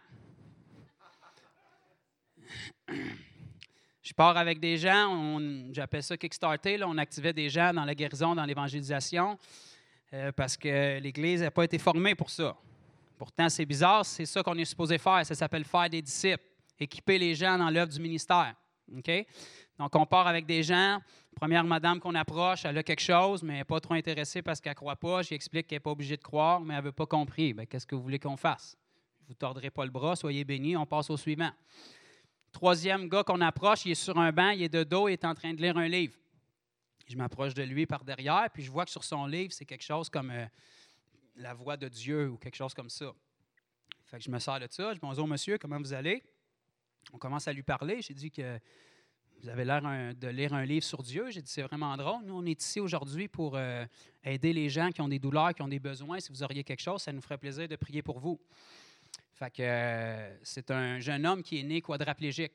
S9: Je pars avec des gens, j'appelle ça Kickstarter, on activait des gens dans la guérison, dans l'évangélisation, euh, parce que l'Église n'a pas été formée pour ça. Pourtant, c'est bizarre, c'est ça qu'on est supposé faire. Ça s'appelle faire des disciples, équiper les gens dans l'œuvre du ministère. OK? Donc, on part avec des gens. Première madame qu'on approche, elle a quelque chose, mais elle n'est pas trop intéressée parce qu'elle ne croit pas. J'y explique qu'elle n'est pas obligée de croire, mais elle n'avait pas compris. Bien, Qu'est-ce que vous voulez qu'on fasse? Je ne vous tordrai pas le bras, soyez bénis, on passe au suivant. Troisième gars qu'on approche, il est sur un banc, il est de dos, il est en train de lire un livre. Je m'approche de lui par derrière, puis je vois que sur son livre, c'est quelque chose comme euh, la voix de Dieu ou quelque chose comme ça. Fait que je me sers de ça. Je dis Bonjour, monsieur, comment vous allez? On commence à lui parler. J'ai dit que vous avez l'air de lire un livre sur Dieu. J'ai dit C'est vraiment drôle. Nous, on est ici aujourd'hui pour euh, aider les gens qui ont des douleurs, qui ont des besoins. Si vous auriez quelque chose, ça nous ferait plaisir de prier pour vous. Fait que euh, c'est un jeune homme qui est né quadraplégique.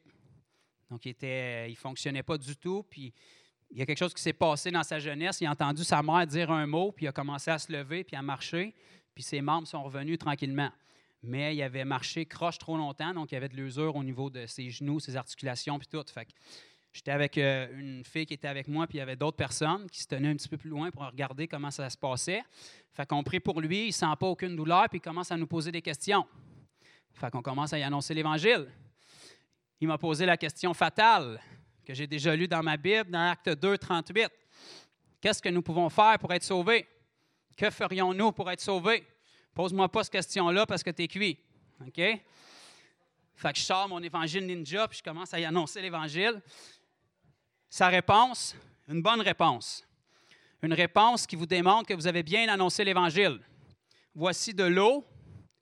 S9: Donc, il était, il fonctionnait pas du tout. Puis, il y a quelque chose qui s'est passé dans sa jeunesse. Il a entendu sa mère dire un mot, puis il a commencé à se lever, puis à marcher. Puis ses membres sont revenus tranquillement. Mais il avait marché croche trop longtemps, donc il y avait de l'usure au niveau de ses genoux, ses articulations, puis tout. J'étais avec euh, une fille qui était avec moi, puis il y avait d'autres personnes qui se tenaient un petit peu plus loin pour regarder comment ça se passait. Fait qu'on prie pour lui, il ne sent pas aucune douleur, puis il commence à nous poser des questions. Fait qu'on commence à y annoncer l'Évangile. Il m'a posé la question fatale que j'ai déjà lue dans ma Bible, dans Acte 2, 38. Qu'est-ce que nous pouvons faire pour être sauvés? Que ferions-nous pour être sauvés? Pose-moi pas cette question-là parce que tu es cuit. OK? Fait que je sors mon évangile ninja puis je commence à y annoncer l'évangile. Sa réponse, une bonne réponse. Une réponse qui vous démontre que vous avez bien annoncé l'évangile. Voici de l'eau.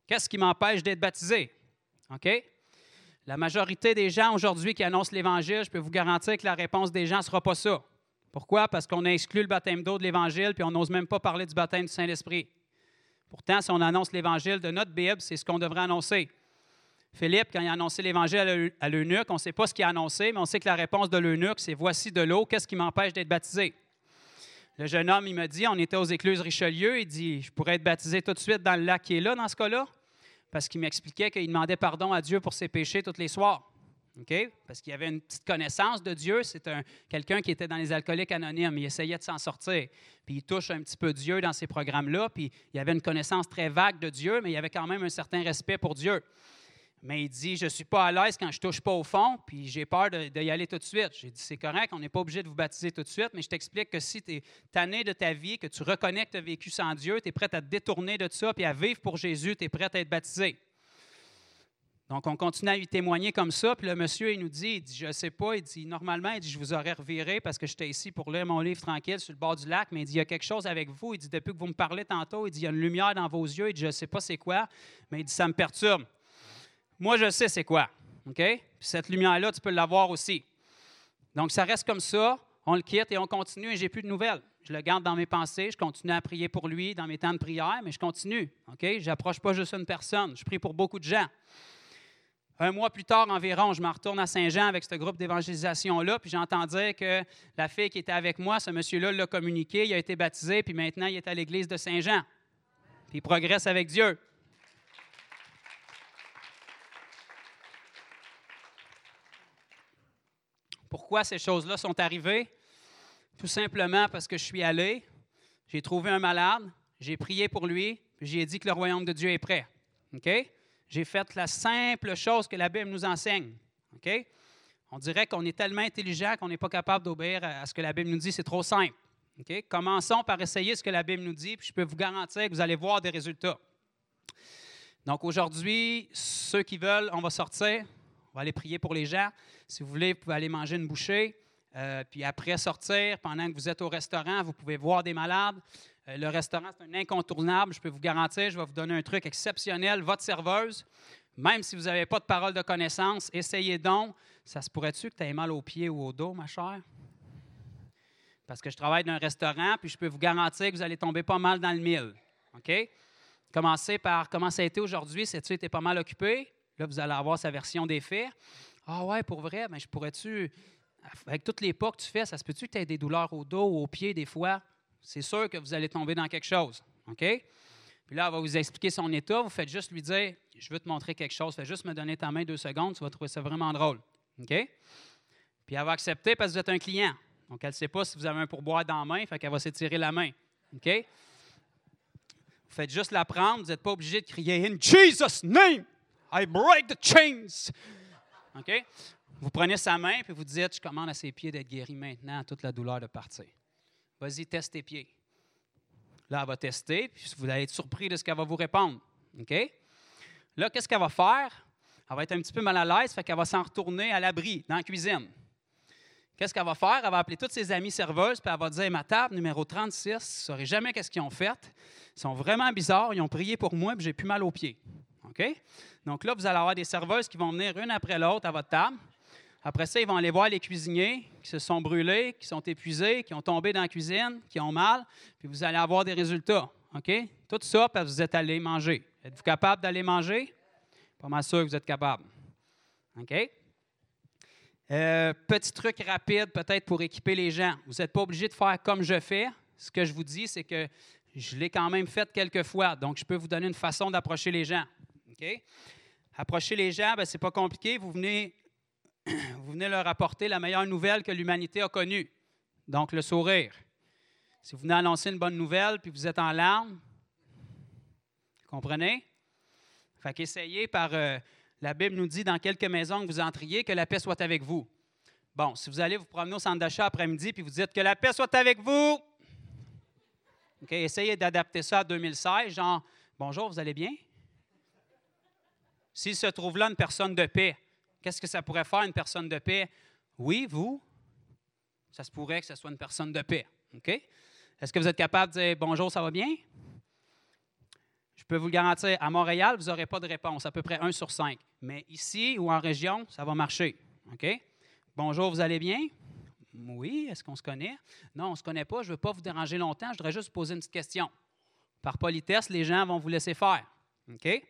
S9: Qu'est-ce qui m'empêche d'être baptisé? OK? La majorité des gens aujourd'hui qui annoncent l'Évangile, je peux vous garantir que la réponse des gens ne sera pas ça. Pourquoi? Parce qu'on a exclu le baptême d'eau de l'Évangile, puis on n'ose même pas parler du baptême du Saint-Esprit. Pourtant, si on annonce l'Évangile de notre Bible, c'est ce qu'on devrait annoncer. Philippe, quand il a annoncé l'Évangile à l'eu- à l'eunuque, on ne sait pas ce qu'il a annoncé, mais on sait que la réponse de l'eunuque, c'est Voici de l'eau, qu'est-ce qui m'empêche d'être baptisé? Le jeune homme, il me dit On était aux écluses Richelieu, il dit Je pourrais être baptisé tout de suite dans le lac qui est là, dans ce cas-là parce qu'il m'expliquait qu'il demandait pardon à Dieu pour ses péchés tous les soirs. Parce qu'il avait une petite connaissance de Dieu. C'est un, quelqu'un qui était dans les alcooliques anonymes. Il essayait de s'en sortir. Puis il touche un petit peu Dieu dans ces programmes-là. Puis il avait une connaissance très vague de Dieu, mais il avait quand même un certain respect pour Dieu. Mais il dit Je ne suis pas à l'aise quand je ne touche pas au fond, puis j'ai peur de, de y aller tout de suite. J'ai dit C'est correct, on n'est pas obligé de vous baptiser tout de suite, mais je t'explique que si tu es tanné de ta vie, que tu reconnais que tu as vécu sans Dieu, tu es prêt à te détourner de ça, puis à vivre pour Jésus, tu es prêt à être baptisé. Donc, on continue à lui témoigner comme ça. Puis le monsieur, il nous dit, il dit, je ne sais pas, il dit, normalement, il dit, je vous aurais reviré parce que j'étais ici pour lire mon livre tranquille sur le bord du lac, mais il dit, il y a quelque chose avec vous. Il dit, depuis que vous me parlez tantôt, il dit, il y a une lumière dans vos yeux. Il dit, je ne sais pas c'est quoi, mais il dit, ça me perturbe. Moi, je sais c'est quoi. OK? Cette lumière-là, tu peux l'avoir aussi. Donc, ça reste comme ça. On le quitte et on continue et j'ai plus de nouvelles. Je le garde dans mes pensées. Je continue à prier pour lui dans mes temps de prière, mais je continue. OK? Je n'approche pas juste une personne. Je prie pour beaucoup de gens. Un mois plus tard environ, je me retourne à Saint-Jean avec ce groupe d'évangélisation-là, puis j'entends dire que la fille qui était avec moi, ce monsieur-là l'a communiqué, il a été baptisé, puis maintenant il est à l'église de Saint-Jean. Puis il progresse avec Dieu. Pourquoi ces choses-là sont arrivées? Tout simplement parce que je suis allé, j'ai trouvé un malade, j'ai prié pour lui, j'ai dit que le royaume de Dieu est prêt. J'ai fait la simple chose que la Bible nous enseigne. On dirait qu'on est tellement intelligent qu'on n'est pas capable d'obéir à ce que la Bible nous dit. C'est trop simple. OK? Commençons par essayer ce que la Bible nous dit, puis je peux vous garantir que vous allez voir des résultats. Donc aujourd'hui, ceux qui veulent, on va sortir. On va aller prier pour les gens. Si vous voulez, vous pouvez aller manger une bouchée. Euh, puis après sortir, pendant que vous êtes au restaurant, vous pouvez voir des malades. Euh, le restaurant, c'est un incontournable. Je peux vous garantir, je vais vous donner un truc exceptionnel. Votre serveuse, même si vous n'avez pas de parole de connaissance, essayez donc. Ça se pourrait-tu que tu aies mal aux pieds ou au dos, ma chère? Parce que je travaille dans un restaurant, puis je peux vous garantir que vous allez tomber pas mal dans le mille. OK? Commencez par comment ça a été aujourd'hui. Sais-tu été pas mal occupé? Là, vous allez avoir sa version des faits. Ah ouais, pour vrai, mais je pourrais-tu, avec toutes les pas que tu fais, ça se peut-tu que tu aies des douleurs au dos ou aux pieds des fois? C'est sûr que vous allez tomber dans quelque chose. OK? Puis là, elle va vous expliquer son état. Vous faites juste lui dire Je veux te montrer quelque chose. Fais juste me donner ta main deux secondes. Tu vas trouver ça vraiment drôle. OK? Puis elle va accepter parce que vous êtes un client. Donc, elle ne sait pas si vous avez un pourboire dans la main. Fait qu'elle va s'étirer la main. OK? Vous faites juste la prendre. Vous n'êtes pas obligé de crier In Jesus' name, I break the chains. OK? Vous prenez sa main puis vous dites Je commande à ses pieds d'être guéri maintenant, toute la douleur de partir. Vas-y, teste tes pieds. Là, elle va tester, puis vous allez être surpris de ce qu'elle va vous répondre. OK? Là, qu'est-ce qu'elle va faire? Elle va être un petit peu mal à l'aise, fait qu'elle va s'en retourner à l'abri, dans la cuisine. Qu'est-ce qu'elle va faire? Elle va appeler toutes ses amies serveuses, puis elle va dire Ma table numéro 36, je ne saurais jamais qu'est-ce qu'ils ont fait. Ils sont vraiment bizarres, ils ont prié pour moi, puis j'ai plus mal aux pieds. Donc là, vous allez avoir des serveuses qui vont venir une après l'autre à votre table. Après ça, ils vont aller voir les cuisiniers qui se sont brûlés, qui sont épuisés, qui ont tombé dans la cuisine, qui ont mal, puis vous allez avoir des résultats. OK? Tout ça parce que vous êtes allé manger. Êtes-vous capable d'aller manger? Pas mal sûr que vous êtes capable. OK? Euh, petit truc rapide, peut-être pour équiper les gens. Vous n'êtes pas obligé de faire comme je fais. Ce que je vous dis, c'est que je l'ai quand même fait quelques fois. Donc, je peux vous donner une façon d'approcher les gens. OK? Approcher les gens, ben, ce n'est pas compliqué. Vous venez leur apporter la meilleure nouvelle que l'humanité a connue, donc le sourire. Si vous venez annoncer une bonne nouvelle puis vous êtes en larmes, comprenez? Fait qu'essayez par. Euh, la Bible nous dit dans quelques maisons que vous entriez, que la paix soit avec vous. Bon, si vous allez vous promener au centre d'achat après-midi puis vous dites que la paix soit avec vous, essayez d'adapter ça à 2016, genre Bonjour, vous allez bien? S'il se trouve là une personne de paix, Qu'est-ce que ça pourrait faire une personne de paix? Oui, vous, ça se pourrait que ce soit une personne de paix. Est-ce que vous êtes capable de dire bonjour, ça va bien? Je peux vous le garantir, à Montréal, vous n'aurez pas de réponse, à peu près 1 sur 5. Mais ici ou en région, ça va marcher. Bonjour, vous allez bien? Oui, est-ce qu'on se connaît? Non, on ne se connaît pas, je ne veux pas vous déranger longtemps, je voudrais juste poser une petite question. Par politesse, les gens vont vous laisser faire. OK?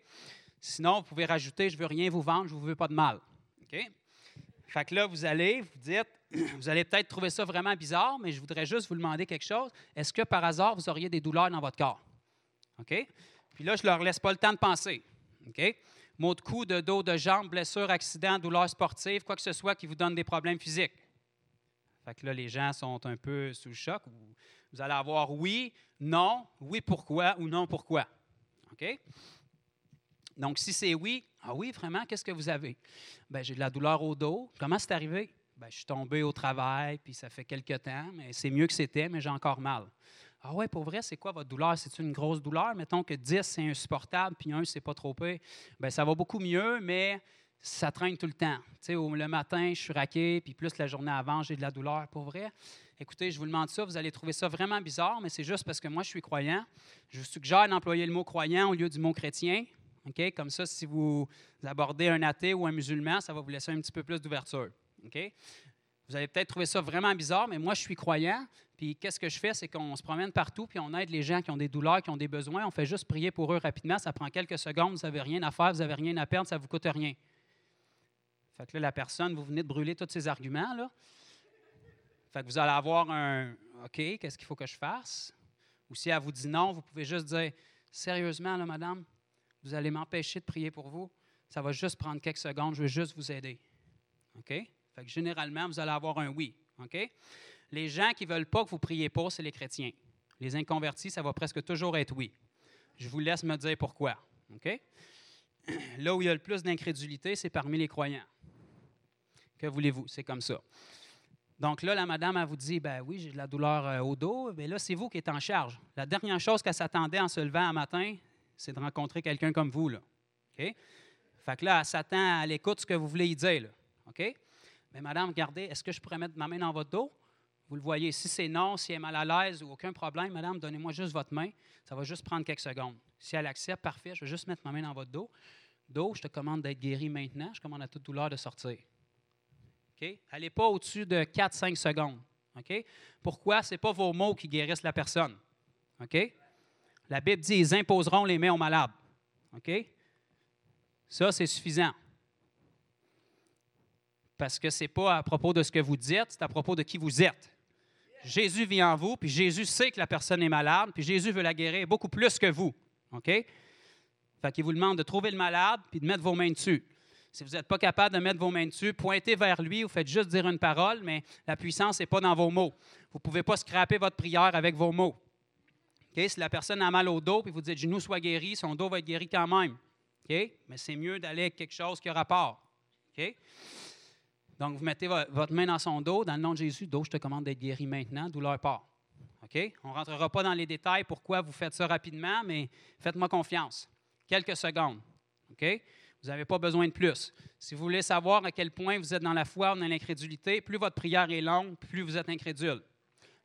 S9: Sinon, vous pouvez rajouter Je veux rien vous vendre, je ne vous veux pas de mal. Fait que là, vous allez, vous dites, vous allez peut-être trouver ça vraiment bizarre, mais je voudrais juste vous demander quelque chose. Est-ce que par hasard, vous auriez des douleurs dans votre corps? Puis là, je ne leur laisse pas le temps de penser. OK? Maux de cou, de dos, de jambes, blessures, accidents, douleurs sportives, quoi que ce soit qui vous donne des problèmes physiques. Fait que là, les gens sont un peu sous le choc. Vous allez avoir oui, non, oui, pourquoi ou non, pourquoi? OK? Donc, si c'est oui, ah oui, vraiment, qu'est-ce que vous avez? Bien, j'ai de la douleur au dos. Comment c'est arrivé? Bien, je suis tombé au travail, puis ça fait quelque temps, mais c'est mieux que c'était, mais j'ai encore mal. Ah ouais, pour vrai, c'est quoi votre douleur? C'est une grosse douleur? Mettons que 10, c'est insupportable, puis 1, c'est pas trop peu. Bien, ça va beaucoup mieux, mais ça traîne tout le temps. Tu sais, le matin, je suis raqué, puis plus la journée avant, j'ai de la douleur. Pour vrai, écoutez, je vous demande ça, vous allez trouver ça vraiment bizarre, mais c'est juste parce que moi, je suis croyant. Je vous suggère d'employer le mot croyant au lieu du mot chrétien. Comme ça, si vous abordez un athée ou un musulman, ça va vous laisser un petit peu plus d'ouverture. Vous allez peut-être trouver ça vraiment bizarre, mais moi, je suis croyant. Puis qu'est-ce que je fais? C'est qu'on se promène partout, puis on aide les gens qui ont des douleurs, qui ont des besoins. On fait juste prier pour eux rapidement. Ça prend quelques secondes. Vous n'avez rien à faire, vous n'avez rien à perdre, ça ne vous coûte rien. Fait que là, la personne, vous venez de brûler tous ces arguments. Là. Fait que vous allez avoir un OK, qu'est-ce qu'il faut que je fasse? Ou si elle vous dit non, vous pouvez juste dire Sérieusement, madame, vous allez m'empêcher de prier pour vous. Ça va juste prendre quelques secondes. Je vais juste vous aider. OK? Fait généralement, vous allez avoir un oui. OK? Les gens qui ne veulent pas que vous priez pour, c'est les chrétiens. Les inconvertis, ça va presque toujours être oui. Je vous laisse me dire pourquoi. OK? Là où il y a le plus d'incrédulité, c'est parmi les croyants. Que voulez-vous? C'est comme ça. Donc là, la madame, elle vous dit, ben oui, j'ai de la douleur euh, au dos. Mais là, c'est vous qui êtes en charge. La dernière chose qu'elle s'attendait en se levant un matin, c'est de rencontrer quelqu'un comme vous. Là. OK? Fait que là, elle s'attend à l'écoute ce que vous voulez y dire. Là. OK? Mais madame, regardez, est-ce que je pourrais mettre ma main dans votre dos? Vous le voyez, si c'est non, si elle est mal à l'aise ou aucun problème, madame, donnez-moi juste votre main. Ça va juste prendre quelques secondes. Si elle accepte, parfait, je vais juste mettre ma main dans votre dos. Dos, je te commande d'être guéri maintenant. Je commande à toute douleur de sortir. OK? Allez pas au-dessus de 4-5 secondes. OK? Pourquoi? Ce n'est pas vos mots qui guérissent la personne. OK? La Bible dit ils imposeront les mains aux malades. OK? Ça, c'est suffisant. Parce que ce n'est pas à propos de ce que vous dites, c'est à propos de qui vous êtes. Jésus vit en vous, puis Jésus sait que la personne est malade, puis Jésus veut la guérir beaucoup plus que vous. OK? Fait qu'il vous demande de trouver le malade, puis de mettre vos mains dessus. Si vous n'êtes pas capable de mettre vos mains dessus, pointez vers lui, vous faites juste dire une parole, mais la puissance n'est pas dans vos mots. Vous ne pouvez pas scraper votre prière avec vos mots. Si la personne a mal au dos, puis vous dites genou soit guéri, son dos va être guéri quand même. Mais c'est mieux d'aller avec quelque chose qui a rapport. Donc, vous mettez votre main dans son dos, dans le nom de Jésus, dos, je te commande d'être guéri maintenant, douleur part. On ne rentrera pas dans les détails pourquoi vous faites ça rapidement, mais faites-moi confiance. Quelques secondes. Vous n'avez pas besoin de plus. Si vous voulez savoir à quel point vous êtes dans la foi ou dans l'incrédulité, plus votre prière est longue, plus vous êtes incrédule.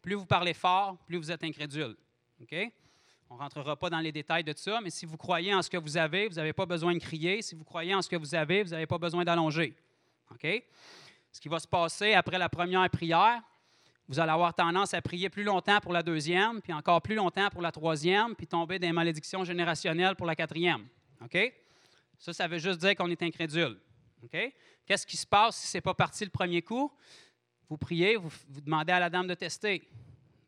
S9: Plus vous parlez fort, plus vous êtes incrédule. OK? On ne rentrera pas dans les détails de ça, mais si vous croyez en ce que vous avez, vous n'avez pas besoin de crier. Si vous croyez en ce que vous avez, vous n'avez pas besoin d'allonger. OK? Ce qui va se passer après la première prière, vous allez avoir tendance à prier plus longtemps pour la deuxième, puis encore plus longtemps pour la troisième, puis tomber dans les malédictions générationnelles pour la quatrième. OK? Ça, ça veut juste dire qu'on est incrédule. OK? Qu'est-ce qui se passe si ce n'est pas parti le premier coup? Vous priez, vous demandez à la dame de tester.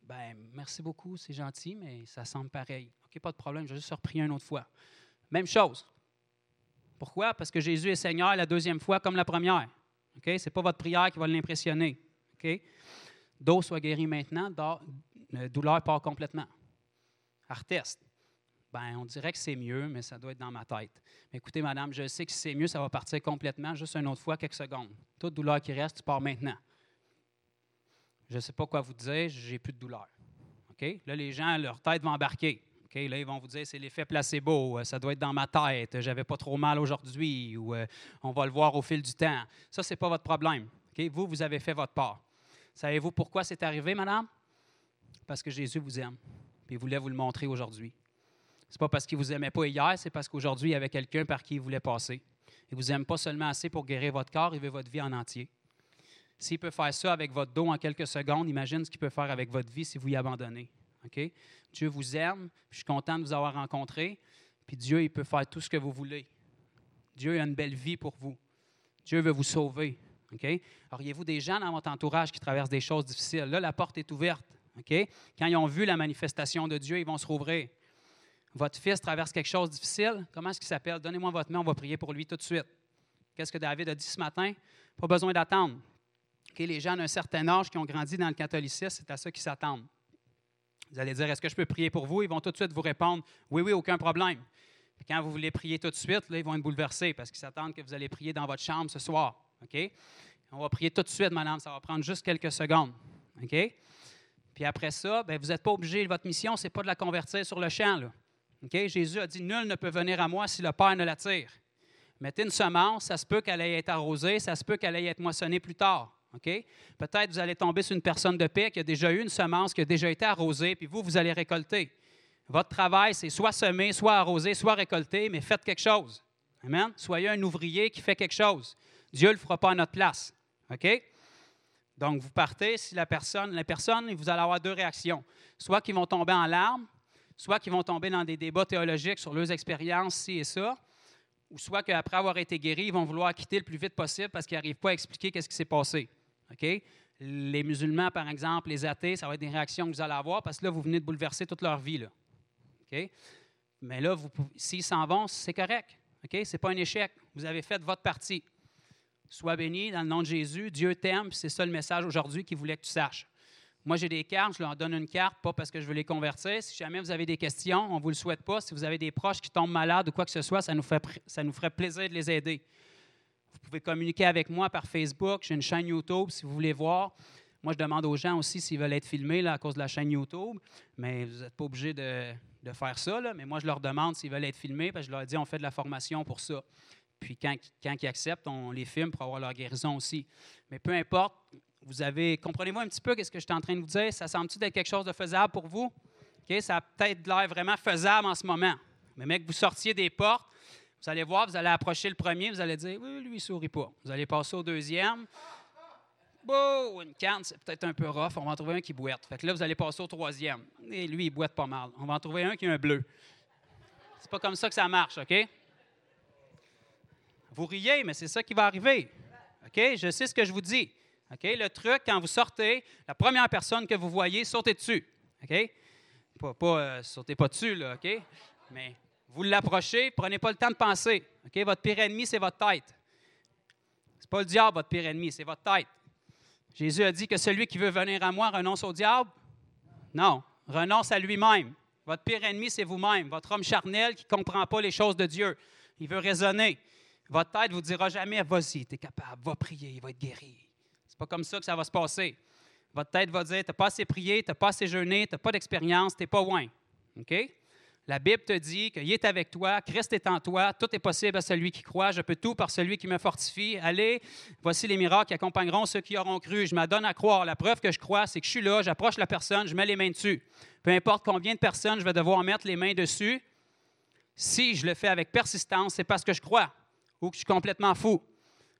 S9: Ben, merci beaucoup, c'est gentil, mais ça semble pareil. OK, pas de problème, je vais juste reprier une autre fois. Même chose. Pourquoi? Parce que Jésus est Seigneur la deuxième fois comme la première. OK? Ce n'est pas votre prière qui va l'impressionner. OK? Dos soit guéri maintenant, douleur part complètement. Arteste. Ben, on dirait que c'est mieux, mais ça doit être dans ma tête. Mais écoutez, madame, je sais que si c'est mieux, ça va partir complètement, juste une autre fois, quelques secondes. Toute douleur qui reste, tu pars maintenant. Je ne sais pas quoi vous dire, j'ai plus de douleur. OK? Là, les gens, leur tête va embarquer. Là, ils vont vous dire, c'est l'effet placebo, euh, ça doit être dans ma tête, j'avais pas trop mal aujourd'hui, ou euh, on va le voir au fil du temps. Ça, ce n'est pas votre problème. Vous, vous avez fait votre part. Savez-vous pourquoi c'est arrivé, madame? Parce que Jésus vous aime, puis il voulait vous le montrer aujourd'hui. Ce n'est pas parce qu'il vous aimait pas hier, c'est parce qu'aujourd'hui, il y avait quelqu'un par qui il voulait passer. Il vous aime pas seulement assez pour guérir votre corps, il veut votre vie en entier. S'il peut faire ça avec votre dos en quelques secondes, imagine ce qu'il peut faire avec votre vie si vous y abandonnez. Dieu vous aime, je suis content de vous avoir rencontré, puis Dieu, il peut faire tout ce que vous voulez. Dieu a une belle vie pour vous. Dieu veut vous sauver. OK? Auriez-vous des gens dans votre entourage qui traversent des choses difficiles? Là, la porte est ouverte. Quand ils ont vu la manifestation de Dieu, ils vont se rouvrir. Votre fils traverse quelque chose de difficile. Comment est-ce qu'il s'appelle? Donnez-moi votre main, on va prier pour lui tout de suite. Qu'est-ce que David a dit ce matin? Pas besoin d'attendre. Les gens d'un certain âge qui ont grandi dans le catholicisme, c'est à ça qu'ils s'attendent. Vous allez dire, est-ce que je peux prier pour vous? Ils vont tout de suite vous répondre, oui, oui, aucun problème. quand vous voulez prier tout de suite, là, ils vont être bouleversés parce qu'ils s'attendent que vous allez prier dans votre chambre ce soir. OK? On va prier tout de suite, madame. Ça va prendre juste quelques secondes. OK? Puis après ça, bien, vous n'êtes pas obligé. Votre mission, ce n'est pas de la convertir sur le champ. Jésus a dit Nul ne peut venir à moi si le Père ne l'attire. Mettez une semence, ça se peut qu'elle aille être arrosée, ça se peut qu'elle aille être moissonnée plus tard. Peut-être vous allez tomber sur une personne de paix qui a déjà eu une semence, qui a déjà été arrosée, puis vous, vous allez récolter. Votre travail, c'est soit semer, soit arroser, soit récolter, mais faites quelque chose. Amen? Soyez un ouvrier qui fait quelque chose. Dieu ne le fera pas à notre place. OK? Donc, vous partez, si la personne, la personne, vous allez avoir deux réactions. Soit qu'ils vont tomber en larmes, soit qu'ils vont tomber dans des débats théologiques sur leurs expériences, ci et ça, ou soit qu'après avoir été guéris, ils vont vouloir quitter le plus vite possible parce qu'ils n'arrivent pas à expliquer qu'est-ce qui s'est passé. OK? Les musulmans, par exemple, les athées, ça va être des réactions que vous allez avoir parce que là, vous venez de bouleverser toute leur vie. Là. OK? Mais là, s'ils s'en vont, c'est correct. OK? Ce n'est pas un échec. Vous avez fait votre partie. Sois béni dans le nom de Jésus. Dieu t'aime, c'est ça le message aujourd'hui qu'il voulait que tu saches. Moi, j'ai des cartes, je leur donne une carte, pas parce que je veux les convertir. Si jamais vous avez des questions, on ne vous le souhaite pas. Si vous avez des proches qui tombent malades ou quoi que ce soit, ça nous, ça nous ferait plaisir de les aider. Vous pouvez communiquer avec moi par Facebook. J'ai une chaîne YouTube si vous voulez voir. Moi, je demande aux gens aussi s'ils veulent être filmés là, à cause de la chaîne YouTube, mais vous n'êtes pas obligé de, faire ça. Mais moi, je leur demande s'ils veulent être filmés, parce que je leur dis on fait de la formation pour ça. Puis quand, quand ils acceptent, on les filme pour avoir leur guérison aussi. Mais peu importe, vous avez, comprenez-vous un petit peu ce que je suis en train de vous dire? Ça semble-t-il être quelque chose de faisable pour vous? Ça a peut-être l'air vraiment faisable en ce moment. Mais mec, vous sortiez des portes, vous allez voir, vous allez approcher le premier, vous allez dire, oui, lui, il sourit pas. Vous allez passer au deuxième. Bon, une canne, c'est peut-être un peu rough. On va en trouver un qui boite. Fait que là, vous allez passer au troisième. Et lui, il boite pas mal. On va en trouver un qui a un bleu. C'est pas comme ça que ça marche, OK? Vous riez, mais c'est ça qui va arriver. OK? Je sais ce que je vous dis. OK? Le truc, quand vous sortez, la première personne que vous voyez, sautez dessus. OK? Pas, pas euh, sautez pas dessus, là, OK? Mais vous l'approchez, prenez pas le temps de penser. Votre pire ennemi, c'est votre tête. C'est pas le diable, votre pire ennemi, c'est votre tête. Jésus a dit que celui qui veut venir à moi renonce au diable? Non, renonce à lui-même. Votre pire ennemi, c'est vous-même, votre homme charnel qui ne comprend pas les choses de Dieu. Il veut raisonner. Votre tête vous dira jamais, vas-y, tu es capable, va prier, il va être guéri. C'est pas comme ça que ça va se passer. Votre tête va dire, tu n'as pas assez prié, tu n'as pas assez jeûné, tu n'as pas d'expérience, tu n'es pas loin. OK? La Bible te dit qu'il est avec toi, Christ est en toi, tout est possible à celui qui croit, je peux tout par celui qui me fortifie. Allez, voici les miracles qui accompagneront ceux qui auront cru. Je m'adonne à croire. La preuve que je crois, c'est que je suis là, j'approche la personne, je mets les mains dessus. Peu importe combien de personnes je vais devoir mettre les mains dessus, si je le fais avec persistance, c'est parce que je crois ou que je suis complètement fou.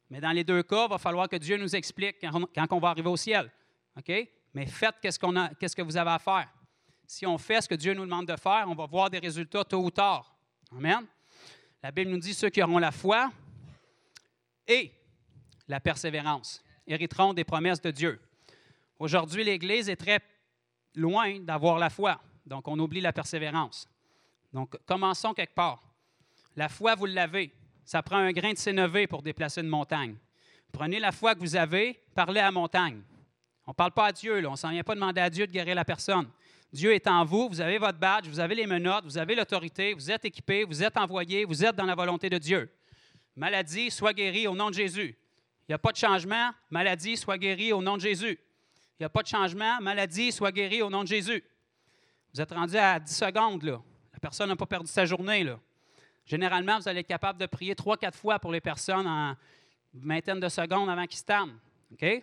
S9: Mais dans les deux cas, il va falloir que Dieu nous explique quand on, va arriver au ciel. OK? Mais faites qu'est-ce, qu'on a, qu'est-ce que vous avez à faire si on fait ce que Dieu nous demande de faire, on va voir des résultats tôt ou tard. Amen. La Bible nous dit ceux qui auront la foi et la persévérance hériteront des promesses de Dieu. Aujourd'hui, l'Église est très loin d'avoir la foi, donc on oublie la persévérance. Donc, commençons quelque part. La foi, vous l'avez. Ça prend un grain de sénévé pour déplacer une montagne. Prenez la foi que vous avez, parlez à la montagne. On ne parle pas à Dieu, là. on ne s'en vient pas demander à Dieu de guérir la personne. Dieu est en vous, vous avez votre badge, vous avez les menottes, vous avez l'autorité, vous êtes équipé, vous êtes envoyé, vous êtes dans la volonté de Dieu. Maladie, sois guéri au nom de Jésus. Il n'y a pas de changement, maladie, sois guéri au nom de Jésus. Il n'y a pas de changement, maladie, sois guéri au nom de Jésus. Vous êtes rendu à 10 secondes. La personne n'a pas perdu sa journée. Généralement, vous allez être capable de prier trois, quatre fois pour les personnes en une vingtaine de secondes avant qu'ils se tament. OK? Il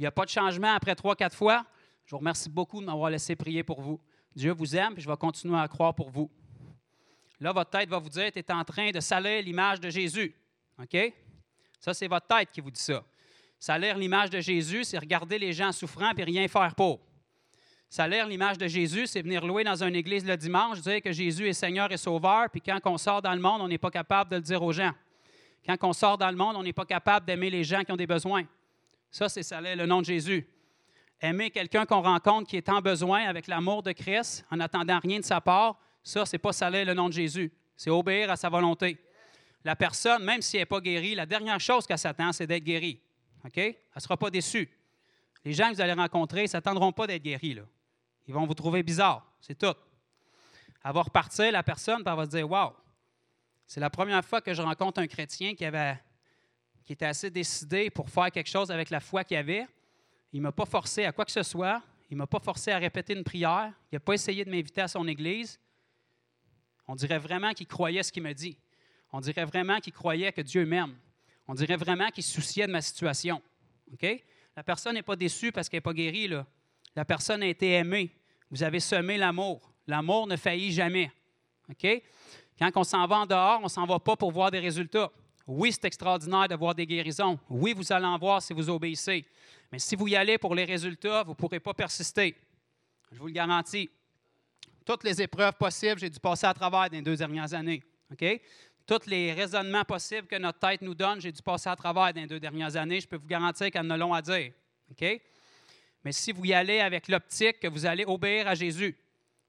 S9: n'y a pas de changement après trois, quatre fois. Je vous remercie beaucoup de m'avoir laissé prier pour vous. Dieu vous aime et je vais continuer à croire pour vous. Là, votre tête va vous dire, tu es en train de salir l'image de Jésus. OK? Ça, c'est votre tête qui vous dit ça. Salir l'image de Jésus, c'est regarder les gens souffrants et rien faire pour. Salir l'image de Jésus, c'est venir louer dans une église le dimanche, dire que Jésus est Seigneur et Sauveur, puis quand on sort dans le monde, on n'est pas capable de le dire aux gens. Quand on sort dans le monde, on n'est pas capable d'aimer les gens qui ont des besoins. Ça, c'est salir le nom de Jésus. Aimer quelqu'un qu'on rencontre qui est en besoin avec l'amour de Christ, en attendant rien de sa part, ça, c'est pas saler le nom de Jésus. C'est obéir à sa volonté. La personne, même si elle n'est pas guérie, la dernière chose qu'elle s'attend, c'est d'être guérie. OK? Elle ne sera pas déçue. Les gens que vous allez rencontrer ne s'attendront pas d'être guéris. Ils vont vous trouver bizarre. C'est tout. Elle va repartir, la personne, puis elle va se dire Waouh, c'est la première fois que je rencontre un chrétien qui, avait, qui était assez décidé pour faire quelque chose avec la foi qu'il avait. Il ne m'a pas forcé à quoi que ce soit. Il ne m'a pas forcé à répéter une prière. Il n'a pas essayé de m'inviter à son église. On dirait vraiment qu'il croyait ce qu'il me dit. On dirait vraiment qu'il croyait que Dieu m'aime. On dirait vraiment qu'il se souciait de ma situation. La personne n'est pas déçue parce qu'elle n'est pas guérie. La personne a été aimée. Vous avez semé l'amour. L'amour ne faillit jamais. Quand on s'en va en dehors, on ne s'en va pas pour voir des résultats. Oui, c'est extraordinaire de voir des guérisons. Oui, vous allez en voir si vous obéissez. Mais si vous y allez pour les résultats, vous ne pourrez pas persister. Je vous le garantis. Toutes les épreuves possibles, j'ai dû passer à travers dans les deux dernières années. Tous les raisonnements possibles que notre tête nous donne, j'ai dû passer à travers dans les deux dernières années. Je peux vous garantir qu'elles en a long à dire. OK? Mais si vous y allez avec l'optique que vous allez obéir à Jésus,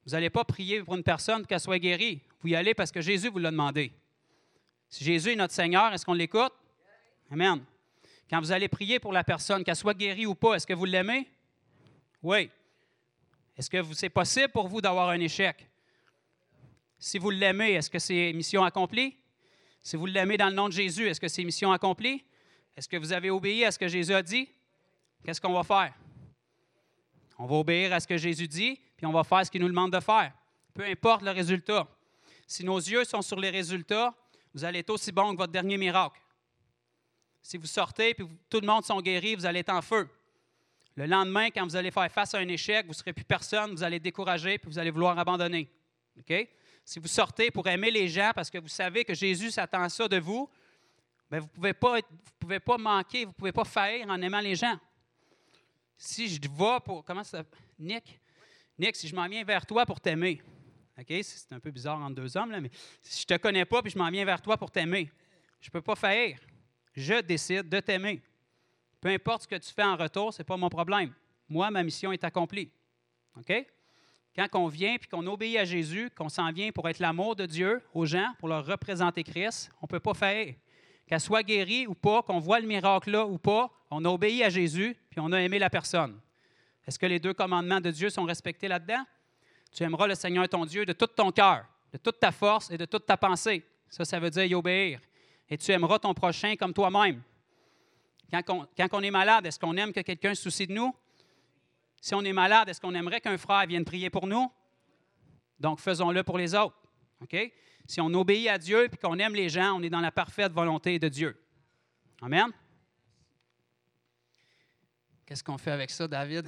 S9: vous n'allez pas prier pour une personne qu'elle soit guérie. Vous y allez parce que Jésus vous l'a demandé. Si Jésus est notre Seigneur, est-ce qu'on l'écoute? Amen. Quand vous allez prier pour la personne, qu'elle soit guérie ou pas, est-ce que vous l'aimez? Oui. Est-ce que c'est possible pour vous d'avoir un échec? Si vous l'aimez, est-ce que c'est mission accomplie? Si vous l'aimez dans le nom de Jésus, est-ce que c'est mission accomplie? Est-ce que vous avez obéi à ce que Jésus a dit? Qu'est-ce qu'on va faire? On va obéir à ce que Jésus dit, puis on va faire ce qu'il nous demande de faire. Peu importe le résultat. Si nos yeux sont sur les résultats, vous allez être aussi bon que votre dernier miracle. Si vous sortez et tout le monde sont guéris, vous allez être en feu. Le lendemain, quand vous allez faire face à un échec, vous ne serez plus personne, vous allez décourager puis vous allez vouloir abandonner. Si vous sortez pour aimer les gens parce que vous savez que Jésus s'attend ça de vous, bien, vous ne pouvez, pas pouvez pas manquer, vous ne pouvez pas faillir en aimant les gens. Si je vais pour. Comment ça Nick? Nick, si je m'en viens vers toi pour t'aimer, C'est un peu bizarre entre deux hommes, mais si je te connais pas puis je m'en viens vers toi pour t'aimer, je ne peux pas faillir. Je décide de t'aimer. Peu importe ce que tu fais en retour, ce n'est pas mon problème. Moi, ma mission est accomplie. OK? Quand on vient puis qu'on obéit à Jésus, qu'on s'en vient pour être l'amour de Dieu aux gens, pour leur représenter Christ, on ne peut pas faire. Qu'elle soit guérie ou pas, qu'on voit le miracle là ou pas, on a obéi à Jésus puis on a aimé la personne. Est-ce que les deux commandements de Dieu sont respectés là-dedans? Tu aimeras le Seigneur ton Dieu de tout ton cœur, de toute ta force et de toute ta pensée. Ça, ça veut dire y obéir. Et tu aimeras ton prochain comme toi-même. Quand on, est malade, est-ce qu'on aime que quelqu'un se soucie de nous? Si on est malade, est-ce qu'on aimerait qu'un frère vienne prier pour nous? Donc, faisons-le pour les autres. OK? Si on obéit à Dieu et qu'on aime les gens, on est dans la parfaite volonté de Dieu. Amen? Qu'est-ce qu'on fait avec ça, David?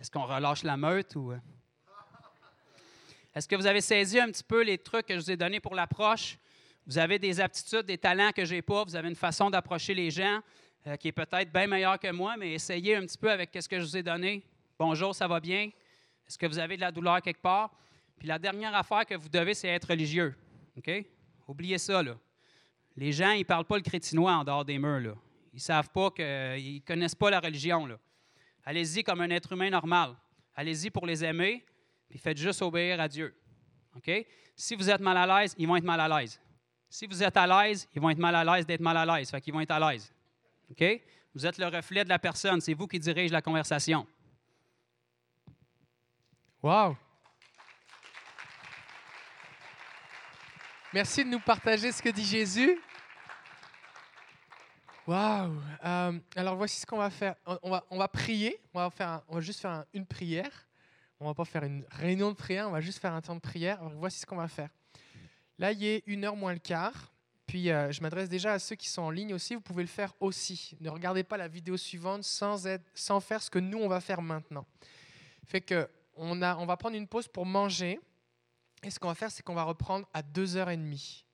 S9: Est-ce qu'on relâche la meute ou. Est-ce que vous avez saisi un petit peu les trucs que je vous ai donnés pour l'approche? Vous avez des aptitudes, des talents que je n'ai pas. Vous avez une façon d'approcher les gens euh, qui est peut-être bien meilleure que moi, mais essayez un petit peu avec ce que je vous ai donné. Bonjour, ça va bien? Est-ce que vous avez de la douleur quelque part? Puis la dernière affaire que vous devez, c'est être religieux. OK? Oubliez ça. Les gens, ils ne parlent pas le crétinois en dehors des murs. Ils ne savent pas que. Ils connaissent pas la religion. Allez-y comme un être humain normal. Allez-y pour les aimer, puis faites juste obéir à Dieu. OK? Si vous êtes mal à l'aise, ils vont être mal à l'aise. Si vous êtes à l'aise, ils vont être mal à l'aise d'être mal à l'aise. Fait qu'ils vont être à l'aise. OK? Vous êtes le reflet de la personne. C'est vous qui dirigez la conversation.
S2: Wow! Merci de nous partager ce que dit Jésus. Wow! Euh, alors voici ce qu'on va faire. On va, prier. On va, juste faire un- une prière. On va pas faire une réunion de prière. On va juste faire un temps de prière. Voici ce qu'on va faire. Là, il est une heure moins le quart. Puis euh, je m'adresse déjà à ceux qui sont en ligne aussi. Vous pouvez le faire aussi. Ne regardez pas la vidéo suivante sans, être, sans faire ce que nous on va faire maintenant. Fait que on, a, on va prendre une pause pour manger. Et ce qu'on va faire, c'est qu'on va reprendre à 2h30.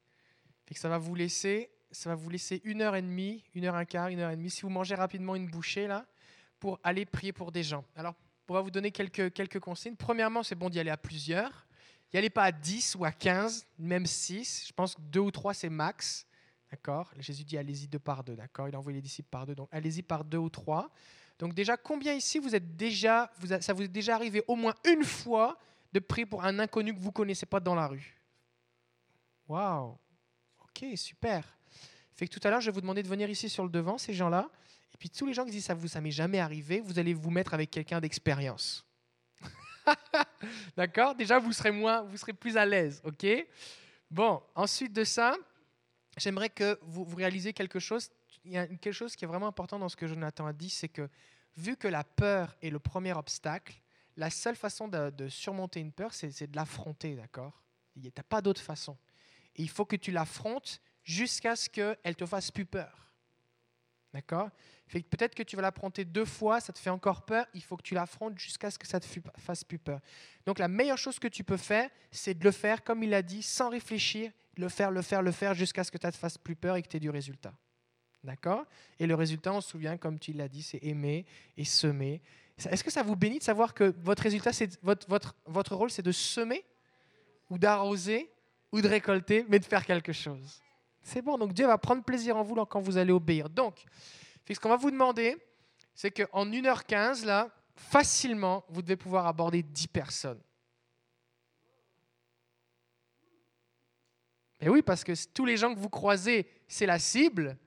S2: Fait que ça va vous laisser, ça va vous laisser une heure et demie, une heure un quart, une heure et demie, si vous mangez rapidement une bouchée là, pour aller prier pour des gens. Alors, on va vous donner quelques, quelques consignes. Premièrement, c'est bon d'y aller à plusieurs. N'y allez pas à 10 ou à 15, même 6. Je pense que 2 ou 3, c'est max. D'accord? Jésus dit allez-y deux par deux. D'accord? Il a envoyé les disciples par deux. Donc allez-y par deux ou trois. Donc déjà, combien ici vous êtes déjà, vous ça vous est déjà arrivé au moins une fois de prier pour un inconnu que vous ne connaissez pas dans la rue? Waouh Ok, super. Fait que tout à l'heure, je vais vous demander de venir ici sur le devant, ces gens-là. Et puis tous les gens qui disent ça vous, ça m'est jamais arrivé, vous allez vous mettre avec quelqu'un d'expérience. D'accord? Déjà, vous serez moins, vous serez plus à l'aise, ok? Bon, ensuite de ça, j'aimerais que vous, vous réalisiez quelque chose. Il y a quelque chose qui est vraiment important dans ce que Jonathan a dit, c'est que vu que la peur est le premier obstacle, la seule façon de, surmonter une peur, c'est c'est de l'affronter, d'accord? Il n'y a pas d'autre façon. Et il faut que tu l'affrontes jusqu'à ce qu'elle te fasse plus peur. D'accord? Peut-être que tu vas l'affronter deux fois, ça te fait encore peur, il faut que tu l'affrontes jusqu'à ce que ça te fu- fasse plus peur. Donc la meilleure chose que tu peux faire, c'est de le faire, comme il a dit, sans réfléchir, le faire, le faire, le faire, jusqu'à ce que ça te fasse plus peur et que tu aies du résultat. D'accord? Et le résultat, on se souvient, comme tu l'as dit, c'est aimer et semer. Est-ce que ça vous bénit de savoir que votre résultat, votre, votre, votre rôle, c'est de semer? Ou d'arroser? Ou de récolter, mais de faire quelque chose? C'est bon, donc Dieu va prendre plaisir en vous quand vous allez obéir. Donc, ce qu'on va vous demander, c'est qu'en 1h15, là, facilement, vous devez pouvoir aborder 10 personnes. Et oui, parce que tous les gens que vous croisez, c'est la cible.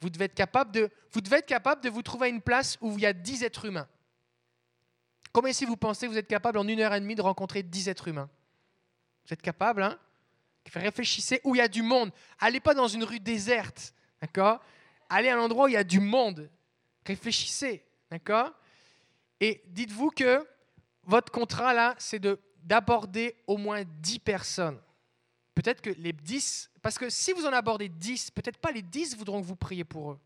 S2: Vous devez, être capable de, vous devez être capable de vous trouver à une place où il y a 10 êtres humains. Combien si vous pensez que vous êtes capable en une heure et demie de rencontrer 10 êtres humains? Vous êtes capable, hein? Réfléchissez où il y a du monde. Allez pas dans une rue déserte, d'accord? Allez à un endroit où il y a du monde. Réfléchissez, d'accord? Et dites-vous que votre contrat là, c'est de d'aborder au moins 10 personnes. Peut-être que les 10, parce que si vous en abordez 10, peut-être pas les 10 voudront que vous priez pour eux.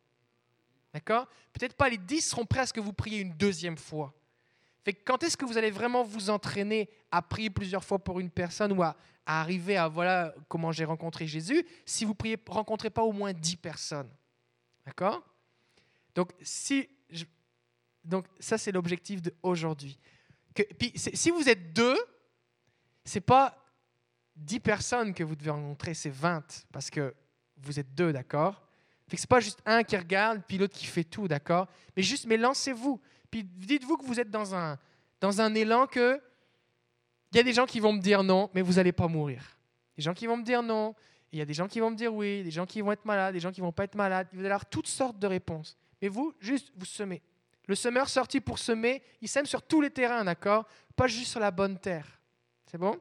S2: D'accord? Peut-être pas les 10 seront prêts à ce que vous priez une deuxième fois. Quand est-ce que vous allez vraiment vous entraîner à prier plusieurs fois pour une personne ou à, arriver à voilà comment j'ai rencontré Jésus si vous priez rencontrez pas au moins 10 personnes? D'accord? Donc si ça, c'est l'objectif d'aujourd'hui. Si vous êtes deux, c'est pas 10 personnes que vous devez rencontrer, c'est 20, parce que vous êtes deux, d'accord? Fait que c'est pas juste un qui regarde, puis l'autre qui fait tout, d'accord? Mais juste, mais lancez-vous. Puis dites-vous que vous êtes dans un, dans un élan que il y a des gens qui vont me dire non, mais vous n'allez pas mourir. Des gens qui vont me dire non, il y a des gens qui vont me dire oui, des gens qui vont être malades, des gens qui vont pas être malades. Vous allez avoir toutes sortes de réponses. Mais vous, juste, vous semez. Le semeur sorti pour semer, il sème sur tous les terrains, d'accord? Pas juste sur la bonne terre. C'est bon?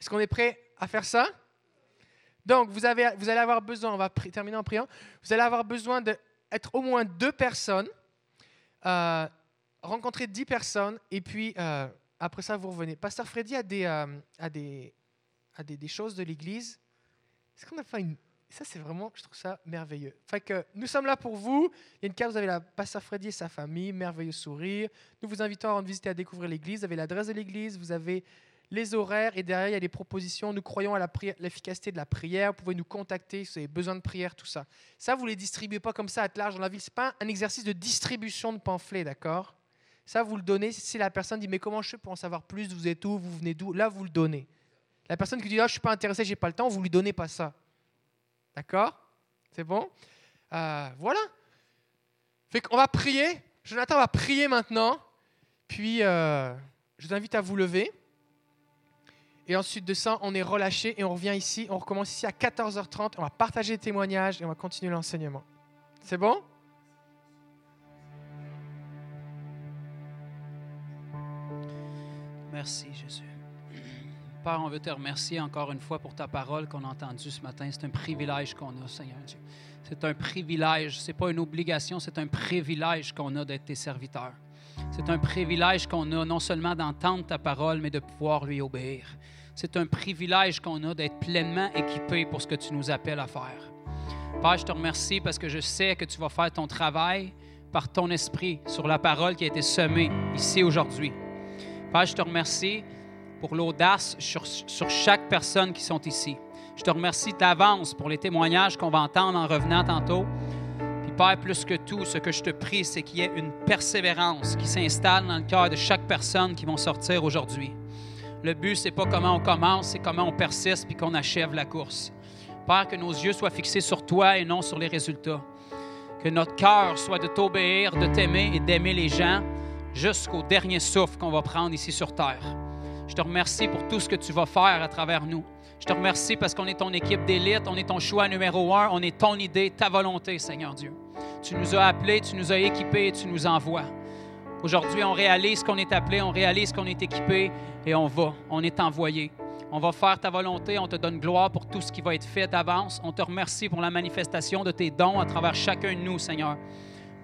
S2: Est-ce qu'on est prêt à faire ça? Donc, vous, avez, vous allez avoir besoin, on va terminer en priant, vous allez avoir besoin d'être au moins deux personnes, euh, rencontrer dix personnes, et puis euh, après ça, vous revenez. Pasteur Freddy a des, euh, a des, a des choses de l'Église. Est-ce qu'on a fait une... Ça, c'est vraiment, je trouve ça merveilleux. Fait que nous sommes là pour vous. Il y a une carte, vous avez la Pasteur Freddy et sa famille, merveilleux sourire. Nous vous invitons à rendre visite et à découvrir l'Église. Vous avez l'adresse de l'Église, vous avez les horaires et derrière, il y a des propositions. Nous croyons à l'efficacité de la prière. Vous pouvez nous contacter si vous avez besoin de prière, tout ça. Ça, vous ne les distribuez pas comme ça à large dans la ville. Ce n'est pas un exercice de distribution de pamphlets, d'accord? Ça, vous le donnez. Si la personne dit Mais comment je fais pour en savoir plus? Vous êtes où? Vous venez d'où? Là, vous le donnez. La personne qui dit Ah, Je ne suis pas intéressé, je n'ai pas le temps, vous lui donnez pas ça. D'accord? C'est bon? Euh, Voilà. Fait qu'on va prier. Jonathan va prier maintenant. Puis, euh, je vous invite à vous lever. Et ensuite de ça, on est relâché et on revient ici. On recommence ici à 14h30. On va partager les témoignages et on va continuer l'enseignement. C'est bon?
S9: Merci, Jésus. Père, on veut te remercier encore une fois pour ta parole qu'on a entendue ce matin. C'est un privilège qu'on a, Seigneur Dieu. C'est un privilège, c'est pas une obligation, c'est un privilège qu'on a d'être tes serviteurs. C'est un privilège qu'on a non seulement d'entendre ta parole, mais de pouvoir lui obéir. C'est un privilège qu'on a d'être pleinement équipé pour ce que tu nous appelles à faire. Père, je te remercie parce que je sais que tu vas faire ton travail par ton esprit sur la parole qui a été semée ici aujourd'hui. Père, je te remercie pour l'audace sur, chaque personne qui sont ici. Je te remercie d'avance pour les témoignages qu'on va entendre en revenant tantôt. Puis Père, plus que tout, ce que je te prie, c'est qu'il y ait une persévérance qui s'installe dans le cœur de chaque personne qui vont sortir aujourd'hui. Le but, c'est pas comment on commence, c'est comment on persiste puis qu'on achève la course. Père, que nos yeux soient fixés sur toi et non sur les résultats. Que notre cœur soit de t'obéir, de t'aimer et d'aimer les gens jusqu'au dernier souffle qu'on va prendre ici sur terre. Je te remercie pour tout ce que tu vas faire à travers nous. Je te remercie parce qu'on est ton équipe d'élite, on est ton choix numéro un, on est ton idée, ta volonté, Seigneur Dieu. Tu nous as appelés, tu nous as équipés et tu nous envoies. Aujourd'hui, on réalise qu'on est appelé, on réalise qu'on est équipé et on va, on est envoyé. On va faire ta volonté, on te donne gloire pour tout ce qui va être fait d'avance. On te remercie pour la manifestation de tes dons à travers chacun de nous, Seigneur.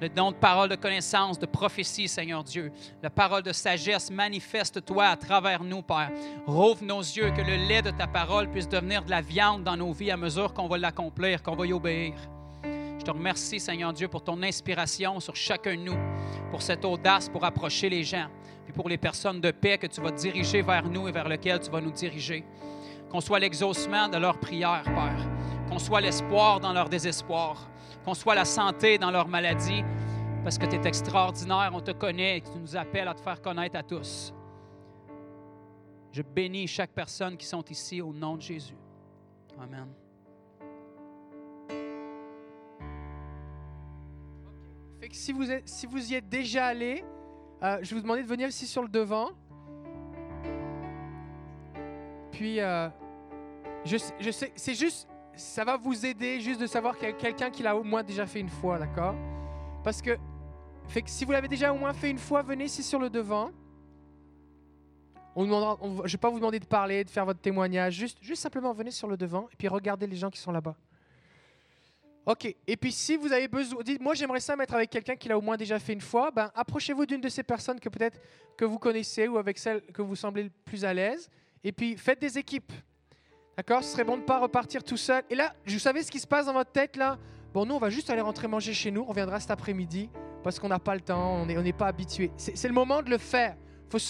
S9: Le don de parole de connaissance, de prophétie, Seigneur Dieu. La parole de sagesse, manifeste-toi à travers nous, Père. Rouvre nos yeux, que le lait de ta parole puisse devenir de la viande dans nos vies à mesure qu'on va l'accomplir, qu'on va y obéir. Je te remercie, Seigneur Dieu, pour ton inspiration sur chacun de nous, pour cette audace pour approcher les gens, puis pour les personnes de paix que tu vas diriger vers nous et vers lesquelles tu vas nous diriger. Qu'on soit l'exaucement de leurs prières, Père. Qu'on soit l'espoir dans leur désespoir. Qu'on soit la santé dans leur maladie. Parce que tu es extraordinaire, on te connaît et tu nous appelles à te faire connaître à tous. Je bénis chaque personne qui sont ici au nom de Jésus. Amen.
S2: Fait si vous, êtes- si vous y êtes déjà allé, euh, je vous demander de venir ici sur le devant. Puis, euh, je, je sais, c'est juste, ça va vous aider juste de savoir qu'il y a quelqu'un qui l'a au moins déjà fait une fois, d'accord? Parce que, fait que si vous l'avez déjà au moins fait une fois, venez ici sur le devant. On on je ne vais pas vous demander de parler, de faire votre témoignage, juste, juste simplement venez sur le devant et puis regardez les gens qui sont là-bas. OK. Et puis si vous avez besoin, dites moi j'aimerais ça mettre avec quelqu'un qui l'a au moins déjà fait une fois, ben approchez-vous d'une de ces personnes que peut-être que vous connaissez ou avec celle que vous semblez le plus à l'aise et puis faites des équipes. D'accord? Ce serait bon de ne pas repartir tout seul. Et là, vous savez ce qui se passe dans votre tête là Bon, nous on va juste aller rentrer manger chez nous, on reviendra cet après-midi parce qu'on n'a pas le temps, on n'est pas habitué. C'est le moment de le faire.